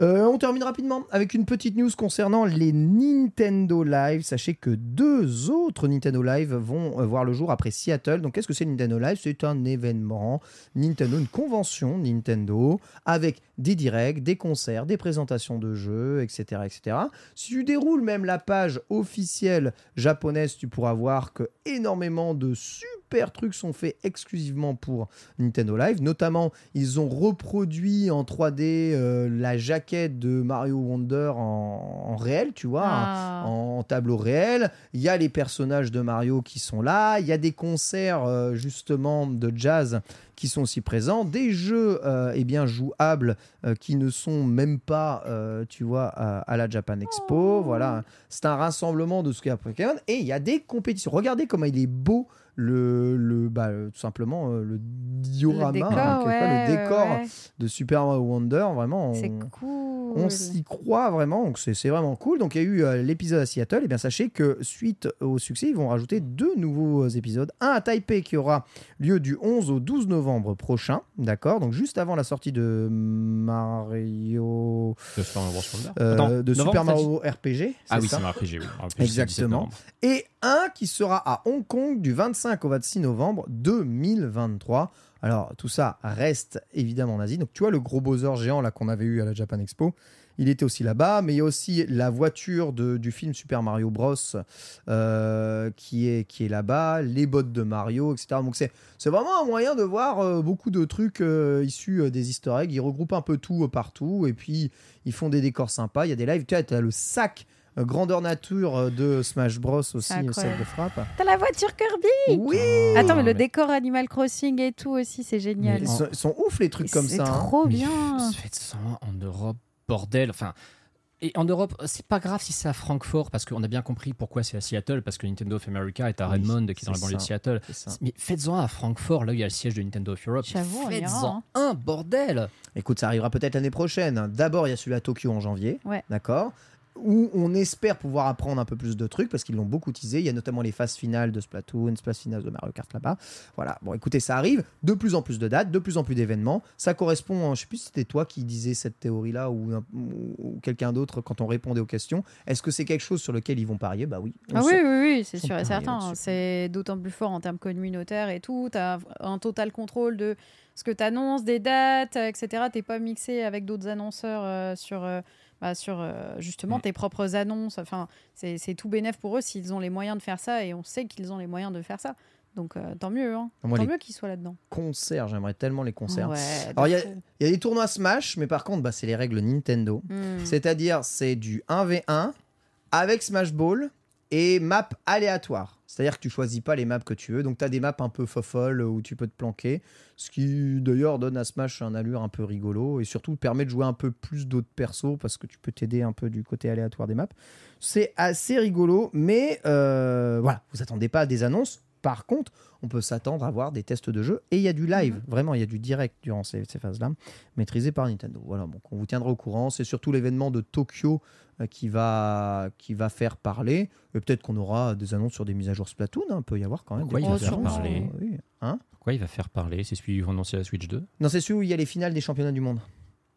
Euh, on termine rapidement avec une petite news concernant les Nintendo Live. Sachez que deux autres Nintendo Live vont euh, voir le jour après Seattle. Donc, qu'est-ce que c'est Nintendo Live? C'est un événement Nintendo, une convention Nintendo avec des directs, des concerts, des présentations de jeux, etc., etc. Si tu déroules même la page officielle japonaise, tu pourras voir que énormément de super trucs sont faits exclusivement pour Nintendo Live. Notamment, ils ont reproduit en 3D euh, la jaquette de Mario Wonder en, en réel, tu vois, Ah. en tableau réel. Il y a les personnages de Mario qui sont là. Il y a des concerts euh, justement de jazz qui sont aussi présents. Des jeux euh, eh bien jouables euh, qui ne sont même pas, euh, tu vois, à, à la Japan Expo. Voilà, c'est un rassemblement de ce qu'il y a Pokémon. Et il y a des compétitions. Regardez comment il est beau le, le bah, euh, tout simplement euh, le diorama, Le décor, hein, le décor ouais, de Super Mario Wonder. Vraiment, C'est on- cool. on s'y croit vraiment, donc c'est c'est vraiment cool. Donc il y a eu euh, l'épisode à Seattle, et bien sachez que suite au succès, ils vont rajouter deux nouveaux épisodes. Un à Taipei qui aura lieu du 11 au 12 novembre prochain, d'accord? Donc juste avant la sortie de Mario... De Super Mario Bros. Wonder? euh, Attends, de novembre, Super t'as dit Mario RPG, Ah oui, c'est un RPG, oui. RPG, Exactement. 17 novembre. et un qui sera à Hong Kong du 25 au 26 novembre 2023. Alors tout ça reste évidemment en Asie. Donc tu vois le gros Bowser géant là qu'on avait eu à la Japan Expo, il était aussi là-bas. Mais il y a aussi la voiture de- du film Super Mario Bros euh, qui est qui est là-bas, les bottes de Mario, etc. Donc c'est vraiment un moyen de voir euh, beaucoup de trucs euh, issus des Easter eggs. Ils regroupent un peu tout partout et puis ils font des décors sympas. Il y a des lives. Tu as le sac grandeur nature euh, de Smash Bros aussi, euh, celle de frappe. T'as la voiture Kirby Oui Attends, mais le mais- décor Animal Crossing et tout aussi, c'est génial. Ils sont, ils sont ouf les trucs comme C'est ça. hein. trop bien. Faites ça en Europe, bordel. Enfin. Et en Europe, c'est pas grave si c'est à Francfort, parce qu'on a bien compris pourquoi c'est à Seattle, parce que Nintendo of America est à Oui, Redmond, qui est dans la c'est banlieue de. Seattle. C'est. Mais faites-en un à Francfort, là où il y a le siège de Nintendo of Europe. Faites-en hein. un, bordel Écoute, ça arrivera peut-être l'année prochaine. D'abord, il y a celui à Tokyo en janvier. Ouais. D'accord où on espère pouvoir apprendre un peu plus de trucs parce qu'ils l'ont beaucoup teasé. Il y a notamment les phases finales de Splatoon, phases finales de Mario Kart là-bas. Voilà. Bon, écoutez, ça arrive. De plus en plus de dates, de plus en plus d'événements. Ça correspond. hein, Je sais plus si c'était toi qui disais cette théorie-là ou, un- ou quelqu'un d'autre quand on répondait aux questions. Est-ce que c'est quelque chose sur lequel ils vont parier? Bah oui. Ah oui, oui, oui, c'est sûr et certain. là-dessus. C'est d'autant plus fort en termes communautaires et tout. Tu as un total contrôle de ce que tu annonces, des dates, etc. Tu pas mixé avec d'autres annonceurs euh, sur, euh, bah, sur euh, justement Mm. tes propres annonces. Enfin, c'est tout bénef pour eux s'ils ont les moyens de faire ça et on sait qu'ils ont les moyens de faire ça. Donc euh, tant mieux. Hein. Moi, tant mieux qu'ils soient là-dedans. Concerts, j'aimerais tellement les concerts. Ouais, Alors, il y y a des tournois Smash, mais par contre, bah, c'est les règles Nintendo. Mm. C'est-à-dire, c'est du 1v1 avec Smash Ball et map aléatoire. C'est-à-dire que tu choisis pas les maps que tu veux. Donc, tu as des maps un peu fofolles où tu peux te planquer. Ce qui, d'ailleurs, donne à Smash un allure un peu rigolo et surtout permet de jouer un peu plus d'autres persos parce que tu peux t'aider un peu du côté aléatoire des maps. C'est assez rigolo, mais euh, voilà, vous attendez pas à des annonces. Par contre, on peut s'attendre à voir des tests de jeu et il y a du live, vraiment, il y a du direct durant ces, ces phases-là, maîtrisé par Nintendo. Voilà, donc on vous tiendra au courant. C'est surtout l'événement de Tokyo euh, qui va, qui va faire parler. Et peut-être qu'on aura des annonces sur des mises à jour Splatoon, hein, il peut y avoir quand même. Pourquoi des il va faire annonces, parler oui. Hein Pourquoi il va faire parler? C'est celui qui va annoncer la Switch 2 Non, c'est celui où il y a les finales des championnats du monde.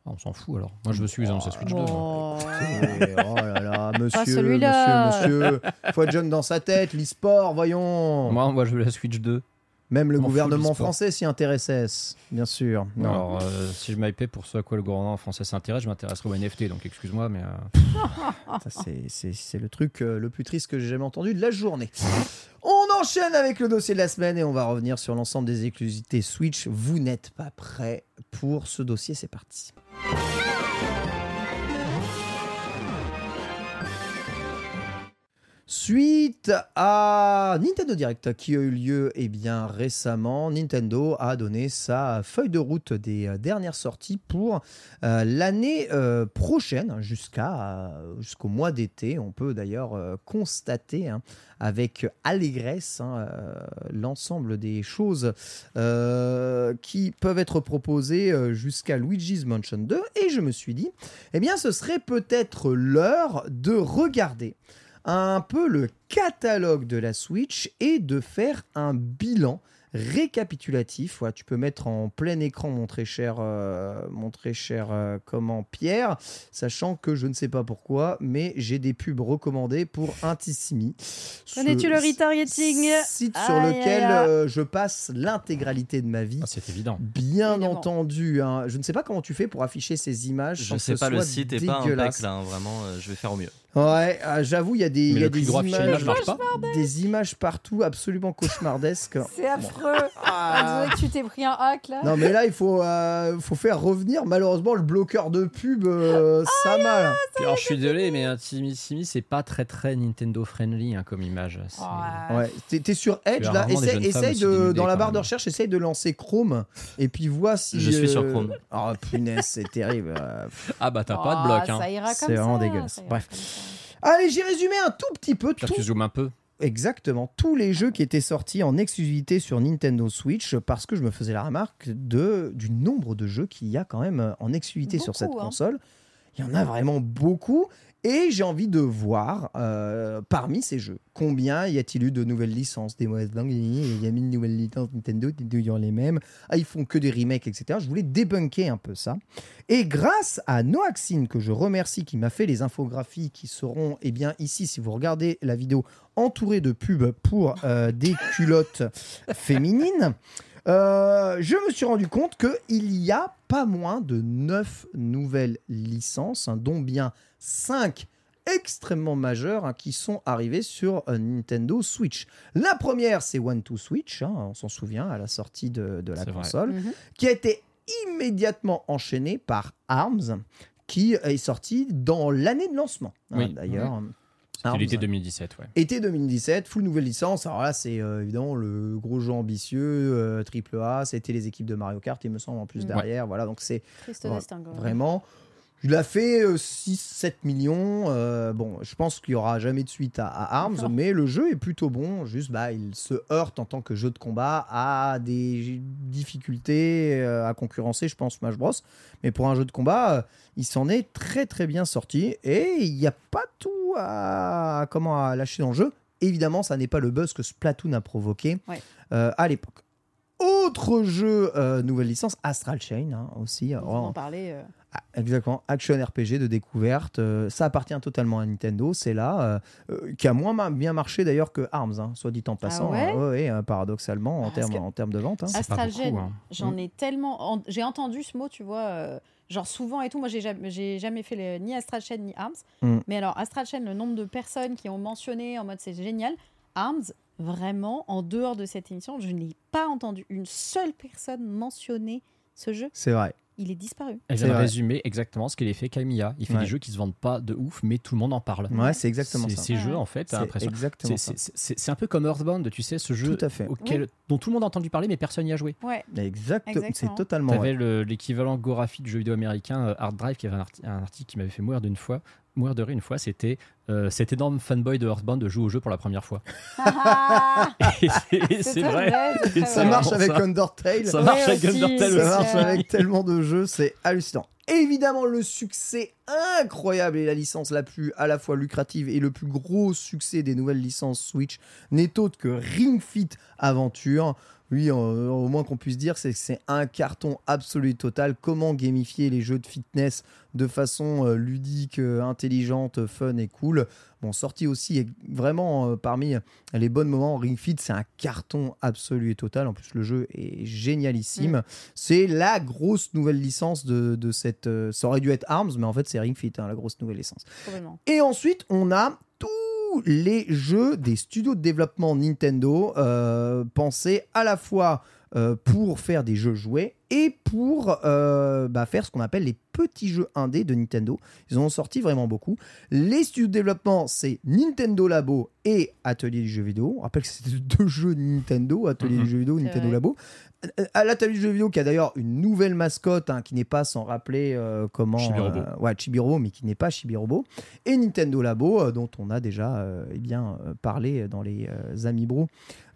Ah, On s'en fout alors. Moi je veux celui qui annonce la Switch 2. moi. [laughs] Oh. Là là, monsieur, monsieur, celui-là. monsieur, faut être jeune dans sa tête, l'e-sport, voyons. Moi, moi je veux la Switch 2. Même le gouvernement français s'y intéressait, bien sûr. Non. Alors euh, si je m'hypais pour ce à quoi le gouvernement français s'intéresse, je m'intéresserai au NFT. Donc excuse-moi, mais euh, Ça, c'est- c'est c'est le truc euh, le plus triste que j'ai jamais entendu de la journée. On enchaîne avec le dossier de la semaine et on va revenir sur l'ensemble des exclusivités Switch. Vous n'êtes pas prêts pour ce dossier, c'est parti. Ah! Suite à Nintendo Direct qui a eu lieu eh bien, récemment, Nintendo a donné sa feuille de route des euh, dernières sorties pour euh, l'année euh, prochaine jusqu'à, jusqu'au mois d'été. On peut d'ailleurs constater hein, avec allégresse hein, l'ensemble des choses qui peuvent être proposées jusqu'à Luigi's Mansion 2. Et je me suis dit, eh bien ce serait peut-être l'heure de regarder un peu le catalogue de la Switch et de faire un bilan récapitulatif. Voilà, tu peux mettre en plein écran mon très cher, euh, mon très cher euh, comment Pierre, sachant que je ne sais pas pourquoi, mais j'ai des pubs recommandées pour Intissimi. Connais-tu le retargeting Site sur lequel euh, je passe l'intégralité de ma vie. Ah, c'est évident. Bien Évidemment. entendu, hein. je ne sais pas comment tu fais pour afficher ces images. Je sans sais pas, le site est pas dégueulasse. impec là, hein, vraiment, euh, je vais faire au mieux. Ouais, euh, j'avoue, il y a des, Mais y a le des images, l'image marche pas des images partout absolument cauchemardesques. [laughs] C'est affreux. [laughs] On dirait que tu t'es pris un hack là. Non mais là il faut, euh, faut faire revenir malheureusement le bloqueur de pub euh, ça mal. Alors, je suis désolé, mais un Simi Simi, c'est pas très très Nintendo friendly hein, comme image. C'est- Ouais. Ouais, t'es t'es sur Edge là, rarement des essaye, jeunes femmes essaye aussi de dénudées, dans la quand barre de même. recherche, essaye de lancer Chrome et puis vois si Je suis sur Chrome. Oh punaise, c'est terrible. Euh, Ah bah t'as pas de Oh, bloc. Hein. Ça ira C'est comme ça. vraiment dégueulasse. Bref. Allez, j'ai résumé un tout petit peu Là, tout tu zoomes un peu. Exactement, tous les jeux qui étaient sortis en exclusivité sur Nintendo Switch parce que je me faisais la remarque de, du nombre de jeux qu'il y a quand même en exclusivité sur cette hein. console. Il y en a vraiment beaucoup et j'ai envie de voir euh, parmi ces jeux combien y a-t-il eu de nouvelles licences, des il y a mis une nouvelle licence Nintendo, toujours les mêmes, ah, ils font que des remakes, etc. Je voulais débunker un peu ça. Et grâce à Noaxine, que je remercie, qui m'a fait les infographies qui seront, eh bien, ici, si vous regardez la vidéo, entourée de pubs pour euh, des culottes féminines, euh, je me suis rendu compte qu'il y a pas moins de 9 nouvelles licences, hein, dont bien 5 extrêmement majeures hein, qui sont arrivées sur euh, Nintendo Switch. La première, c'est One to Switch, hein, on s'en souvient, à la sortie de, de la console Mhm. qui a été immédiatement enchaîné par ARMS, qui est sorti dans l'année de lancement. hein, Oui. D'ailleurs, C'était Arms. l'été 2017, ouais. été 2017, full nouvelle licence. Alors là, c'est euh, évidemment le gros jeu ambitieux, euh, triple A. C'était les équipes de Mario Kart, il me semble, en plus Ouais. derrière. Voilà, donc c'est vraiment. Il a fait 6-7 millions. euh, bon, je pense qu'il n'y aura jamais de suite à, à Arms, Non. mais le jeu est plutôt bon. Juste, bah, il se heurte en tant que jeu de combat à des difficultés euh, à concurrencer, je pense, Smash Bros. Mais pour un jeu de combat, euh, il s'en est très très bien sorti et il n'y a pas tout à, comment, à lâcher dans le jeu. Évidemment, ça n'est pas le buzz que Splatoon a provoqué Ouais. euh, à l'époque. Autre jeu, euh, nouvelle licence, Astral Chain hein, aussi. On va Alors, en parler. euh, ah, Exactement, action RPG de découverte. euh, ça appartient totalement à Nintendo. C'est là, euh, euh, qui a moins ma- bien marché d'ailleurs que Arms, hein, soit dit en passant. ouais hein. ouais, euh, paradoxalement, en termes que- en termes de vente. hein. Astral hein. j'en Mm. ai tellement. en- J'ai entendu ce mot, tu vois, euh, genre souvent et tout. Moi, j'ai jamais, jamais fait ni Astral Chain ni Arms. Mm. Mais alors, Astral Chain, le nombre de personnes qui ont mentionné en mode c'est génial. Arms, vraiment, en dehors de cette émission, je n'ai pas entendu une seule personne mentionner ce jeu. C'est vrai. Il est disparu. Elle C'est vient de résumer exactement ce qu'il a fait Kamiya. Il fait Ouais. des jeux qui se vendent pas de ouf, mais tout le monde en parle. Ouais, c'est exactement C'est- ça. Ces jeux, en fait, t'as C'est l'impression. exactement c'est- un peu comme Earthbound, tu sais, ce jeu Tout à fait. auquel, dont tout le monde a entendu parler, mais personne n'y a joué. Ouais. Exact, c'est totalement T'avais vrai. le- l'équivalent Gorafi de jeu vidéo américain, euh, Hard Drive, qui avait un, un article qui m'avait fait mourir d'une fois. Mourir de rire une fois, c'était euh, cet énorme fanboy de Earthbound de jouer au jeu pour la première fois. [laughs] Et c'est- vrai. Ça marche avec ça. Undertale. Ça marche Ouais, avec aussi, Undertale Ça marche avec tellement de jeux, c'est hallucinant. Évidemment, le succès incroyable et la licence la plus à la fois lucrative et le plus gros succès des nouvelles licences Switch n'est autre que Ring Fit Aventure. Oui, au moins qu'on puisse dire, c'est que c'est un carton absolu et total. Comment gamifier les jeux de fitness de façon euh, ludique, euh, intelligente, fun et cool? Bon, sorti aussi et vraiment euh, parmi les bons moments. Ring Fit, c'est un carton absolu et total. En plus, le jeu est génialissime. C'est la grosse nouvelle licence de, de cette. euh, ça aurait dû être Arms, mais en fait, c'est Ring Fit, hein, la grosse nouvelle licence. Et ensuite, on a tous les jeux des studios de développement Nintendo euh, pensés à la fois euh, pour faire des jeux jouets et pour euh, bah, faire ce qu'on appelle les petits jeux indés de Nintendo. Ils en ont sorti vraiment beaucoup. Les studios de développement, c'est Nintendo Labo et Atelier du jeu vidéo. On rappelle que c'est deux jeux Nintendo, Atelier Mhm. du jeu vidéo, Nintendo vrai. Labo. À l'Atelier du jeu vidéo, qui a d'ailleurs une nouvelle mascotte, hein, qui n'est pas sans rappeler euh, comment... Chibi-Robo. euh, ouais, Chibi-Robo, mais qui n'est pas Chibi-Robo. Et Nintendo Labo, euh, dont on a déjà eh bien, parlé dans les Amis Bro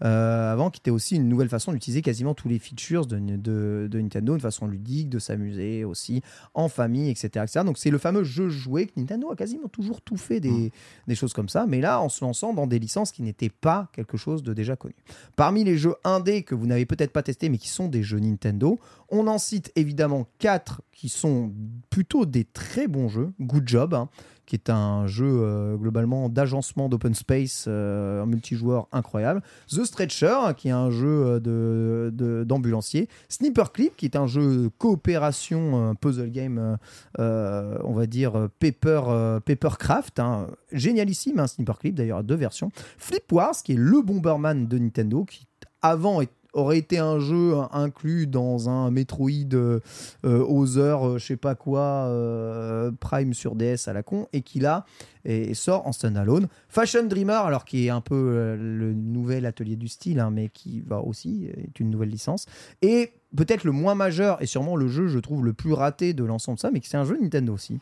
euh, avant, qui était aussi une nouvelle façon d'utiliser quasiment tous les features de, de- de Nintendo, une façon ludique, de s'amuser aussi en famille, etc. etc. Donc c'est le fameux jeu joué que Nintendo a quasiment toujours tout fait des, des choses comme ça, mais là en se lançant dans des licences qui n'étaient pas quelque chose de déjà connu. Parmi les jeux indés que vous n'avez peut-être pas testés, mais qui sont des jeux Nintendo, on en cite évidemment quatre qui sont plutôt des très bons jeux. Good Job, hein, qui est un jeu euh, globalement d'agencement d'open space, euh, multijoueur incroyable. The Stretcher, hein, qui est un jeu euh, de- de- d'ambulancier. Sniper Clip, qui est un jeu coopération, puzzle game, on va dire paper, papercraft. hein. Génialissime, hein, Sniper Clip, d'ailleurs, deux versions. Flip Wars, qui est le Bomberman de Nintendo, qui avant est- aurait été un jeu inclus dans un Metroid euh, euh, Other, euh, je sais pas quoi, euh, Prime sur DS à la con, et qui là et sort en standalone. Fashion Dreamer, alors qui est un peu euh, le nouvel atelier du style, hein, mais qui va aussi est une nouvelle licence. Et peut-être le moins majeur et sûrement le jeu, je trouve, le plus raté de l'ensemble de ça, mais qui c'est un jeu Nintendo aussi.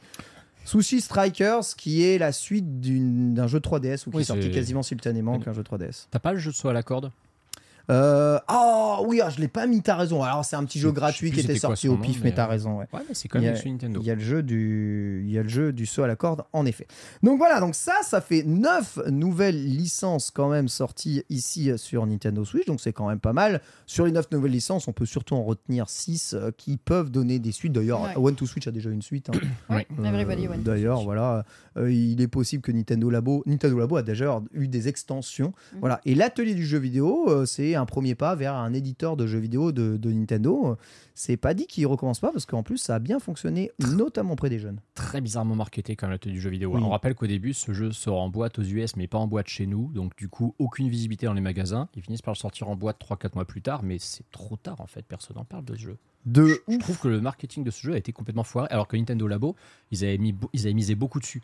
Sushi Strikers, qui est la suite d'un jeu 3DS ou qui Oui, est sorti quasiment simultanément qu'un jeu 3DS. T'as pas le jeu de saut à la corde? Euh, Ah oui, ah, je l'ai pas mis, t'as raison. Alors c'est un petit jeu gratuit qui était sorti au nom, pif, mais, mais t'as euh, raison. Ouais. Ouais, mais c'est quand même Il y a- des sur Nintendo. Il y a le jeu du, il y a le jeu du saut à la corde, en effet. Donc voilà, donc ça, ça fait neuf nouvelles licences quand même sorties ici euh, sur Nintendo Switch, donc c'est quand même pas mal. Sur les neuf nouvelles licences, on peut surtout en retenir 6 qui peuvent donner des suites. D'ailleurs, Ouais. One to Switch a déjà une suite. hein. [coughs] Ouais, Euh, Everybody Went to D'ailleurs, voilà, euh, il est possible que Nintendo Labo, Nintendo Labo a déjà eu des extensions. Mhm. Voilà, et l'atelier du jeu vidéo, euh, c'est un premier pas vers un éditeur de jeux vidéo de, de Nintendo. C'est pas dit qu'il recommence pas parce qu'en plus, ça a bien fonctionné, notamment auprès des jeunes. Très bizarrement marketé comme l'atelier du jeu vidéo. Oui. On rappelle qu'au début, ce jeu sort en boîte aux US, mais pas en boîte chez nous. Donc, du coup, aucune visibilité dans les magasins. Ils finissent par le sortir en boîte 3-4 mois plus tard, mais c'est trop tard en fait. Personne n'en parle de ce jeu. De Je, je trouve que le marketing de ce jeu a été complètement foiré, alors que Nintendo Labo, ils avaient, mis, ils avaient misé beaucoup dessus.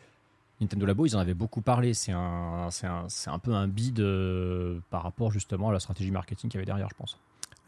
Nintendo Labo, ils en avaient beaucoup parlé. C'est un, c'est un, c'est un peu un bide euh, par rapport justement à la stratégie marketing qu'il y avait derrière, je pense.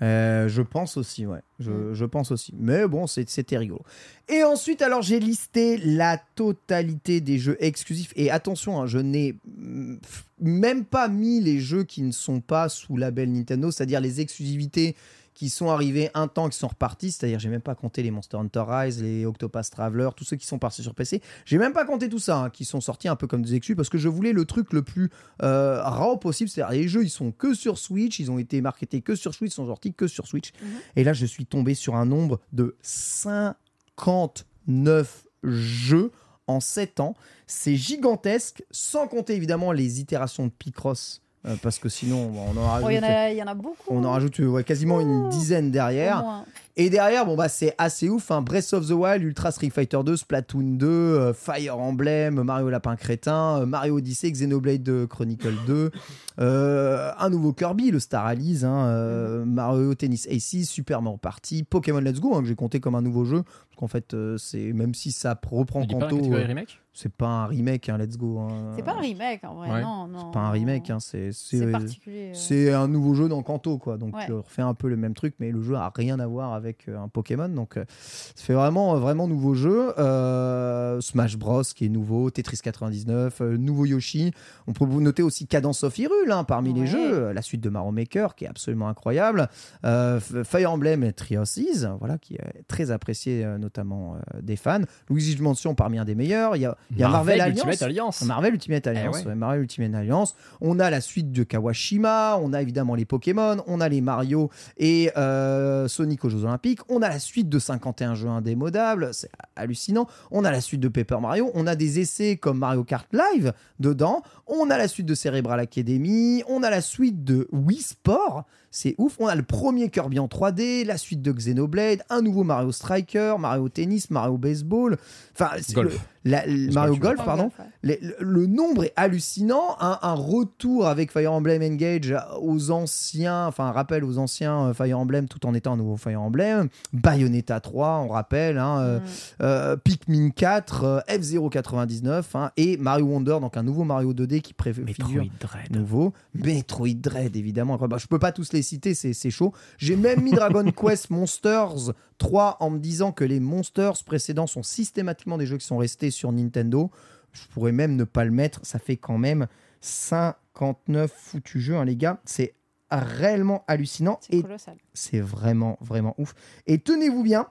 Euh, je pense aussi, ouais. Je, Mm. je pense aussi. Mais bon, c'était rigolo. Et ensuite, alors, j'ai listé la totalité des jeux exclusifs. Et attention, hein, je n'ai mm, même pas mis les jeux qui ne sont pas sous label Nintendo, c'est-à-dire les exclusivités qui sont arrivées un temps, qui sont repartis. C'est-à-dire, j'ai même pas compté les Monster Hunter Rise, les Octopath Traveler, tous ceux qui sont partis sur PC. J'ai même pas compté tout ça, hein, qui sont sortis un peu comme des exclus, parce que je voulais le truc le plus euh, raw possible. C'est-à-dire, les jeux, ils sont que sur Switch, ils ont été marketés que sur Switch, ils sont sortis que sur Switch. Et là, je suis tombé sur un nombre de 59 jeux en 7 ans. C'est gigantesque, sans compter évidemment les itérations de Picross, parce que sinon, on en Il y, rajoute, il y en a beaucoup. on en hein, rajoute euh, ouais, quasiment une dizaine derrière. Et derrière, bon bah c'est assez ouf. Hein. Breath of the Wild, Ultra Street Fighter 2, Splatoon 2, euh, Fire Emblem, Mario Lapin Crétin, euh, Mario Odyssey, Xenoblade euh, Chronicle 2, euh, un nouveau Kirby, le Star Allies, hein, euh, Mario Tennis Aces, Super Mario Party, Pokémon Let's Go, hein, que j'ai compté comme un nouveau jeu. Qu'en fait, euh, c'est même si ça reprend pas la Kanto, catégorie euh, remake c'est pas un remake, hein, Let's Go. hein. C'est pas un remake en vrai, Ouais. non, non. C'est pas un remake, hein, c'est c'est- C'est particulier. euh. c'est un nouveau jeu dans Kanto, quoi. Donc, Ouais. tu refais un peu le même truc, mais le jeu a rien à voir avec un Pokémon. Donc, euh, ça fait vraiment, vraiment nouveau jeu. Euh, Smash Bros, qui est nouveau, Tetris 99, euh, nouveau Yoshi. On peut vous noter aussi Cadence of Hyrule hein, parmi les jeux. La suite de Mario Maker, qui est absolument incroyable. Euh, Fire Emblem et Triosses, voilà, qui est très apprécié, euh, notamment euh, des fans. Luigi's Mansion, parmi un des meilleurs. Il y a, il y a Marvel, Alliance. Ultimate Alliance. Marvel Ultimate Alliance, Eh ouais. ouais, Marvel Ultimate Alliance. On a la suite de Kawashima, on a évidemment les Pokémon, on a les Mario et euh, Sonic aux Jeux Olympiques, on a la suite de 51 jeux indémodables, c'est hallucinant. On a la suite de Paper Mario, on a des essais comme Mario Kart Live dedans, on a la suite de Cerebral Academy, on a la suite de Wii Sport. C'est ouf, on a le premier Kirby en 3D, la suite de Xenoblade, un nouveau Mario Striker, Mario Tennis, Mario Baseball. Enfin, c'est Golf. La- Mario Golf, pardon. Les- le, le nombre est hallucinant. Un, un retour avec Fire Emblem Engage aux anciens, enfin un rappel aux anciens euh, Fire Emblem tout en étant un nouveau Fire Emblem. Bayonetta 3, on rappelle. hein, euh, Mm. euh, Pikmin 4, euh, F-Zero 99 hein, et Mario Wonder, donc un nouveau Mario 2D qui préfigure Dread. nouveau. Metroid Dread, évidemment. Bah, je peux pas tous les citer, c'est c'est chaud. J'ai même mis Dragon [laughs] Quest Monsters 3 en me disant que les Monsters précédents sont systématiquement des jeux qui sont restés sur Nintendo. Je pourrais même ne pas le mettre. Ça fait quand même 59 foutus jeux, hein, les gars. C'est réellement hallucinant. C'est colossal. c'est vraiment, vraiment ouf. Et tenez-vous bien,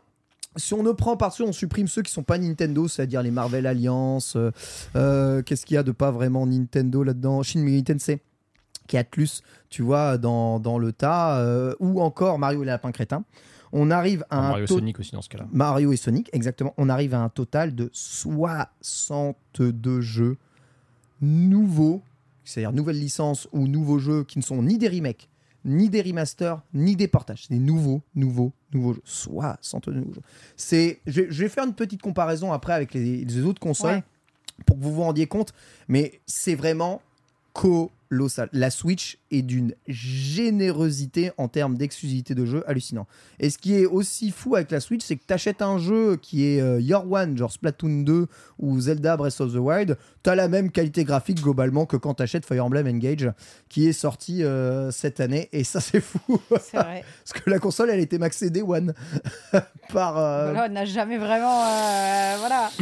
si on ne prend par-dessus, on supprime ceux qui sont pas Nintendo, c'est-à-dire les Marvel Alliance, euh, euh, qu'est-ce qu'il y a de pas vraiment Nintendo là-dedans? Shin Megami Tensei, qui est Atlus, tu vois, dans, dans le tas, euh, ou encore Mario et les lapins crétins. On arrive à un Mario taux- Sonic aussi dans ce cas-là. Mario et Sonic, exactement. On arrive à un total de 62 jeux nouveaux, c'est-à-dire nouvelles licences ou nouveaux jeux qui ne sont ni des remakes, ni des remasters, ni des portages. C'est des nouveaux, nouveaux, nouveaux jeux. 62 nouveaux jeux. C'est, je, vais- je vais faire une petite comparaison après avec les, les autres consoles Ouais. pour que vous vous rendiez compte, mais c'est vraiment La Switch est d'une générosité en termes d'exclusivité de jeu hallucinant. Et ce qui est aussi fou avec la Switch, c'est que tu achètes un jeu qui est euh, Your One, genre Splatoon 2 ou Zelda Breath of the Wild, tu as la même qualité graphique globalement que quand tu achètes Fire Emblem Engage qui est sorti euh, cette année. Et ça, c'est fou. C'est vrai. [laughs] Parce que la console, elle était maxée Day One. [laughs] par. euh, Voilà, on n'a jamais vraiment. voilà. [coughs]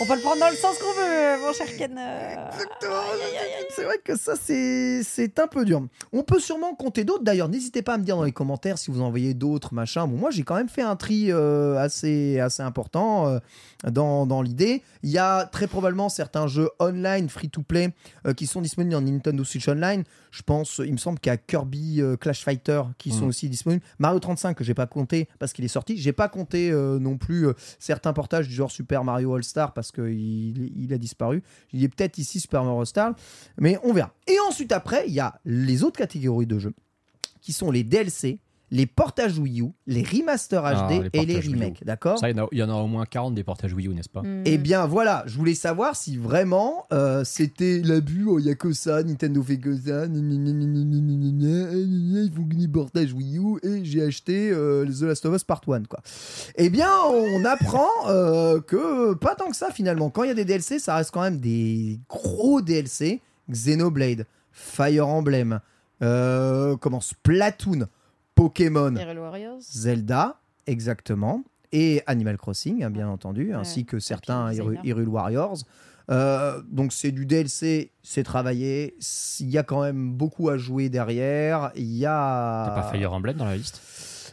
on peut le prendre dans le sens qu'on veut, mon cher Ken. Exactement. C'est vrai que ça, c'est c'est un peu dur. On peut sûrement compter d'autres. D'ailleurs, n'hésitez pas à me dire dans les commentaires si vous en voyez d'autres, machin. Bon, moi, j'ai quand même fait un tri euh, assez, assez important euh, dans, dans l'idée. Il y a très probablement certains jeux online, free-to-play, euh, qui sont disponibles en Nintendo Switch Online. Je pense, il me semble qu'il y a Kirby Clash Fighter qui sont Mm. aussi disponibles. Mario 35 que j'ai pas compté parce qu'il est sorti. J'ai pas compté non plus certains portages du genre Super Mario All Star parce qu'il il a disparu. Il est peut-être ici Super Mario All Star, mais on verra. Et et ensuite, après, il y a les autres catégories de jeux qui sont les DLC, les portages Wii U, les remasters HD et les remakes, d'accord il y, en a au moins 40 des portages Wii U, n'est-ce pas Eh bien voilà, je voulais savoir si vraiment c'était l'abus, il a que ça, Nintendo fait que ça, ils ni portage Wii U et j'ai acheté The Last of Us Part 1. Eh bien, on apprend que pas tant que ça finalement. Quand il y a des DLC, ça reste quand même des gros DLC Xenoblade, Fire Emblem, euh, comment Splatoon, Pokémon. Zelda, exactement, et Animal Crossing, hein, bien entendu, ainsi que certains. Hyrule Warriors. Euh, donc c'est du DLC, c'est travaillé. Il y a quand même beaucoup à jouer derrière. Il y a. T'as pas Fire Emblem dans la liste?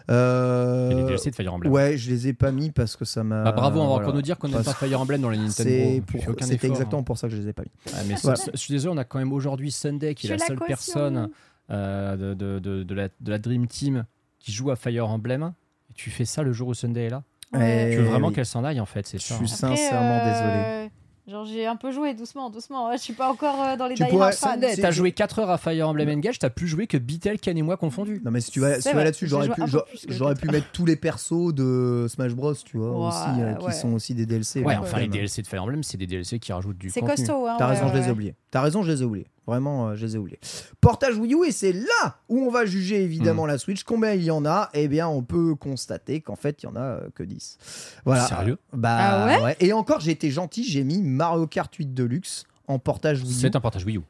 Euh, des DLC de Fire Emblem. Ouais, je les ai pas mis parce que ça m'a. Bah, bravo, on va voilà. encore nous dire qu'on n'aime pas Fire Emblem dans les Nintendo. C'était exactement hein. pour ça que je les ai pas mis. Ah, mais Voilà. je suis désolé, on a quand même aujourd'hui Sunday qui est Je la seule personne euh, de, de, de, de la, de la Dream Team qui joue à Fire Emblem. Et tu fais ça le jour où Sunday est là? Eh Tu veux vraiment oui. qu'elle s'en aille en fait, c'est Je ça. suis hein. Après, sincèrement désolé. Genre, j'ai un peu joué doucement, doucement. Je suis pas encore euh, dans les Tu die pourrais- hard fans. Sunday, T'as joué 4 heures à Fire Emblem Engage, t'as plus joué que Beatle, Ken et moi confondus. Non mais si tu vas, C'est si tu vas vrai, là-dessus, j'aurais pu, j'aurais- mettre tous les persos de Smash Bros, tu vois, aussi, euh, qui sont aussi des DLC. Ouais, enfin les. DLC de Fire Emblem, c'est des DLC qui rajoutent du C'est costaud. Hein, T'as ouais, raison, je les ai oubliés. T'as raison, je les ai oubliés. Vraiment, euh, je les ai oubliés. Portage Wii U, et c'est là où on va juger évidemment la Switch. Combien il y en a? Eh bien, on peut constater qu'en fait, il y en a euh, que 10. Voilà. Sérieux? Bah Ah ouais? Et encore, j'ai été gentil, j'ai mis Mario Kart 8 Deluxe en portage Wii U. C'est un portage Wii U.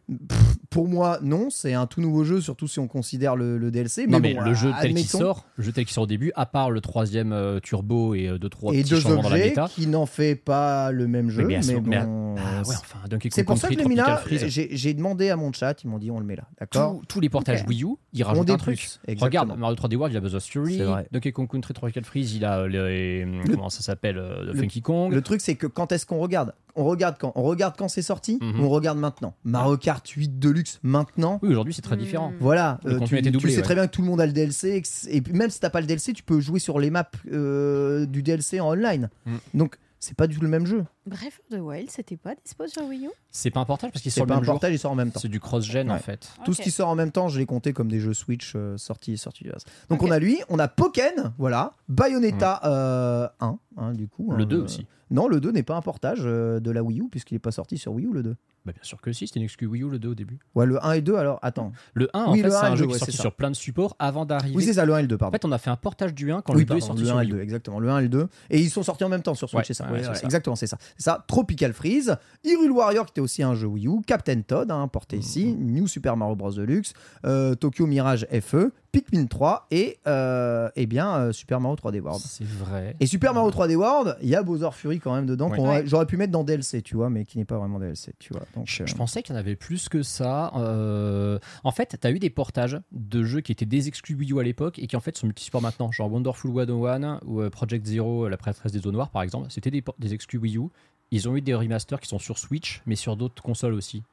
Pour moi, non, c'est un tout nouveau jeu, surtout si on considère le, le DLC. non, mais bon, le jeu tel qu'il admettons. sort, le jeu tel qu'il sort au début, à part le troisième euh, turbo et euh, deux trois et petits deux changements dans la objets méta. qui n'en fait pas le même jeu, mais mais, mais- bon, Ah ouais, enfin, Donkey c'est pour ça que je l'ai mis là. Tropical Freeze. J'ai demandé à mon chat, ils m'ont dit on le met là, d'accord Tous, les portages Ok. Wii U, ils rajoutent un dépluche, truc. exactement. Regarde, Mario 3D World, il a Bowser's Fury. Donkey Kong Country Tropical Freeze, il a les, comment ça s'appelle, euh, Le- Funky Kong. Le truc, c'est que quand est-ce qu'on regarde? On regarde quand On regarde quand c'est sorti? Mhm. On regarde maintenant. Mario Kart 8 Deluxe maintenant. Oui, aujourd'hui c'est très Hmm. différent. Voilà, euh, tu, sais ouais. très bien que tout le monde a le DLC et, même si t'as pas le DLC, tu peux jouer sur les maps euh, du DLC en online. Mm. Donc c'est pas du tout le même jeu. Breath of the Wild, c'était pas dispo sur Wii U? C'est pas un portage parce qu'il C'est sort le pas un jour. portage, il sort en même temps. C'est du cross-gen en fait. Tout ce qui sort en même temps, je l'ai compté comme des jeux Switch euh, sortis sortis. Donc on a lui, on a Pokken, voilà, Bayonetta euh, 1, hein, du coup. Le hein, 2 euh, aussi. Non, le 2 n'est pas un portage euh, de la Wii U, puisqu'il n'est pas sorti sur Wii U, le 2. Bah, bien sûr que si, c'était une exclu Wii U le 2 au début. Ouais, le 1 et 2, alors, attends. Le 1, en Oui, fait, le c'est 1 et un jeu 2, qui est ouais, sorti c'est ça. sur plein de supports avant d'arriver. Oui, c'est ça, le 1 et le 2, En pardon. fait, on a fait un portage du 1 quand oui, le 2 est sorti le sur 1 et le U. 2, exactement. Le 1 et le 2. Et ils sont sortis en même temps sur Switch, Ouais, c'est ça. ouais. Exactement, c'est ça. C'est ça. Tropical Freeze, Hyrule Warrior, qui était aussi un jeu Wii U, Captain Todd, hein, porté Mhm. ici, New Super Mario Bros. Deluxe, euh, Tokyo Mirage FE, Pikmin 3 et, euh, eh bien, euh, Super Mario 3D World. C'est vrai. Et Super Mario 3D World, il y a Bowser Fury quand même dedans, Ouais. Ouais. j'aurais pu mettre dans DLC, tu vois, mais qui n'est pas vraiment DLC, tu vois. Donc, Je, euh, je pensais qu'il y en avait plus que ça. Euh, en fait, tu as eu des portages de jeux qui étaient des exclus Wii U à l'époque et qui en fait sont multisports maintenant. Genre Wonderful 101 ou Project Zero, la prêtresse des eaux noires par exemple. C'était des exclus Wii U. Ils ont eu des remasters qui sont sur Switch, mais sur d'autres consoles aussi.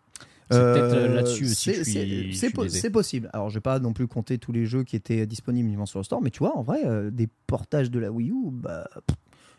C'est peut-être euh, là-dessus aussi c'est- suis, po- possible. Alors, je vais pas non plus compter tous les jeux qui étaient disponibles uniquement sur le store, mais tu vois, en vrai, euh, des portages de la Wii U, bah,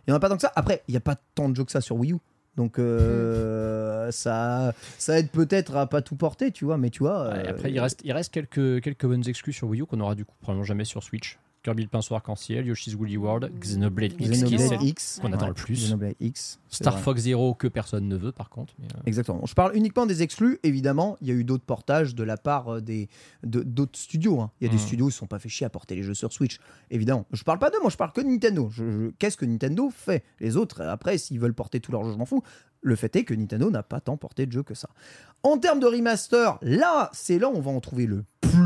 il y en a pas tant que ça. Après, il n'y a pas tant de jeux que ça sur Wii U. Donc, euh, [laughs] ça, ça aide peut-être à pas tout porter, tu vois, mais tu vois. Euh, après, il reste, il reste quelques, quelques bonnes exclus sur Wii U qu'on aura du coup probablement jamais sur Switch. Kirby le pinceau arc-en-ciel, Yoshi's Woolly World, Xenoblade X, Xenoblade qu'on attend le plus. X, Star vrai. Fox Zero que personne ne veut par contre. mais, euh, Exactement. Je parle uniquement des exclus. Évidemment, il y a eu d'autres portages de la part euh, des de- d'autres studios. hein. Il y a des Mhm. studios qui ne sont pas fait chier à porter les jeux sur Switch. Évidemment. Je parle pas d'eux, moi je parle que de Nintendo. Je- je- Qu'est-ce que Nintendo fait? Les autres, euh, après, s'ils veulent porter tous leurs jeux, je m'en fous. Le fait est que Nintendo n'a pas tant porté de jeux que ça. En termes de remaster, là, c'est là où on va en trouver le plus.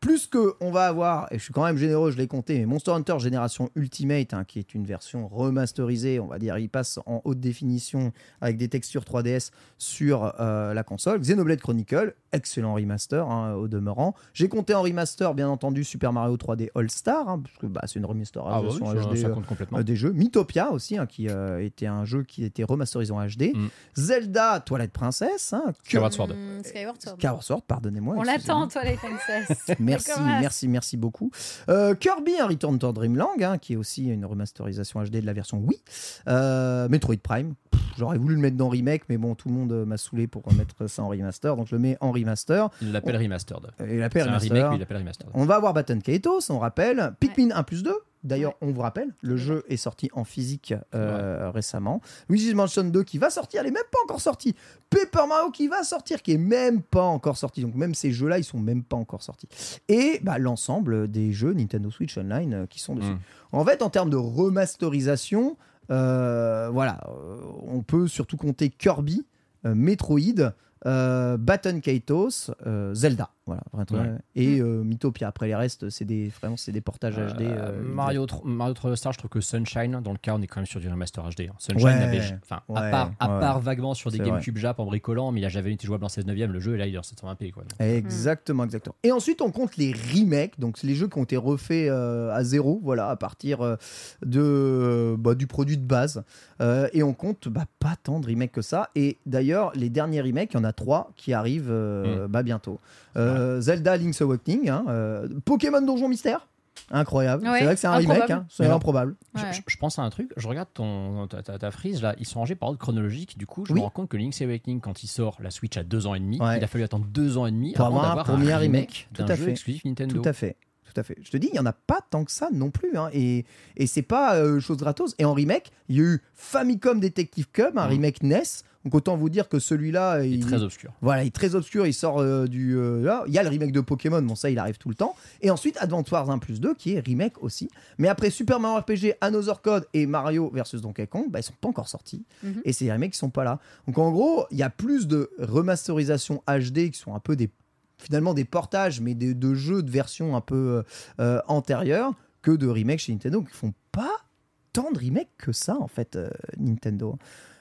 Plus que on va avoir, et je suis quand même généreux, je l'ai compté, mais Monster Hunter Génération Ultimate, hein, qui est une version remasterisée, on va dire, il passe en haute définition avec des textures 3DS sur euh, la console. Xenoblade Chronicle, excellent remaster hein, au demeurant. J'ai compté en remaster, bien entendu, Super Mario 3D All Star, hein, parce que bah, c'est une Ah ouais, remasterisation ça, HD ça euh, compte complètement. euh, des jeux. Mythopia aussi, hein, qui euh, était un jeu qui était remasterisé en HD. Mm. Zelda, Toilette Princesse. Hein, que- Skyward Sword. Skyward Sword. Pardonnez-moi. On l'attend, toi, [laughs] Merci, merci, merci beaucoup. Euh, Kirby, un Return to Dreamland, hein, qui est aussi une remasterisation HD de la version Wii. Euh, Metroid Prime, j'aurais voulu le mettre dans remake, mais bon, tout le monde euh, m'a saoulé pour remettre ça en remaster, donc je le mets en remaster. Il l'appelle Remastered. Remaster. remake, mais il l'appelle Remastered. On va avoir Baton Kaitos, on rappelle. Pikmin 1 plus 2. D'ailleurs, on vous rappelle, le jeu est sorti en physique euh, récemment. Luigi's Mansion 2 qui va sortir, elle est même pas encore sortie. Paper Mario qui va sortir, qui est même pas encore sorti. Donc même ces jeux-là, ils sont même pas encore sortis. Et bah, l'ensemble des jeux Nintendo Switch Online euh, qui sont dessus. Mm. En fait, en termes de remasterisation, euh, voilà, on peut surtout compter Kirby, Metroid, euh, Baton Kaitos, euh, Zelda, voilà, vraiment, Ouais. et euh, Mythopia. Après les restes, c'est des vraiment c'est des portages HD. Euh, euh, Mario, tr- Mario 3 Star, je trouve que Sunshine, dans le cas, on est quand même sur du remaster HD. hein. Sunshine, Ouais, enfin, à part, à ouais. part vaguement sur des C'est GameCube Jap en bricolant, mais il a jamais été jouable en 16 neuvième. Le jeu est là, il est en 720p. Quoi. Donc, Exactement, exactement. Et ensuite, on compte les remakes, donc c'est les jeux qui ont été refaits euh, à zéro, voilà, à partir euh, de, bah, du produit de base. Euh, et on compte bah, pas tant de remakes que ça. Et d'ailleurs, les derniers remakes, il y en a trois qui arrivent euh, bah, bientôt. Euh, Zelda Link's Awakening, hein, euh, Pokémon Donjon Mystère. Incroyable. Ouais, c'est vrai que c'est un improbable. remake, hein, c'est improbable. Je- Ouais. Je, je pense à un truc, je regarde ton, ta, ta- ta frise là, ils sont rangés par ordre chronologique. Du coup, je Oui. me rends compte que Link's Awakening, quand il sort, la Switch a deux ans et demi. Ouais. Il a fallu attendre deux ans et demi Pour avant avoir un premier un remake. d'un à jeu fait. exclusif Nintendo. Tout à fait. Tout à fait. Je te dis, il n'y en a pas tant que ça non plus. hein. Et, et c'est pas euh, chose gratos. Et en remake, il y a eu Famicom Detective Cub, un Mm. remake NES. Donc autant vous dire que celui-là, Il est très obscur. voilà, il est très obscur. Il sort euh, du. euh, là. Il y a le remake de Pokémon, bon, ça, il arrive tout le temps. Et ensuite, Advance Wars 1 plus 2, qui est remake aussi. Mais après Super Mario RPG, Another Code et Mario versus Donkey Kong, bah, ils sont pas encore sortis. Mhm. Et les remakes qui sont pas là. Donc en gros, il y a plus de remasterisation HD qui sont un peu des finalement des portages, mais des, de jeux de versions un peu euh, euh, antérieures, que de remakes chez Nintendo qui font pas tant de remakes que ça, en fait, euh, Nintendo.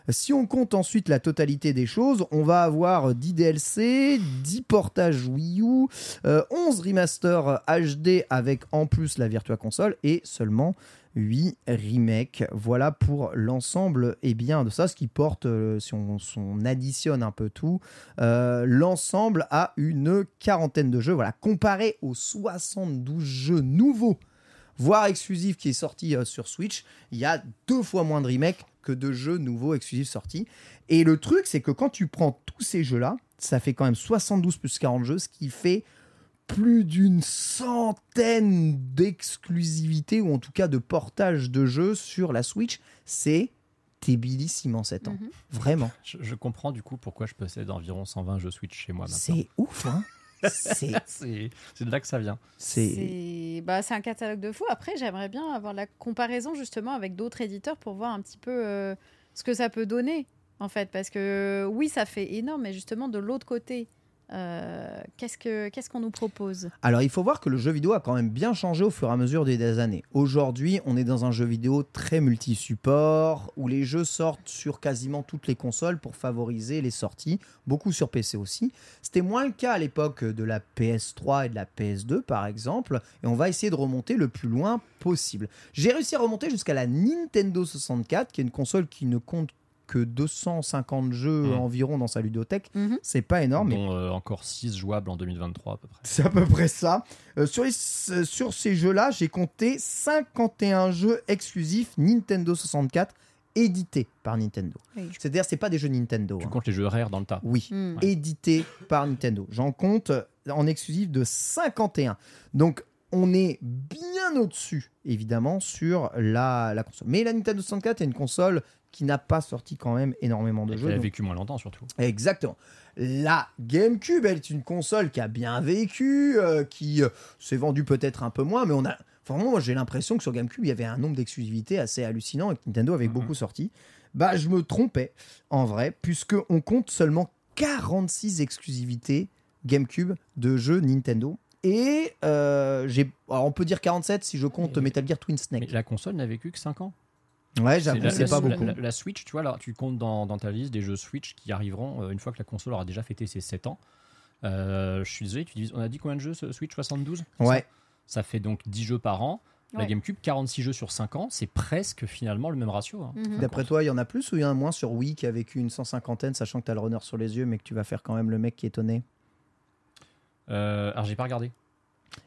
Si on compte ensuite la totalité des choses, on va avoir 10 DLC, 10 portages Wii U, euh, 11 remasters HD avec en plus la Virtua Console et seulement 8 remakes. Voilà pour l'ensemble et bien de ça, ce qui porte, euh, si on, si on additionne un peu tout, euh, l'ensemble à une quarantaine de jeux. Voilà, comparé aux 72 jeux nouveaux, voire exclusifs qui est sorti euh, sur Switch, il y a deux fois moins de remakes que de jeux nouveaux exclusifs sortis. Et le truc, c'est que quand tu prends tous ces jeux-là, ça fait quand même 72 plus 40 jeux, ce qui fait plus d'une centaine d'exclusivités ou en tout cas de portages de jeux sur la Switch. C'est débilissime en 7 ans. Mhm. Vraiment. Je, je comprends du coup pourquoi je possède environ 120 jeux Switch chez moi maintenant. C'est ouf, hein [laughs] C'est. De là que ça vient. C'est. Bah, c'est un catalogue de fou. Après, j'aimerais bien avoir la comparaison justement avec d'autres éditeurs pour voir un petit peu euh, ce que ça peut donner, en fait. Parce que oui, ça fait énorme, mais justement, de l'autre côté, euh, qu'est-ce que qu'est-ce qu'on nous propose? Alors, il faut voir que le jeu vidéo a quand même bien changé au fur et à mesure des, des années. Aujourd'hui, on est dans un jeu vidéo très multi-support, où les jeux sortent sur quasiment toutes les consoles pour favoriser les sorties, beaucoup sur PC aussi. C'était moins le cas à l'époque de la PS3 et de la PS2, par exemple, et on va essayer de remonter le plus loin possible. J'ai réussi à remonter jusqu'à la Nintendo 64, qui est une console qui ne compte que 250 jeux Mhm. environ dans sa ludothèque. Mhm. C'est pas énorme, mais dont euh, encore 6 jouables en 2023 à peu près. c'est à peu près ça. Euh, sur, les- euh, sur ces jeux-là, j'ai compté 51 jeux exclusifs Nintendo 64 édités par Nintendo. Oui. C'est-à-dire, c'est pas des jeux Nintendo. Tu hein. comptes les jeux rares dans le tas. Oui, Hmm. édités par Nintendo. J'en compte en exclusif de 51. Donc, on est bien au-dessus, évidemment, sur la, la console. Mais la Nintendo 64 est une console qui n'a pas sorti quand même énormément de Et jeux. Elle a donc- vécu moins longtemps surtout. Exactement. La GameCube, elle est une console qui a bien vécu, euh, qui euh, s'est vendue peut-être un peu moins, mais on a. Vraiment, moi j'ai l'impression que sur GameCube, il y avait un nombre d'exclusivités assez hallucinant et que Nintendo avait Mhm. beaucoup sorti. Bah, je me trompais, en vrai, puisque on compte seulement 46 exclusivités GameCube de jeux Nintendo. Et euh, j'ai. on peut dire 47 si je compte Mais- Metal Gear Twin Mais Snake. la console n'a vécu que 5 ans. Ouais, j'avoue, la- c'est pas la- beaucoup. La, la Switch, tu vois, là, tu comptes dans, dans ta liste des jeux Switch qui arriveront euh, une fois que la console aura déjà fêté ses 7 ans. Euh, je suis désolé, tu dis, on a dit combien de jeux ce Switch 72 c'est Ouais. Ça Ça fait donc 10 jeux par an. La Ouais. GameCube, 46 jeux sur 5 ans, c'est presque finalement le même ratio. hein. Mhm. D'après toi, il y en a plus ou il y en a moins sur Wii qui a vécu une 150aine, sachant que tu as le runner sur les yeux, mais que tu vas faire quand même le mec qui est étonné? Euh, alors, j'ai pas regardé.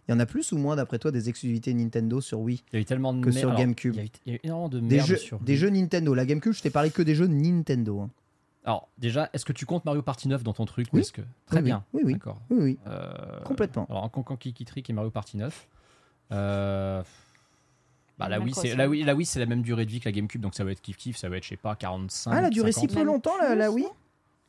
Il y en a plus ou moins, d'après toi, des exclusivités Nintendo sur Wii Il y a eu tellement de Que mer- sur alors, GameCube. Il y, a eu, il y a eu énormément de Des, merde jeux, sur des jeux Nintendo. La GameCube, je t'ai parlé que des jeux Nintendo. hein. Alors, déjà, est-ce que tu comptes Mario Party 9 dans ton truc ou Oui. est-ce que... Très Oui, bien. oui, oui. D'accord. Oui, oui, Euh, complètement. Alors, en Conquer Kiki Trick et Mario Party 9. Euh, Bah, la, Wii, c'est, la, Wii, la Wii, c'est la même durée de vie que la GameCube, donc ça va être kiff-kiff, ça va être, je sais pas, 45. Ah, elle a duré si 50. peu longtemps, la, la Wii?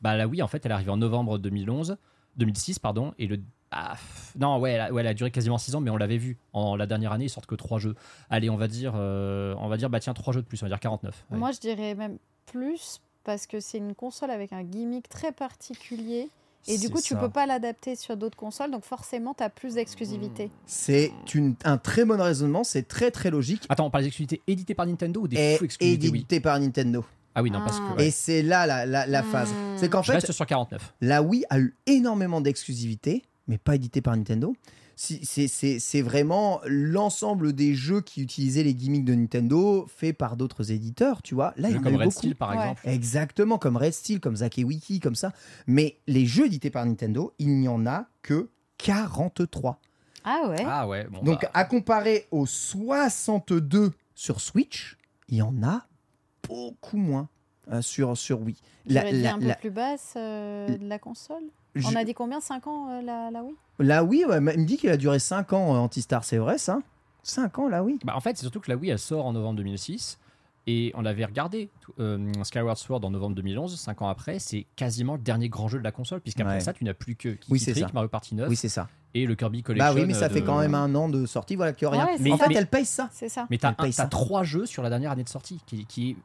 Bah, la Wii, en fait, elle est arrivée en novembre 2011, 2006, pardon, et le. Ah, non, ouais elle, a, ouais, elle a duré quasiment 6 ans, mais on l'avait vu. En la dernière année, ils sortent que 3 jeux. Allez, on va dire, euh, on va dire, bah tiens, 3 jeux de plus, on va dire 49. Allez. Moi, je dirais même plus parce que c'est une console avec un gimmick très particulier. Et du C'est coup, tu ça. peux pas l'adapter sur d'autres consoles, donc forcément, tu as plus d'exclusivité. C'est une- un très bon raisonnement, c'est très très logique. Attends, on parle des exclusivités éditées par Nintendo ou des Et exclusivités Wii édité par Nintendo. Ah oui, non, parce que. Ah. ouais. Et c'est là la, la, la phase. Hmm. C'est qu'en Je fait, reste sur 49. la Wii a eu énormément d'exclusivités, mais pas édité par Nintendo. C'est vraiment l'ensemble des jeux qui utilisaient les gimmicks de Nintendo faits par d'autres éditeurs, tu vois. Là, il y en a eu Red beaucoup. Steel, par Ouais. exemple. Exactement, comme Red Steel, comme Zack et Wiki, comme ça. Mais les jeux édités par Nintendo, il n'y en a que 43. Ah ouais Ah ouais, bon. Donc, bah, à comparer aux 62 sur Switch, il y en a beaucoup moins euh, sur, sur Wii. Tu La, dit la- un peu la- plus basse euh, de la console? Je- On a dit combien 5 ans euh, la, la Wii? La Wii, ouais, il me dit qu'il a duré 5 ans, euh, Antistar, c'est vrai ça? 5 ans, la Wii? Bah, en fait, c'est surtout que la Wii, elle sort en novembre 2006. Et on l'avait regardé, euh, Skyward Sword en novembre 2011, 5 ans après, c'est quasiment le dernier grand jeu de la console, puisqu'après Ouais. ça, tu n'as plus que Kiki Oui, c'est Trick, ça. Mario Party 9 Oui, c'est ça. et le Kirby Collection. Bah oui, mais ça euh, fait quand même un an de sortie, voilà, que rien. Ouais, Mais- en fait, mais- elle paye ça. C'est ça. Mais t'as trois jeux sur la dernière année de sortie, qui, qui est...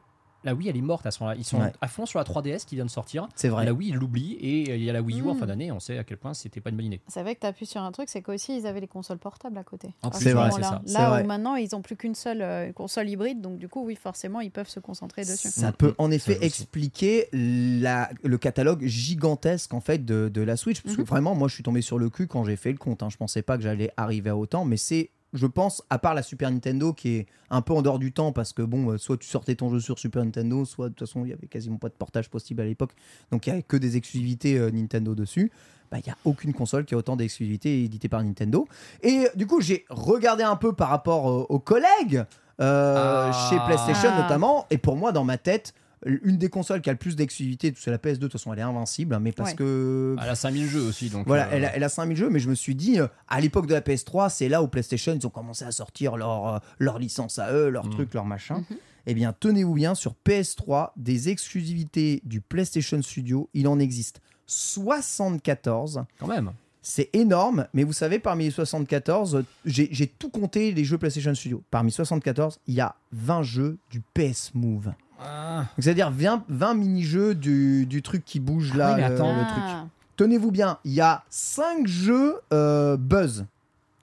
La Wii, elle est morte à ce moment-là. Ils sont Ouais. à fond sur la 3DS qui vient de sortir. C'est vrai. La Wii, ils l'oublient. Et euh, il y a la Wii U en Mm. fin d'année. On sait à quel point c'était pas une bonne idée. C'est vrai que tu appuies sur un truc, c'est qu'aussi ils avaient les consoles portables à côté. Ce C'est vrai, c'est ça. Là vrai. où maintenant ils ont plus qu'une seule euh, console hybride, donc du coup, oui, forcément, ils peuvent se concentrer dessus. Ça peut en effet expliquer la- le catalogue gigantesque en fait de, de la Switch. Parce que Mhm. vraiment, moi, je suis tombé sur le cul quand j'ai fait le compte. hein. Je pensais pas que j'allais arriver à autant, mais c'est, je pense, à part la Super Nintendo qui est un peu en dehors du temps parce que bon, euh, soit tu sortais ton jeu sur Super Nintendo, soit de toute façon il y avait quasiment pas de portage possible à l'époque, donc il y avait que des exclusivités euh, Nintendo dessus. Bah, il n'y a aucune console qui a autant d'exclusivités éditées par Nintendo. Et du coup, j'ai regardé un peu par rapport euh, aux collègues euh, Ah. chez PlayStation Ah. notamment. Et pour moi, dans ma tête, une des consoles qui a le plus d'exclusivité, c'est la PS2, de toute façon, elle est invincible, hein, mais parce Ouais. que. Elle a 5000 jeux aussi, donc. Voilà, euh, elle, a, elle a 5000 jeux, mais je me suis dit, euh, à l'époque de la PS3, c'est là où PlayStation, ils ont commencé à sortir leur, euh, leur licence à eux, leur Mm. truc, leur machin. Mhm. Eh bien, tenez-vous bien, sur PS3, des exclusivités du PlayStation Studio, il en existe 74. Quand même. C'est énorme, mais vous savez, parmi les 74, euh, j'ai j'ai tout compté les jeux PlayStation Studio. Parmi 74, il y a 20 jeux du PS Move. Ah, C'est-à-dire 20, 20 mini-jeux du, du truc qui bouge là, oui, mais le- attends. le truc. Ah, Tenez-vous bien, il y a 5 jeux euh, Buzz.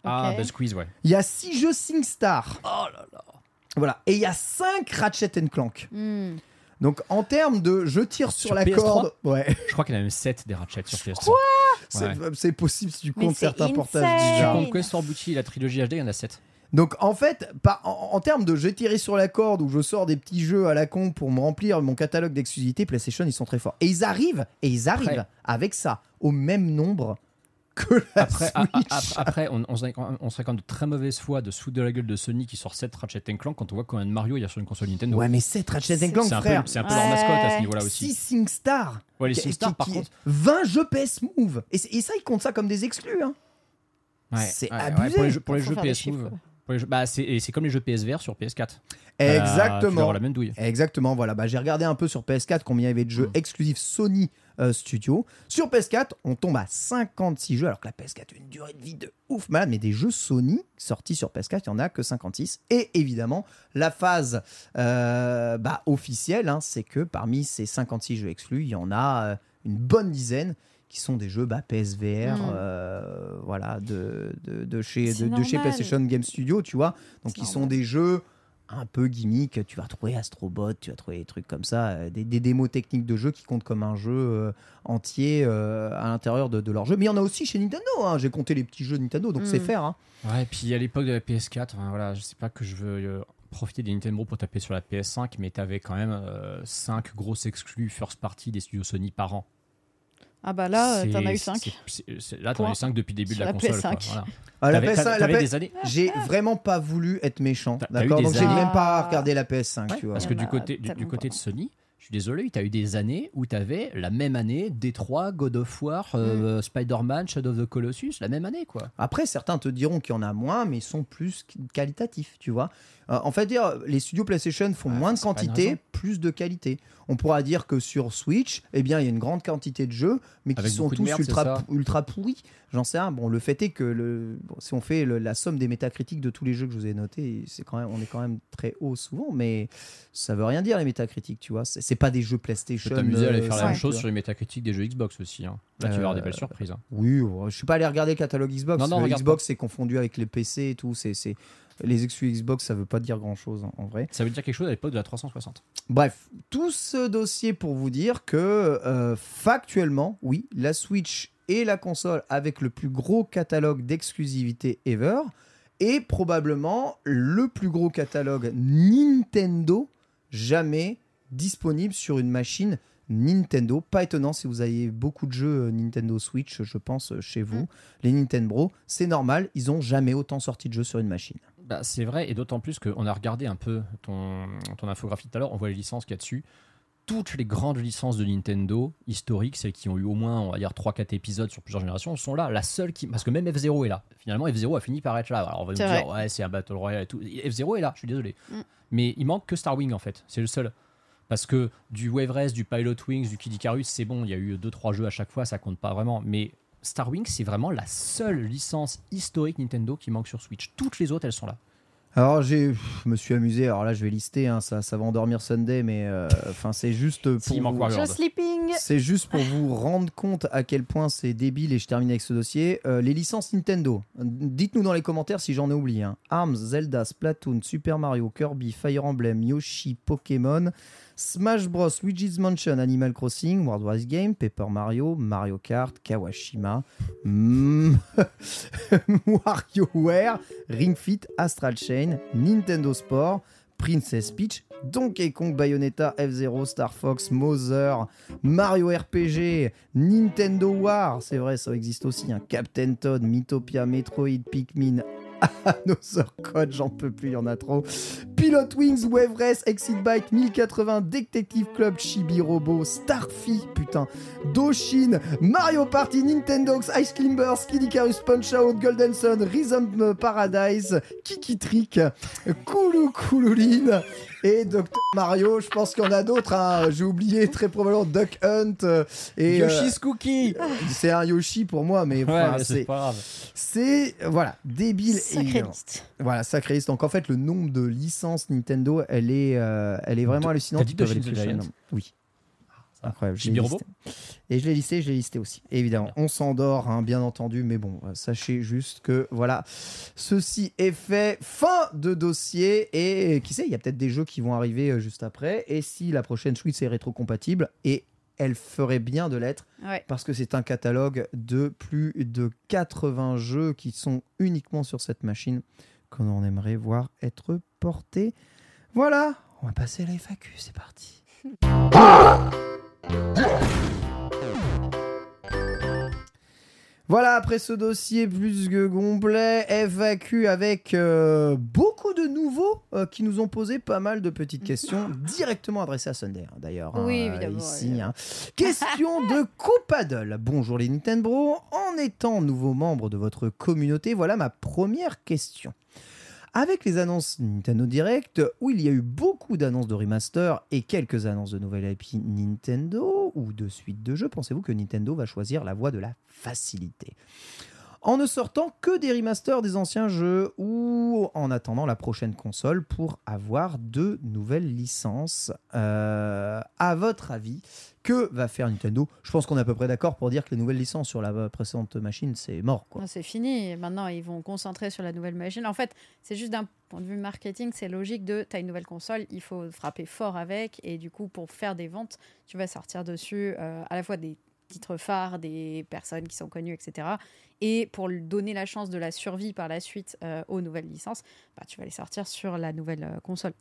ah. Buzz Quiz, ouais. Il y a 6 jeux SingStar. Oh là là. Voilà. Et il y a 5 Ratchet Clank. Hmm. Donc en termes de je tire sur, Sur la PS3? corde, ouais, Je crois qu'il y en a même 7 des Ratchet sur PS3. c'est Ouais. c'est possible si tu comptes certains portages insane. Si tu comptes Quest for Booty et la trilogie HD, il y en a 7. Donc en fait, par- en, en termes de je tirer sur la corde ou je sors des petits jeux à la con pour me remplir mon catalogue d'exclusivité, PlayStation ils sont très forts. Et ils arrivent, et ils arrivent Après- avec ça au même nombre que la Après, a- a- Switch. après, après, on, on serait, on serait quand même de très mauvaise foi de se foutre de la gueule de Sony qui sort 7 Ratchet Clank quand on voit combien de Mario il y a sur une console Nintendo. Ouais, mais c'est Ratchet C'est- Clank, c'est un peu, c'est un peu leur mascotte à ce niveau-là aussi. 6 SingStar. Ouais, les SingStar, par qui- contre. 20 jeux PS Move. Et, ça, ils comptent ça comme des exclus. Hein. Ouais, c'est ouais, ouais, abusé. pour les jeux, pour les jeux PS chiffres, Move. Bah, c'est, comme les jeux PSVR sur PS4. Euh, tu vas Exactement. avoir la même douille. Exactement, voilà. Bah, j'ai regardé un peu sur PS4 combien il y avait de jeux Mm. exclusifs Sony euh, Studio. Sur PS4, on tombe à 56 jeux, alors que la PS4 a une durée de vie de ouf malade. Mais des jeux Sony sortis sur PS4, il n'y en a que 56. Et évidemment, la phase euh, bah, officielle, hein, c'est que parmi ces 56 jeux exclus, il y en a euh, une bonne dizaine qui sont des jeux bah, PSVR, Mm. euh, voilà, de, de, de chez, de, de chez. PlayStation Game Studio, tu vois. Donc, ils sont des jeux un peu gimmick. Tu vas trouver Astrobot, tu vas trouver des trucs comme ça, euh, des, des démos techniques de jeu qui comptent comme un jeu euh, entier euh, à l'intérieur de, de leur jeu. Mais il y en a aussi chez Nintendo. hein. J'ai compté les petits jeux Nintendo, donc Mm. c'est faire. hein. Ouais, et puis à l'époque de la PS4, enfin, voilà, je sais pas que je veux euh, profiter des Nintendo pour taper sur la PS5, mais t'avais quand même 5 grosses exclus first party des studios Sony par an. Ah bah là, euh, C'est- t'en as eu c'est- 5. c'est- c'est- Là, t'en as eu 5 depuis le début Sur de la, la console. quoi, PS5. voilà. Ah, la T'avais- PS5, la t'avais PS5, des années. J'ai vraiment pas voulu être méchant, T'as- t'as eu d'accord des Donc j'ai même pas regardé la PS5, Ouais, tu vois. Parce que du côté, du, côté de Sony, je suis désolé, tu as eu des années où tu avais la même année Détroit, God of War, euh, Spider-Man, Shadow of the Colossus, la même année quoi. Après, certains te diront qu'il y en a moins, mais ils sont plus qualitatifs, tu vois. Euh, en fait, dire, les studios PlayStation font moins de quantité, plus de qualité. On pourra dire que sur Switch, eh bien, il y a une grande quantité de jeux, mais qui sont tous merde, ultra, ultra pourris. J'en sais rien. Bon, le fait est que le, bon, si on fait le- la somme des métacritiques de tous les jeux que je vous ai notés, c'est quand même, on est quand même très haut souvent, mais ça veut rien dire les métacritiques, tu vois. C'est c'est pas des jeux Tu PlayStation. peux t'amuser à aller euh, faire la même tu chose sur les métacritiques des jeux Xbox aussi. hein. Là, tu vas avoir des Euh, belles surprises. hein. Oui, je suis pas allé regarder le catalogue Xbox. Non, non, Le Xbox c'est confondu avec les PC et tout. C'est, c'est... Les exclus Xbox, ça veut pas dire grand chose en vrai. Ça veut dire quelque chose à l'époque de la 360. Bref, tout ce dossier pour vous dire que euh, factuellement, oui, la Switch est la console avec le plus gros catalogue d'exclusivité ever et probablement le plus gros catalogue Nintendo jamais disponible sur une machine Nintendo. Pas étonnant si vous avez beaucoup de jeux euh, Nintendo Switch, je pense, euh, chez vous. Les Nintendo Bro, c'est normal, ils ont jamais autant sorti de jeux sur une machine. Bah, c'est vrai, et d'autant plus qu'on a regardé un peu ton, ton infographie tout à l'heure, on voit les licences qu'il y a dessus. Toutes les grandes licences de Nintendo, historiques, celles qui ont eu au moins, on va dire, 3-4 épisodes sur plusieurs générations, sont là. La seule qui. Parce que même F0 est là. Finalement, F0 a fini par être là. Alors on va nous dire, vrai. ouais, c'est un Battle Royale et tout. F0 est là, je suis désolé. Mm. Mais il manque que Star Wing, en fait. C'est le seul. Parce que du Wave Race, du Pilot Wings, du Kid Icarus, c'est bon, il y a eu 2-3 jeux à chaque fois, ça compte pas vraiment. Mais Star Wing, c'est vraiment la seule licence historique Nintendo qui manque sur Switch. Toutes les autres, elles sont là. Alors je me suis amusé. Alors là, je vais lister. hein, ça, ça va endormir Sunday, mais euh, enfin, c'est juste pour. Vous-. C'est juste pour [laughs] vous rendre compte à quel point c'est débile et je termine avec ce dossier. Euh, les licences Nintendo. Dites-nous dans les commentaires si j'en ai oublié. hein. Arms, Zelda, Splatoon, Super Mario, Kirby, Fire Emblem, Yoshi, Pokémon, Smash Bros, Luigi's Mansion, Animal Crossing, World Wars Game, Paper Mario, Mario Kart, Kawashima, mm, [laughs] WarioWare, Ring Fit, Astral Chain, Nintendo Sport, Princess Peach, Donkey Kong, Bayonetta, F-Zero, Star Fox, Mother, Mario RPG, Nintendo War, c'est vrai, ça existe aussi, hein, Captain Todd, Mythopia, Metroid, Pikmin, [laughs] Another Code, j'en peux plus, il y en a trop. Pilot Wings, Wave Exit Bike 1080, Detective Club, Chibi Robo, Starfy, putain, Doshin, Mario Party, Nintendo, Ice Climbers, Kid Icarus, Punch Out, Golden Sun, Rhythm Paradise, Kiki Trick, Kulu Kululin et Dr Mario. Je pense qu'il y en a d'autres. hein. J'ai oublié très probablement Duck Hunt euh, et euh, Yoshi's Cookie c'est un Yoshi pour moi, mais, Ouais, mais c'est pas grave. c'est voilà débile. Sacrée évidemment. liste. Voilà, sacré liste. Donc en fait, le nombre de licences Nintendo, elle est, euh, elle est vraiment hallucinante. dit Giant loin. Oui. Incroyable. Et je l'ai listé, je l'ai listé aussi. Évidemment, on s'endort, hein, bien entendu, mais bon, euh, sachez juste que voilà, ceci est fait. Fin de dossier. Et qui sait, il y a peut-être des jeux qui vont arriver euh, juste après. Et si la prochaine Switch est rétro-compatible, et elle ferait bien de l'être, Ouais. parce que c'est un catalogue de plus de 80 jeux qui sont uniquement sur cette machine qu'on aimerait voir être portés. Voilà, on va passer à la FAQ, c'est parti. [laughs] Voilà, après ce dossier plus que complet, FAQ avec euh, beaucoup de nouveaux euh, qui nous ont posé pas mal de petites questions [laughs] directement adressées à Sunday, hein, d'ailleurs. hein, Oui, euh, évidemment, Ici, hein. Question de [laughs] Copaddle. Bonjour les Nintendo. En étant nouveau membre de votre communauté, voilà ma première question. Avec les annonces Nintendo Direct, où il y a eu beaucoup d'annonces de remaster et quelques annonces de nouvelles IP Nintendo ou de suites de jeux, pensez-vous que Nintendo va choisir la voie de la facilité? En ne sortant que des remasters des anciens jeux ou en attendant la prochaine console pour avoir de nouvelles licences. Euh, à votre avis, que va faire Nintendo? Je pense qu'on est à peu près d'accord pour dire que les nouvelles licences sur la précédente machine, c'est mort. C'est fini. Maintenant, ils vont concentrer sur la nouvelle machine. En fait, c'est juste d'un point de vue marketing, c'est logique de tu as une nouvelle console, il faut frapper fort avec. Et du coup, pour faire des ventes, tu vas sortir dessus euh, à la fois des titres phares, des personnes qui sont connues, etc. Et pour lui donner la chance de la survie par la suite euh, aux nouvelles licences, bah, tu vas les sortir sur la nouvelle euh, console.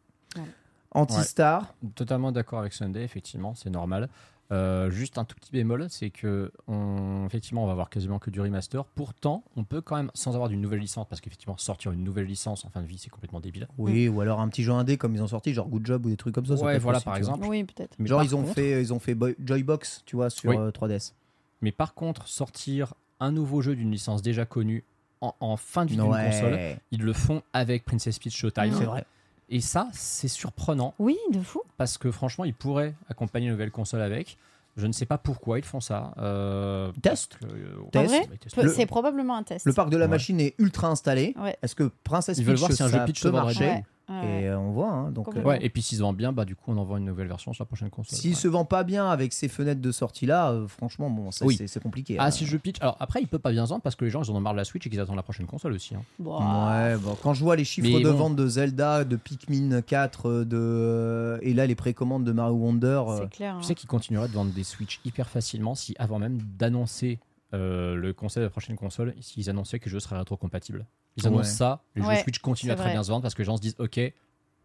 Anti-Star, Totalement d'accord avec Sunday, effectivement, c'est normal. Euh, juste un tout petit bémol, c'est que on, effectivement, on va avoir quasiment que du remaster. Pourtant, on peut quand même, sans avoir d'une nouvelle licence, parce qu'effectivement, sortir une nouvelle licence en fin de vie, c'est complètement débile. oui, ou alors un petit jeu indé comme ils ont sorti, genre Good Job ou des trucs comme ça. Ouais, voilà, aussi, par exemple. Oui, peut-être. Mais Genre par ils ont contre- fait, ils ont fait Joybox, tu vois, sur Oui. euh, 3DS. Mais par contre, sortir un nouveau jeu d'une licence déjà connue en, en fin de vie d'une console, Ouais, ils le font avec Princess Peach Showtime. c'est vrai. Et ça, c'est surprenant Oui, de fou. parce que franchement, ils pourraient accompagner une nouvelle console avec. Je ne sais pas pourquoi ils font ça. Euh, Test. euh, Test. En vrai, ouais, test. Peu- Le- C'est probablement un test. Le parc de la Ouais. machine est ultra installé. Ouais. Est-ce que Princess Peach, voir si un jeu Peach peut marcher Ouais. Et euh, on voit, hein, donc. Euh, Ouais, et puis s'ils se vendent bien, bah du coup on envoie une nouvelle version sur la prochaine console. S'il Ouais. se vend pas bien avec ces fenêtres de sortie là, euh, franchement, bon, Oui. c'est- compliqué. Ah, si je pitch. Alors après, il peut pas bien se vendre parce que les gens ils en ont marre de la Switch et qu'ils attendent la prochaine console aussi. hein. Ouais, bon, quand je vois les chiffres Mais de bon. vente de Zelda, de Pikmin 4, euh, de et là les précommandes de Mario Wonder, euh, c'est clair. Tu hein. sais qu'ils continueraient de vendre des Switch hyper facilement si avant même d'annoncer euh, le concept de la prochaine console, s'ils annonçaient que le jeu serait rétrocompatible. Ils annoncent Ouais. ça, les Ouais, jeux Switch continuent à très vrai. bien se vendre parce que les gens se disent ok,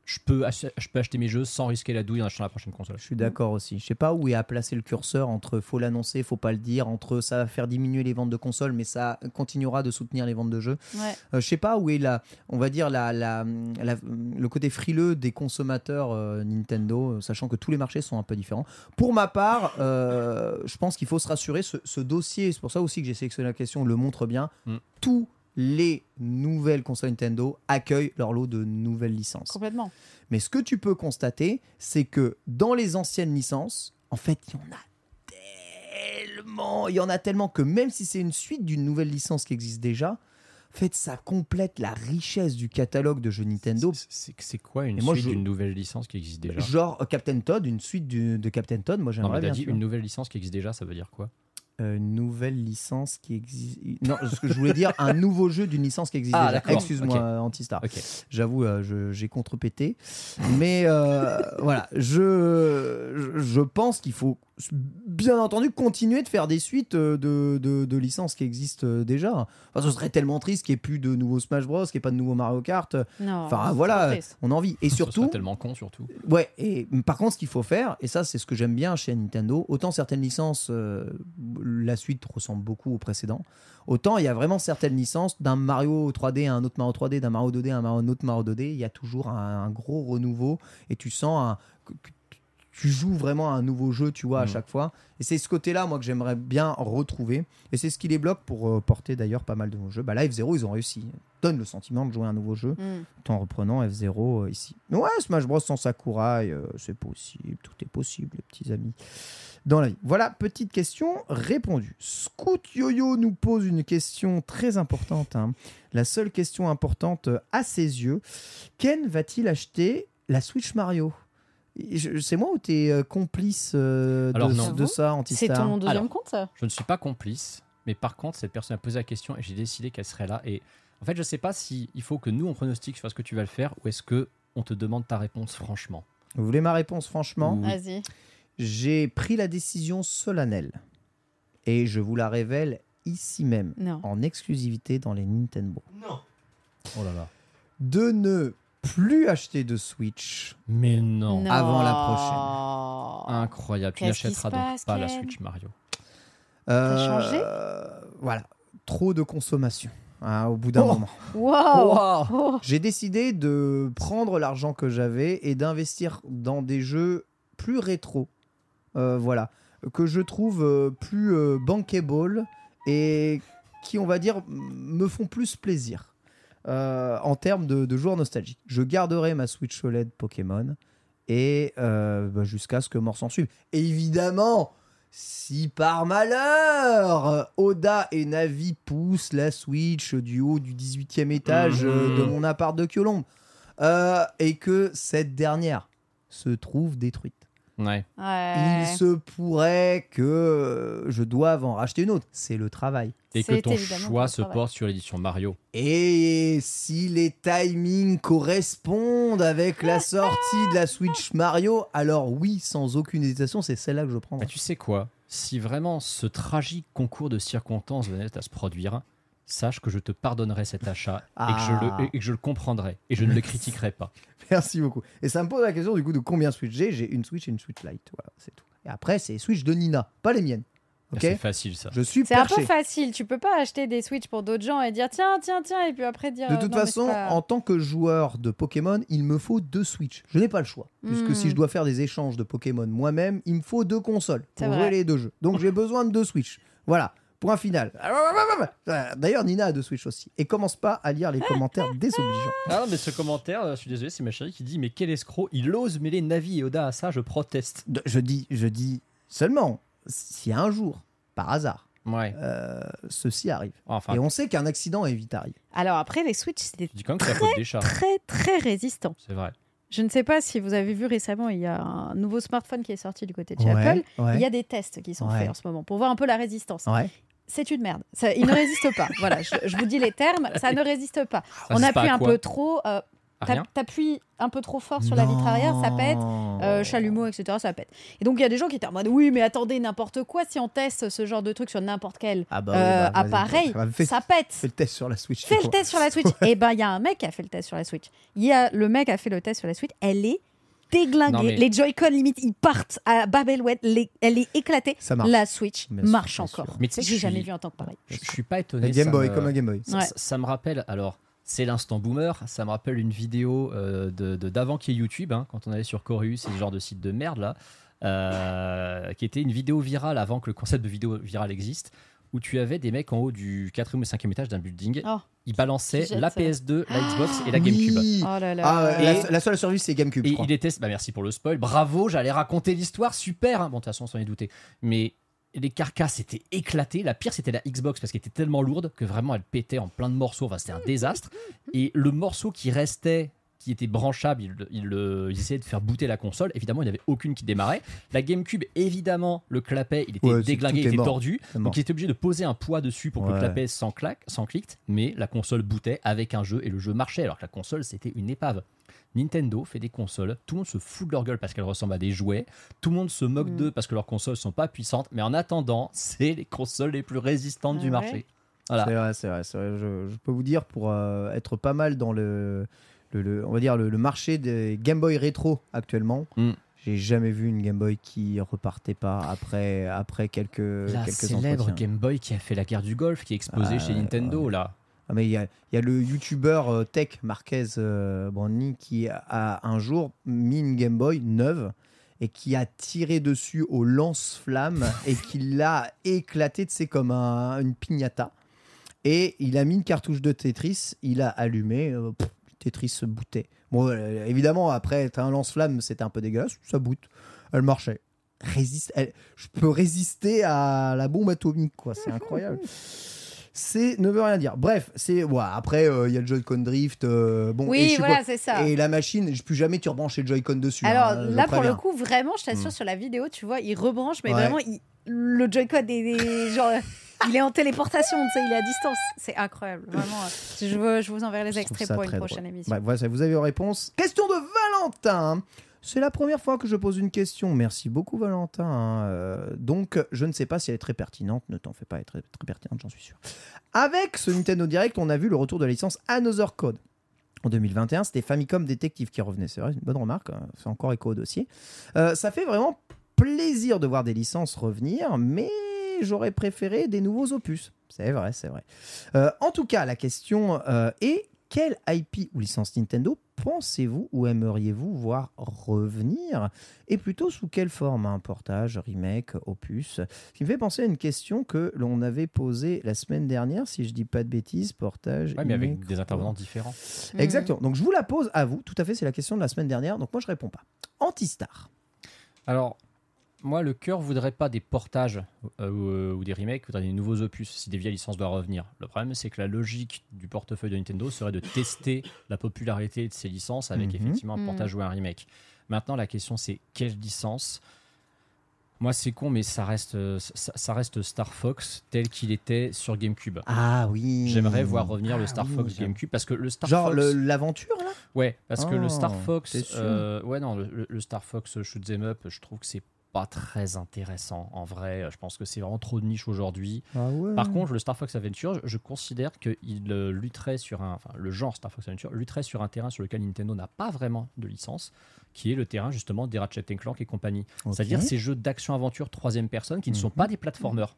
je peux, ach- je peux acheter mes jeux sans risquer la douille en achetant la prochaine console. je suis d'accord aussi. Je sais pas où est à placer le curseur entre faut l'annoncer, faut pas le dire, entre ça va faire diminuer les ventes de consoles, mais ça continuera de soutenir les ventes de jeux. Ouais. Euh, je sais pas où est la, on va dire la, la, la- le côté frileux des consommateurs euh, Nintendo, euh, sachant que tous les marchés sont un peu différents. Pour ma part, euh, je pense qu'il faut se rassurer. Ce, ce dossier, c'est pour ça aussi que j'ai sélectionné la question, le montre bien. Mm. Tous les nouvelles consoles Nintendo accueillent leur lot de nouvelles licences. Complètement. Mais ce que tu peux constater, c'est que dans les anciennes licences, en fait, il y en a tellement, il y en a tellement que même si c'est une suite d'une nouvelle licence qui existe déjà, en fait, ça complète la richesse du catalogue de jeux Nintendo. C'est- quoi une moi, suite d'une nouvelle licence qui existe déjà? Genre euh, Captain Todd, une suite du- de Captain Todd, moi j'aimerais bien. dit une nouvelle licence qui existe déjà, ça veut dire quoi? Euh, une nouvelle licence qui existe. Non, ce que je voulais dire, un [laughs] nouveau jeu d'une licence qui existe Ah, déjà. d'accord, Excuse-moi, Antistar. J'avoue, euh, je- j'ai contrepété. Mais euh, voilà, je, je, pense qu'il faut bien entendu continuer de faire des suites euh, de, de, de licences qui existent déjà. Enfin, ce serait tellement triste qu'il n'y ait plus de nouveaux Smash Bros, qu'il n'y ait pas de nouveaux Mario Kart. Non. Enfin voilà, on a envie. Et Ce surtout, serait tellement con surtout. Ouais, et par contre, ce qu'il faut faire, et ça, c'est ce que j'aime bien chez Nintendo, autant certaines licences, euh, la suite ressemble beaucoup au précédent, autant il y a vraiment certaines licences d'un Mario 3D à un autre Mario 3D, d'un Mario 2D à un autre Mario 2D, il y a toujours un, un gros renouveau et tu sens un- que- que tu joues vraiment à un nouveau jeu, tu vois, à Mm. chaque fois. Et c'est ce côté-là, moi, que j'aimerais bien retrouver. Et c'est ce qui les bloque pour euh, porter d'ailleurs pas mal de nouveaux jeux. Bah là, F0, ils ont réussi. Donne le sentiment de jouer à un nouveau jeu Mm. tout en reprenant F0 euh, ici. Mais ouais, Smash Bros sans Sakurai, euh, c'est possible. Tout est possible, les petits amis. Dans la vie. Voilà, petite question répondue. Scoot Yo-Yo nous pose une question très importante. hein. La seule question importante euh, à ses yeux. Ken va-t-il acheter la Switch Mario? C'est moi ou t'es euh, complice euh, Alors de, non. de ça, C'est ton deuxième Alors. compte, ça? Je ne suis pas complice, mais par contre, cette personne a posé la question et j'ai décidé qu'elle serait là. Et en fait, je ne sais pas si il faut que nous on pronostique sur ce que tu vas le faire ou est-ce que on te demande ta réponse franchement. Vous voulez ma réponse, franchement? Oui. Vas-y. J'ai pris la décision solennelle. Et je vous la révèle ici même, Non. en exclusivité dans les Nintendo. Oh là là. De ne plus acheter de Switch. Mais non. Non. Avant la Incroyable. Tu Qu'est-ce qui n'achèteras donc passe, pas la Ken Switch Mario. Euh, changé? Voilà. Trop de consommation. hein, au bout d'un Oh. moment. Wow. Oh. J'ai décidé de prendre l'argent que j'avais et d'investir dans des jeux plus rétro. Euh, voilà. Que je trouve euh, plus euh, bankable et qui, on va dire, me font plus plaisir en termes de, de joueurs nostalgiques. Je garderai ma Switch OLED Pokémon et bah, jusqu'à ce que mort s'en suive. Évidemment, si par malheur Oda et Navi poussent la Switch du haut du 18e étage de mon appart de Kyolombe euh, et que cette dernière se trouve détruite. Ouais. Ouais. Il se pourrait que je doive en racheter une autre. C'est le travail. Et que ton choix se porte sur l'édition Mario. Et si les timings correspondent avec la sortie de la Switch Mario, alors oui, sans aucune hésitation, c'est celle-là que je prends. Bah, tu sais quoi? Si vraiment ce tragique concours de circonstances venait à se produire, sache que je te pardonnerai cet achat et, que je Ah. le, et que je le comprendrai et je ne le critiquerai pas. Merci beaucoup. Et ça me pose la question du coup de combien Switch j'ai. J'ai une Switch et une Switch Lite. Voilà, c'est tout. Et après, c'est les Switch de Nina, pas les miennes. Ok C'est facile ça. Je suis C'est un peu facile. Tu peux pas acheter des Switch pour d'autres gens et dire tiens, tiens, tiens, et puis après dire. De euh, toute non, mais façon, pas- en tant que joueur de Pokémon, il me faut deux Switch. Je n'ai pas le choix. Puisque Hmm. si je dois faire des échanges de Pokémon moi-même, il me faut deux consoles pour jouer les deux jeux. Donc j'ai besoin de deux Switch. Voilà. Point final. Euh, D'ailleurs, Nina a deux Switch aussi. Et commence pas à lire les commentaires désobligeants. Ah non, mais ce commentaire, euh, je suis désolé, c'est ma chérie qui dit Mais quel escroc Il ose mêler Navi et Oda à ça, je proteste. Je dis, je dis seulement si un jour, par hasard, Ouais. euh, ceci arrive. Enfin, Et on sait qu'un accident est vite arrive. Alors après, les Switch, c'était chats. très, très résistant. C'est vrai. Je ne sais pas si vous avez vu récemment, il y a un nouveau smartphone qui est sorti du côté de chez Ouais, Apple. ouais. Il y a des tests qui sont Ouais. faits en ce moment pour voir un peu la résistance. C'est une merde. Ça- il ne résiste pas. [laughs] Voilà, je, je vous dis les termes, ça ne résiste pas. Ça On pas appuie un peu trop. euh, T'appuies un peu trop fort sur la vitre arrière, ça pète. Euh, chalumeau, etc., ça pète. Et donc il y a des gens qui étaient en mode oui, mais attendez, n'importe quoi, si on teste ce genre de truc sur n'importe quel Ah bah euh, bah, appareil, Bah, fais- ça pète. Fais le test sur la Switch. Fais le test sur la Switch. [laughs] Et ben il y a un mec qui a fait le test sur la Switch. Il y a le mec a fait le test sur la Switch. Elle est déglinguée. Non, mais- Les Joy-Con limite ils partent à Babelwed. Les- Elle est éclatée. Ça marche. La Switch marche encore. Mais tu sais que J'ai jamais vu un temps pareil. Je, je suis pas étonné. Un Game Boy, me- comme un Game Boy. Ça, Ouais. ça- ça me rappelle, alors, c'est l'instant boomer, ça me rappelle une vidéo euh, de de- d'avant qui est YouTube, hein, quand on allait sur Chorus, c'est ce genre de site de merde là, euh, qui était une vidéo virale avant que le concept de vidéo virale existe, où tu avais des mecs en haut du quatrième ou cinquième étage d'un building, Oh. Qui jettent la ça. PS2, la Xbox et la GameCube. Oui. Oh là là. Ah, Et- la, la seule survie, c'est GameCube. je Et crois. il était. Bah merci pour le spoil. Bravo, j'allais raconter l'histoire. Super. hein. Bon, de toute façon, on s'en est douté. Mais les carcasses étaient éclatées. La pire, c'était la Xbox parce qu'elle était tellement lourde que vraiment elle pétait en plein de morceaux. Enfin, c'était un désastre. Et le morceau qui restait, qui était branchable, il, il, le- il essayait de faire booter la console. Évidemment, il n'y avait aucune qui démarrait. La GameCube, évidemment, le clapet, il était Ouais, déglingué, il était mort. tordu. Donc, il était obligé de poser un poids dessus pour que le Ouais. clapet clic. Mais la console bootait avec un jeu et le jeu marchait. Alors que la console, c'était une épave. Nintendo fait des consoles, tout le monde se fout de leur gueule parce qu'elles ressemblent à des jouets, tout le monde se moque Mm. d'eux parce que leurs consoles sont pas puissantes, mais en attendant, [laughs] c'est les consoles les plus résistantes Ah du ouais marché. Voilà. C'est vrai, c'est vrai, c'est vrai. Je, je peux vous dire, pour euh, être pas mal dans le, le, le- on va dire le, le marché des Game Boy rétro actuellement, Mm. J'ai jamais vu une Game Boy qui repartait pas après, après quelques, La quelques célèbre entretiens. Game Boy qui a fait la guerre du golf, qui est exposée Ah, chez Nintendo, là. Ah, mais il y a, il y a le youtubeur euh, tech Marquez euh, qui a un jour mis une Game Boy neuve et qui a tiré dessus au lance-flamme [laughs] et qui l'a éclaté, tu sais, comme un- une piñata. Et il a mis une cartouche de Tetris, il a allumé, euh, pff, Tetris se bootait. Bon, euh, évidemment, après, t'as un lance-flamme, c'était un peu dégueulasse, ça boot. Elle marchait. Résiste, elle- je peux résister à la bombe atomique, quoi. C'est incroyable. C'est ne veut rien dire. Bref, c'est ouais, après euh, il y a le Joy-Con drift. euh, bon, et je Oui, voilà, c'est ça. Et la machine, je peux jamais tu rebrancher le Joy-Con dessus. Alors hein, je là, pour le coup, vraiment, je t'assure, Mm. sur la vidéo, tu vois, il rebranche, mais Ouais. vraiment, il- le Joy-Con est, est- genre, [laughs] il est en téléportation, tu sais, il est à distance. C'est incroyable, vraiment. Je, veux- je vous enverrai les extraits pour une prochaine drôle. émission. Bah, voilà, vous avez vos réponses. Question de Valentin. C'est la première fois que je pose une question. Merci beaucoup, Valentin. Euh, donc, je ne sais pas si elle est très pertinente. Ne t'en fais pas, elle est très, très pertinente, j'en suis sûr. Avec ce Nintendo Direct, on a vu le retour de la licence Another Code. En 2021, c'était Famicom Detective qui revenait. C'est vrai, c'est une bonne remarque. hein. C'est encore écho au dossier. Euh, ça fait vraiment plaisir de voir des licences revenir, mais j'aurais préféré des nouveaux opus. C'est vrai, c'est vrai. Euh, en tout cas, la question euh, est quelle IP ou licence Nintendo pensez-vous ou aimeriez-vous voir revenir? Et plutôt sous quelle forme? Un portage, remake, opus? Ce qui me fait penser à une question que l'on avait posée la semaine dernière, si je dis pas de bêtises, portage. Ouais, mais avec des intervenants différents. Mm. Exactement. Donc je vous la pose à vous. Tout à fait, c'est la question de la semaine dernière. Donc moi je réponds pas. Antistar. Alors, moi, le cœur voudrait pas des portages euh, ou, euh, ou des remakes, voudrait des nouveaux opus si des vieilles licences doivent revenir. Le problème, c'est que la logique du portefeuille de Nintendo serait de tester la popularité de ces licences avec Mhm. effectivement un Mhm. portage ou un remake. Maintenant, la question, c'est quelle licence? Moi, c'est con, mais ça reste, ça, ça reste Star Fox tel qu'il était sur GameCube. Ah oui. J'aimerais voir revenir le Ah Star oui. Fox GameCube parce que le Star Genre Fox. le- l'aventure là? Ouais, parce que Oh, le Star t'es Fox, sûr? euh, ouais non, le, le- le Star Fox Shoot 'em Up, je trouve que c'est pas très intéressant en vrai. Je pense que c'est vraiment trop de niche aujourd'hui. Ah ouais. Par contre, le Star Fox Adventure, je, je considère qu'il euh, lutterait sur un, enfin le genre Star Fox Adventure lutterait sur un terrain sur lequel Nintendo n'a pas vraiment de licence, qui est le terrain justement des Ratchet Clank et compagnie. C'est-à-dire ces jeux d'action-aventure troisième personne qui ne sont Mhm. pas des platformers,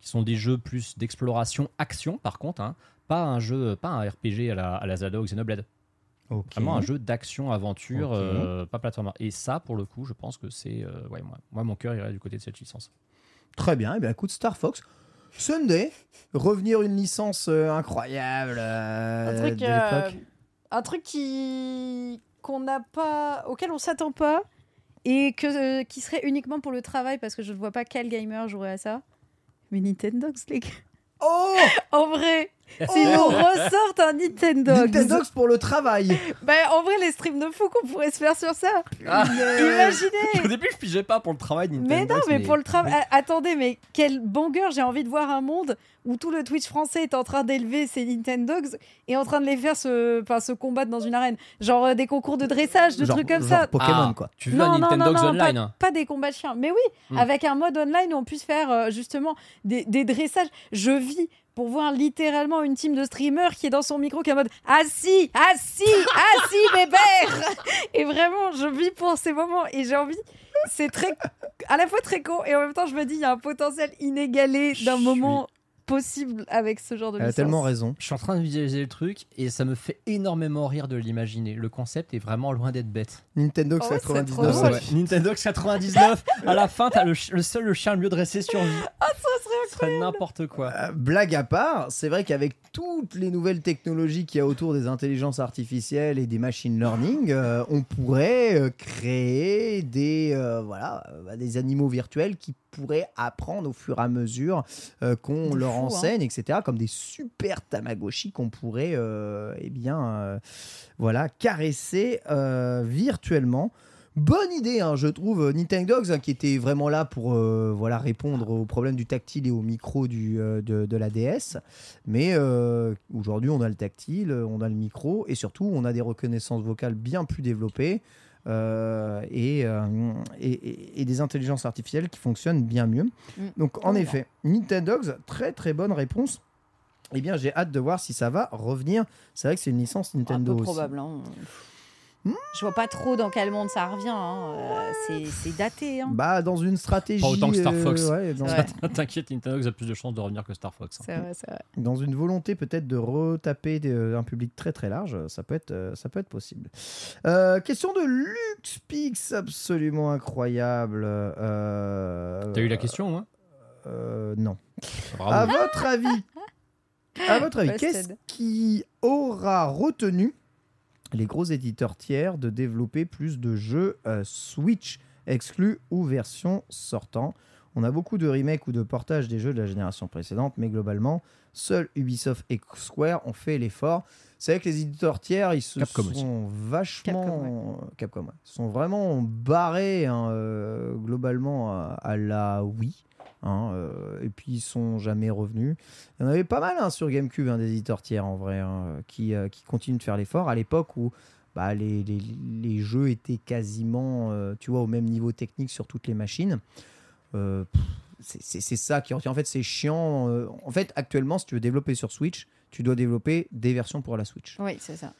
qui sont des jeux plus d'exploration action par contre, hein, pas un jeu, pas un RPG à la, à la Zelda ou Xenoblade. Vraiment un jeu d'action-aventure, euh, pas plateforme. Et ça, pour le coup, je pense que c'est. euh, ouais, moi, moi, mon cœur irait du côté de cette licence. Très bien. Et bien écoute Star Fox. Sunday, revenir une licence euh, incroyable euh, un truc, de euh, un truc qui qu'on n'a pas, auquel on s'attend pas et que euh, qui serait uniquement pour le travail parce que je ne vois pas quel gamer jouerait à ça. Mais Nintendo, les gars. Oh [laughs] En vrai, [laughs] s'ils nous ressortent un Nintendo, Nintendo pour le travail. ben, en vrai, les streams de fou qu'on pourrait se faire sur ça. Ah. [laughs] Imaginez [laughs] Au début, je pigeais pas pour le travail Nintendo. Mais non, mais pour le travail. Attendez, mais quel banger J'ai envie de voir un monde où tout le Twitch français est en train d'élever ses Nintendogs et en train de les faire se, enfin, se combattre dans une arène. Genre euh, des concours de dressage, de Genre- trucs comme genre ça. Pokémon Ah, quoi. Tu veux un Nintendo Online pas, hein. pas des combats de chiens. Mais oui, Hmm. avec un mode online où on puisse faire euh, justement des, des dressages. Je vis pour voir littéralement une team de streamers qui est dans son micro qui est en mode si, si, ah si, [laughs] bébert Et vraiment, je vis pour ces moments et j'ai envie. C'est très, à la fois très con et en même temps, je me dis, il y a un potentiel inégalé d'un moment possible avec ce genre de Elle a tellement raison. Je suis en train de visualiser le truc et ça me fait énormément rire de l'imaginer. Le concept est vraiment loin d'être bête. Nintendo Oh, c'est 99. trop ça- drôle. Nintendo 99, à la fin, t'as le, le seul le chien le mieux dressé sur vie. Ah, ça serait Ce serait n'importe quoi. Euh, blague à part, c'est vrai qu'avec toutes les nouvelles technologies qu'il y a autour des intelligences artificielles et des machine learning, euh, on pourrait euh, créer des, euh, voilà, bah, des animaux virtuels qui pourraient apprendre au fur et à mesure euh, qu'on leur hein. enseigne, etc. Comme des super Tamagotchi qu'on pourrait euh, eh bien, euh, voilà, caresser euh, virtuellement. Bonne idée, hein, je trouve. Nintendogs, hein, qui était vraiment là pour voilà, répondre aux problèmes du tactile et au micro du, de, la DS. Mais aujourd'hui, on a le tactile, on a le micro et surtout, on a des reconnaissances vocales bien plus développées euh, et, euh, et, des intelligences artificielles qui fonctionnent bien mieux. Mm. Donc, en Oh effet, Nintendogs, très très bonne réponse. Eh bien, j'ai hâte de voir si ça va revenir. C'est vrai que c'est une licence un Nintendo peu aussi. probable. hein. Je vois pas trop dans quel monde ça revient. hein. Euh, c'est- c'est daté. hein. Bah, dans une stratégie. Pas autant que Star euh, Fox. ouais, dans, [laughs] Ouais. [laughs] T'inquiète, Nintendo a plus de chances de revenir que Star Fox. hein. C'est vrai, c'est vrai. dans une volonté peut-être de retaper des- euh, un public très très large, ça peut être, euh, ça peut être possible. Euh, question de LuxPix, absolument incroyable. Euh, T'as eu la question, euh, Non. Bravo. À votre avis, à votre avis, Busted. qu'est-ce qui aura retenu les gros éditeurs tiers de développer plus de jeux euh, Switch exclus ou version sortant On a beaucoup de remakes ou de portages des jeux de la génération précédente, mais globalement, seuls Ubisoft et Square ont fait l'effort. C'est vrai que les éditeurs tiers, ils se Capcom sont aussi. vachement, Capcom, ouais. sont vraiment barrés hein, euh, globalement à, à la Wii. Hein, euh, et puis ils sont jamais revenus. Il y en avait pas mal hein, sur GameCube, hein, des éditeurs tiers en vrai, qui, euh, qui continuent de faire l'effort. À l'époque où bah, les, les- jeux étaient quasiment euh, tu vois, au même niveau technique sur toutes les machines. C'est- ça qui. En fait, c'est chiant. en fait, actuellement, si tu veux développer sur Switch, tu dois développer des versions pour la Switch. Oui, c'est ça.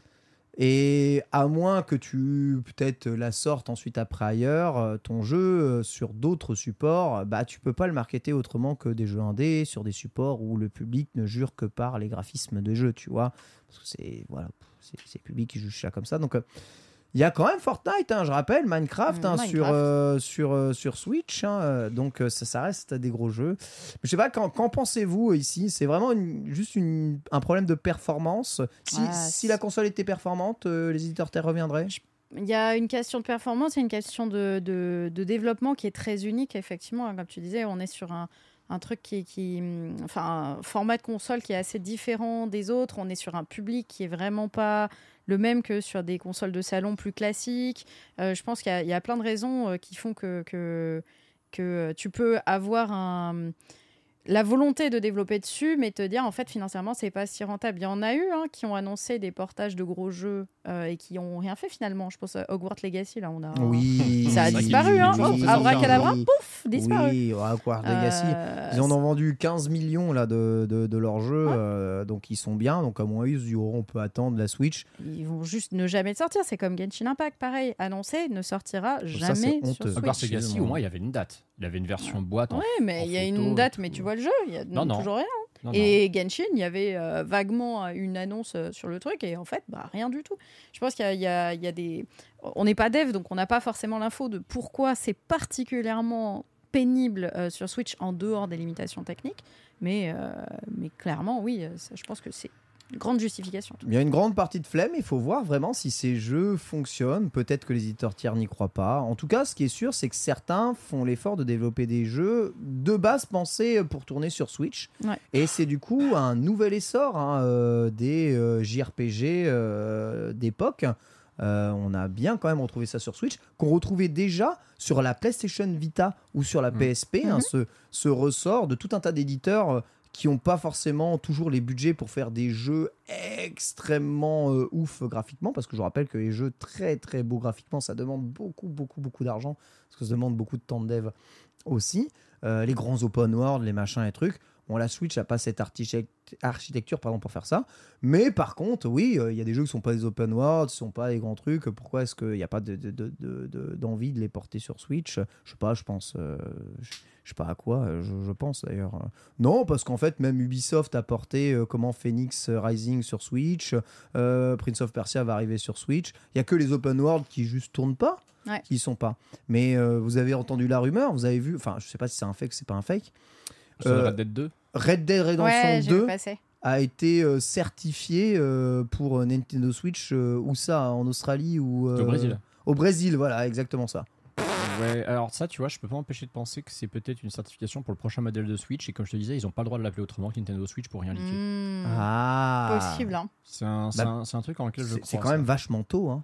Et à moins que tu peut-être la sortes ensuite après ailleurs, euh, ton jeu euh, sur d'autres supports, euh, bah tu peux pas le marketer autrement que des jeux indés sur des supports où le public ne jure que par les graphismes de jeu, tu vois. Parce que c'est voilà, c'est le public qui juge ça comme ça. Donc il y a quand même Fortnite, hein, je rappelle, Minecraft, Mm, hein, Minecraft. sur euh, sur euh, sur Switch. hein, euh, donc ça, ça reste des gros jeux. Je sais pas, qu'en pensez-vous ici? C'est vraiment une- juste une- un problème de performance. Si, la console était performante, euh, les éditeurs tiers reviendraient? Il y a une question de performance et une question de, de- de développement qui est très unique, effectivement. Comme tu disais, on est sur un, un truc qui, qui. hum, Enfin, un format de console qui est assez différent des autres. On est sur un public qui est vraiment pas le même que sur des consoles de salon plus classiques. Euh, je pense qu'il y, a- plein de raisons euh, qui font que, que tu peux avoir un la volonté de développer dessus, mais te dire en fait financièrement c'est pas si rentable. Il y en a eu hein, qui ont annoncé des portages de gros jeux euh, et qui ont rien fait finalement. Je pense à Hogwarts Legacy là, on a Oui. [laughs] ça a disparu hein. Oh, abracadabra, Oui. pouf, disparu. Oui, Hogwarts Legacy. Euh, Ils en ont vendu 15 millions là, de, de, de leur jeu, Ouais. euh, donc ils sont bien. Donc à mon avis, on peut attendre la Switch. Ils vont juste ne jamais le sortir. C'est comme Genshin Impact, pareil, annoncé, ne sortira jamais sur honteux. Switch. Hogwarts Legacy, au moins, il y avait une date. Il y avait une version boîte. en- Ouais, mais en il y a une date, mais tu vois le jeu, il y a Non, non. toujours rien. Non, non. Et Genshin, il y avait euh, vaguement une annonce euh, sur le truc et en fait, bah, rien du tout. Je pense qu'il y a, y y des. On n'est pas dev, donc on n'a pas forcément l'info de pourquoi c'est particulièrement pénible euh, sur Switch en dehors des limitations techniques. Mais, mais clairement, oui, ça, je pense que c'est grande justification. Il y a une grande partie de flemme. Il faut voir vraiment si ces jeux fonctionnent. Peut-être que les éditeurs tiers n'y croient pas. En tout cas, ce qui est sûr, c'est que certains font l'effort de développer des jeux de base pensés pour tourner sur Switch. Ouais. Et c'est du coup un nouvel essor hein, euh, des euh, JRPG euh, d'époque. Euh, on a bien quand même retrouvé ça sur Switch, qu'on retrouvait déjà sur la PlayStation Vita ou sur la. PSP, hein, ce, ce ressort de tout un tas d'éditeurs euh, qui n'ont pas forcément toujours les budgets pour faire des jeux extrêmement euh, ouf graphiquement, parce que je rappelle que les jeux très très beaux graphiquement, ça demande beaucoup beaucoup beaucoup d'argent, parce que ça demande beaucoup de temps de dev aussi. Euh, les grands open world, les machins et trucs. Bon, la Switch n'a pas cette architect- architecture pardon, pour faire ça. Mais par contre, oui, euh, il y a des jeux qui ne sont pas des open world, qui ne sont pas des grands trucs. Pourquoi est-ce qu'il n'y a pas de- de- de- de- de- d'envie de, les porter sur Switch? Je sais pas, je pense. euh, je je sais pas à quoi, euh, je, je pense d'ailleurs. Non, parce qu'en fait, même Ubisoft a porté euh, comment Phoenix Rising sur Switch. Prince of Persia va arriver sur Switch. Il y a que les open world qui juste tournent pas, Ouais. qui sont pas. Mais euh, vous avez entendu la rumeur, vous avez vu, enfin, je sais pas si c'est un fake, c'est pas un fake. Euh, Red Dead 2. Red Dead Redemption Ouais, j'ai vu 2 passer. a été euh, certifié euh, pour Nintendo Switch, euh, où ça En Australie ou Au Brésil. Au Brésil, voilà, exactement ça. Ouais, alors ça, tu vois, je peux pas m'empêcher de penser que c'est peut-être une certification pour le prochain modèle de Switch. Et comme je te disais, ils ont pas le droit de l'appeler autrement que Nintendo Switch pour rien liquer. Hmm, Ah Possible, hein. C'est un, c'est Bah, un- c'est un truc en lequel je crois. c'est quand ça. même vachement tôt. hein.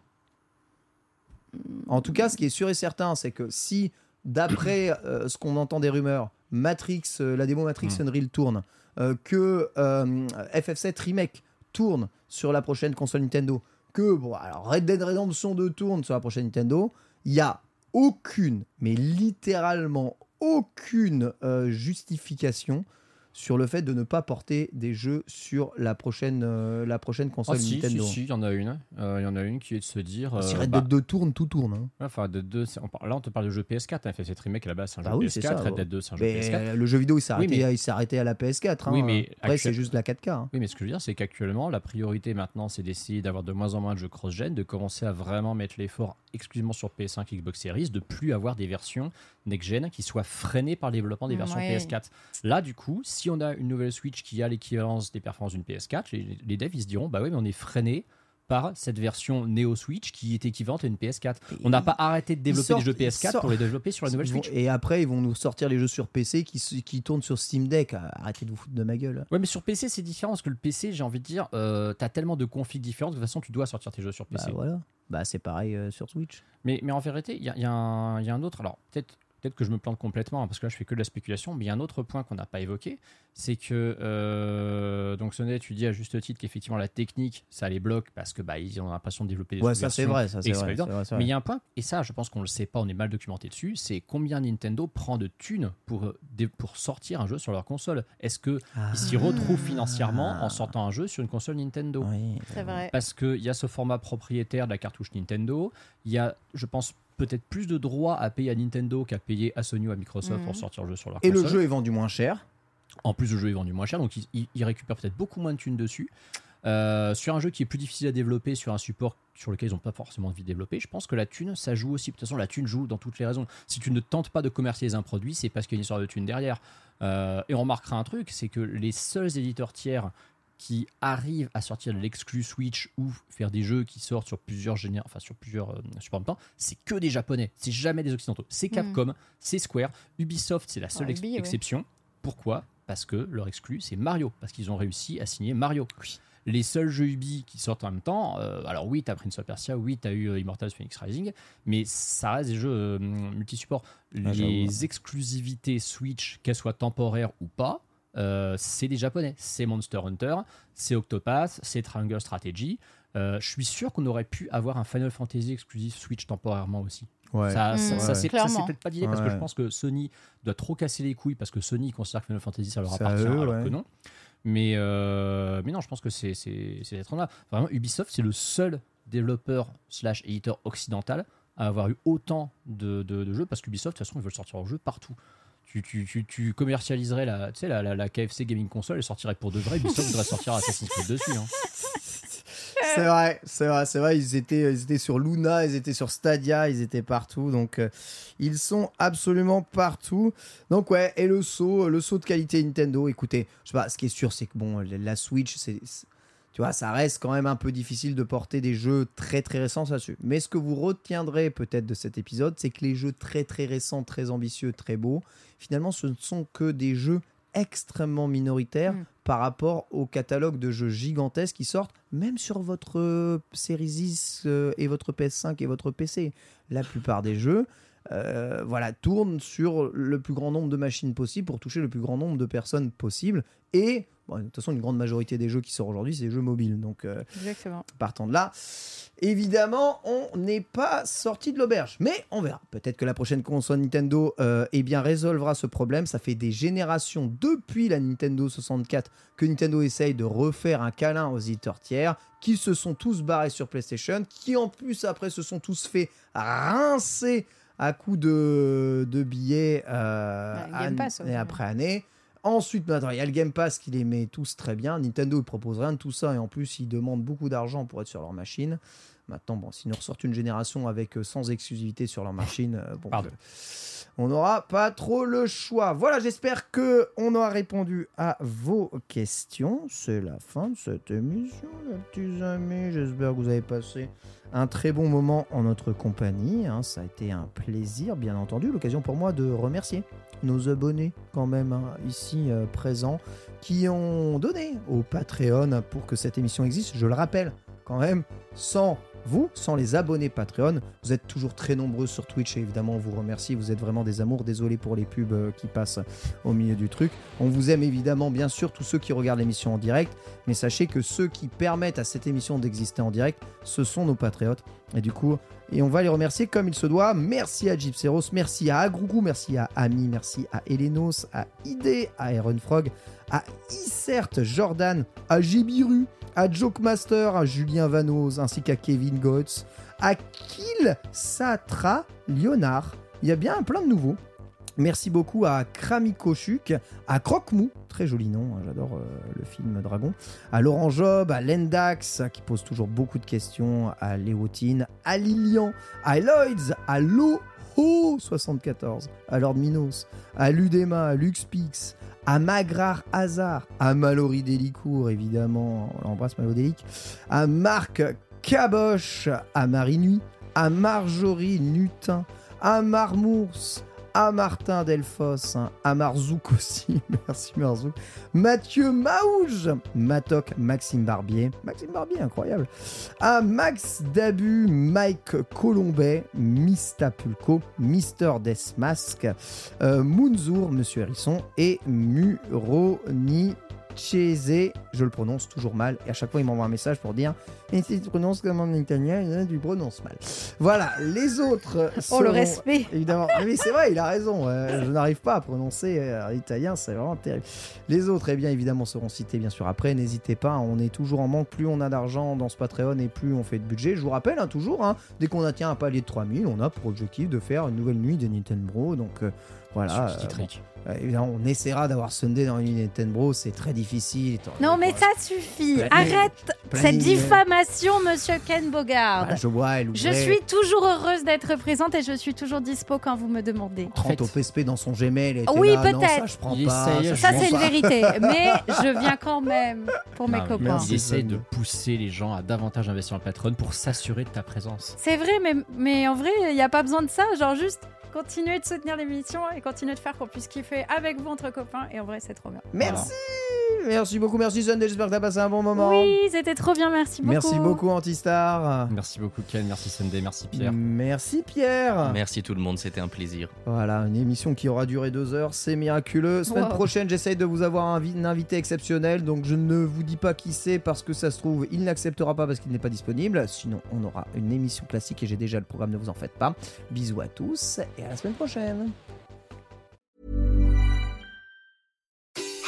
En tout cas, ce qui est sûr et certain, c'est que si, d'après euh, ce qu'on entend des rumeurs, Matrix, euh, la démo Matrix Mm. Unreal tourne, euh, que euh, FF7 Remake tourne sur la prochaine console Nintendo, que bon, alors Red Dead Redemption 2 tourne sur la prochaine Nintendo, il y a aucune, mais littéralement aucune euh, justification sur le fait de ne pas porter des jeux sur la prochaine, euh, la prochaine console Ah, si, si, Nintendo. si, il y en a une. Euh, Il y en a une qui est de se dire. Si euh, Red bah, Dead 2 tourne, tout tourne. hein. Enfin, on parle- là, on te parle de jeu PS4. Hein, fait cette remake à la base, c'est un Bah jeu oui, PS4. c'est ça, Red. Dead 2, c'est un jeu Mais PS4. euh, le jeu vidéo, il s'est Oui, arrêté, mais- à la PS4. hein. Oui, mais Après, c'est juste la 4K. hein. Oui, mais ce que je veux dire, c'est qu'actuellement, la priorité maintenant, c'est d'essayer d'avoir de moins en moins de jeux cross-gen, de commencer à vraiment mettre l'effort exclusivement sur PS5 Xbox Series, de plus avoir des versions next-gen qui soient freinées par le développement des versions Ouais. PS4. Là, du coup, si on a une nouvelle Switch qui a l'équivalence des performances d'une PS4, les, les devs, ils se diront, bah oui, mais on est freiné par cette version Neo Switch qui est équivalente à une PS4. On n'a pas arrêté de développer sortent- des jeux ils PS4 sortent- pour les développer sur la nouvelle Switch. Et après, ils vont nous sortir les jeux sur PC qui, qui tournent sur Steam Deck. Arrêtez de vous foutre de ma gueule. Ouais, mais sur PC, c'est différent parce que le PC, j'ai envie de dire, euh, t'as tellement de configs différents que de toute façon, tu dois sortir tes jeux sur PC. Bah voilà. Bah c'est pareil euh, sur Switch. Mais, mais en vérité, y y il y a un autre. Alors, peut-être peut-être que je me plante complètement, hein, parce que là, je fais que de la spéculation, mais il y a un autre point qu'on n'a pas évoqué c'est que. euh, donc, Sonnet, tu dis à juste titre qu'effectivement, la technique, ça les bloque parce que bah, ils ont l'impression de développer des Ouais, ça c'est vrai, ça c'est vrai. Mais il y a un point, et ça, je pense qu'on le sait pas, on est mal documenté dessus, c'est combien Nintendo prend de thunes pour, pour sortir un jeu sur leur console. Est-ce qu'ils Ah. s'y retrouvent financièrement en sortant un jeu sur une console Nintendo Oui. C'est vrai. parce qu'il y a ce format propriétaire de la cartouche Nintendo. Il y a, je pense, peut-être plus de droits à payer à Nintendo qu'à payer à Sony ou à Microsoft Mhm. pour sortir le jeu sur leur Et console. le jeu est vendu moins cher. En plus, le jeu est vendu moins cher, donc ils, ils- ils récupèrent peut-être beaucoup moins de thunes dessus. Euh, sur un jeu qui est plus difficile à développer, sur un support sur lequel ils n'ont pas forcément envie de développer, je pense que la thune, ça joue aussi. De toute façon, la thune joue dans toutes les raisons. Si tu ne tentes pas de commercialiser un produit, c'est parce qu'il y a une histoire de thune derrière. Euh, et on remarquera un truc, c'est que les seuls éditeurs tiers qui arrivent à sortir de l'exclu Switch ou faire des jeux qui sortent sur plusieurs générations, enfin sur plusieurs euh, supports en même temps, c'est que des japonais, c'est jamais des occidentaux. C'est Capcom, c'est Square, Ubisoft, c'est la seule Ah, ex- Ubi, ouais. exception. Pourquoi? Parce que leur exclu, c'est Mario, parce qu'ils ont réussi à signer Mario. Les seuls jeux Ubi qui sortent en même temps, euh, alors oui, t'as Prince of Persia, oui, t'as eu euh, Immortals Phoenix Rising, mais ça reste des jeux euh, multi-supports. Ah, Les exclusivités Switch, qu'elles soient temporaires ou pas, euh, c'est des japonais. C'est Monster Hunter, c'est Octopath, c'est Triangle Strategy. Euh, je suis sûr qu'on aurait pu avoir un Final Fantasy exclusif Switch temporairement aussi. Ouais. Ça, Mm. ça, Ouais. c'est- ça, c'est Clairement. peut-être pas d'idée parce que Ouais. je pense que Sony doit trop casser les couilles parce que Sony considère que Final Fantasy ça leur appartient eux, alors ouais. que non. Mais, euh, mais non, je pense que c'est d'être là. Vraiment, Ubisoft, c'est le seul développeur slash éditeur occidental à avoir eu autant de, de- de jeux parce qu'Ubisoft, de toute façon, ils veulent sortir leur jeu partout. Tu, commercialiserais la, tu sais, la, la, KFC Gaming Console et sortirait pour de vrai. Ubisoft voudrait sortir Assassin's Creed dessus. hein. C'est vrai, c'est vrai, c'est vrai. Ils étaient, ils étaient sur Luna, ils étaient sur Stadia, ils étaient partout. Donc, euh, ils sont absolument partout. Donc, ouais, et le saut, le saut de qualité Nintendo. Écoutez, je sais pas, ce qui est sûr, c'est que bon, la Switch, c'est. Tu vois, ça reste quand même un peu difficile de porter des jeux très très récents là-dessus. Mais ce que vous retiendrez peut-être de cet épisode, c'est que les jeux très très récents, très ambitieux, très beaux, finalement, ce ne sont que des jeux extrêmement minoritaires Mm. par rapport au catalogue de jeux gigantesques qui sortent, même sur votre euh, Series X euh, et votre PS5 et votre PC. La plupart des jeux euh, voilà, tournent sur le plus grand nombre de machines possible pour toucher le plus grand nombre de personnes possible. Et bon, de toute façon, une grande majorité des jeux qui sortent aujourd'hui, c'est des jeux mobiles. Donc, euh, partant de là, évidemment, on n'est pas sorti de l'auberge. Mais on verra. Peut-être que la prochaine console Nintendo euh, eh bien, résolvera ce problème. Ça fait des générations depuis la Nintendo 64 que Nintendo essaye de refaire un câlin aux éditeurs tiers qui se sont tous barrés sur PlayStation, qui en plus après se sont tous fait rincer à coups de, de billets euh, Bah, année aussi. après année. Ensuite, maintenant, il y a le Game Pass qui les met tous très bien. Nintendo ne propose rien de tout ça et en plus, ils demandent beaucoup d'argent pour être sur leur machine. Maintenant, bon, s'ils nous ressortent une génération avec euh, sans exclusivité sur leur machine, euh, bon, Pardon. euh, on n'aura pas trop le choix. Voilà, j'espère que on aura répondu à vos questions. C'est la fin de cette émission, les petits amis. J'espère que vous avez passé un très bon moment en notre compagnie. hein. Ça a été un plaisir, bien entendu. L'occasion pour moi de remercier nos abonnés, quand même, hein, ici euh, présents, qui ont donné au Patreon pour que cette émission existe. Je le rappelle, quand même, sans vous, sans les abonnés Patreon, vous êtes toujours très nombreux sur Twitch et évidemment on vous remercie, vous êtes vraiment des amours, désolé pour les pubs euh, qui passent au milieu du truc. On vous aime évidemment bien sûr tous ceux qui regardent l'émission en direct, mais sachez que ceux qui permettent à cette émission d'exister en direct, ce sont nos patriotes. Et du coup, Et on va les remercier comme il se doit. Merci à Gypseros, merci à Agroukou, merci à Ami, merci à Elenos, à Ide, à Iron Frog, à Isert, Jordan, à Jibiru, à Jokemaster, à Julien Vanoz, ainsi qu'à Kevin Gotts, à Kill Satra, Léonard. Il y a bien plein de nouveaux. Merci beaucoup à Kramikochuk, à Croque-Mou, très joli nom, hein, j'adore euh, le film Dragon, à Laurent Job, à Lendax, qui pose toujours beaucoup de questions, à Léotine, à Lilian, à Lloyds, à Loho 74, à Lord Minos, à Ludema, à Luxpix, à Magrar Hazard, à Mallory Delicourt, évidemment, on l'embrasse Malo Delic, à Marc Caboche, à Marie Nuit, à Marjorie Nutin, à Marmours, à Martin Delfos, hein, à Marzouk aussi, [laughs] merci Marzouk, Mathieu Maouge, Matoc, Maxime Barbier, Maxime Barbier, incroyable, à Max Dabu, Mike Colombet, Mistapulco, Mister Desmask, euh, Mounzour, Monsieur Hérisson et Muroni. Je le prononce toujours mal, et à chaque fois il m'envoie un message pour dire Et si tu prononces comme en italien, tu prononces mal. Voilà, les autres. [laughs] Oh, le seront- respect. Évidemment. Mais oui, c'est vrai, il a raison. euh, je n'arrive pas à prononcer euh, italien, c'est vraiment terrible. Les autres, eh bien, évidemment, seront cités bien sûr après. N'hésitez pas, on est toujours en manque. Plus on a d'argent dans ce Patreon et plus on fait de budget. Je vous rappelle, hein, toujours, hein, dès qu'on atteint un palier de 3000, on a pour objectif de faire une nouvelle nuit de Nintendo. Donc euh, voilà. Sur euh, euh, évidemment, on essaiera d'avoir Sunday dans une Nintendo. C'est très difficile. Non, mais ça suffit. Planning- Arrête planning, cette diffamation, monsieur Ken Bogard. Ah, je vois, elle Je suis toujours heureuse d'être présente et je suis toujours dispo quand vous me demandez. 30 au PSP dans son Gmail. était Oui, peut-être. ça, je prends Il pas. ça, c'est une vérité. [laughs] Mais je viens quand même pour mes Non, copains. merci. Il essaye de pousser les gens à davantage investir dans le Patreon pour s'assurer de ta présence. C'est vrai, mais, mais en vrai, il n'y a pas besoin de ça. Genre, juste continuer de soutenir l'émission et continuer de faire qu'on puisse kiffer avec vous entre copains. Et en vrai, c'est trop bien. Merci. Merci beaucoup, merci Sunday. J'espère que t'as passé un bon moment. Oui, c'était trop bien. Merci beaucoup. Merci beaucoup, Antistar. Merci beaucoup Ken, merci Sunday, merci Pierre. Merci Pierre. Merci tout le monde, c'était un plaisir. Voilà, une émission qui aura duré deux heures, c'est miraculeux. Semaine Wow. prochaine, j'essaye de vous avoir un invité exceptionnel, donc je ne vous dis pas qui c'est parce que ça se trouve, il n'acceptera pas parce qu'il n'est pas disponible. Sinon, on aura une émission classique et j'ai déjà le programme, ne vous en faites pas. Bisous à tous et à la semaine prochaine.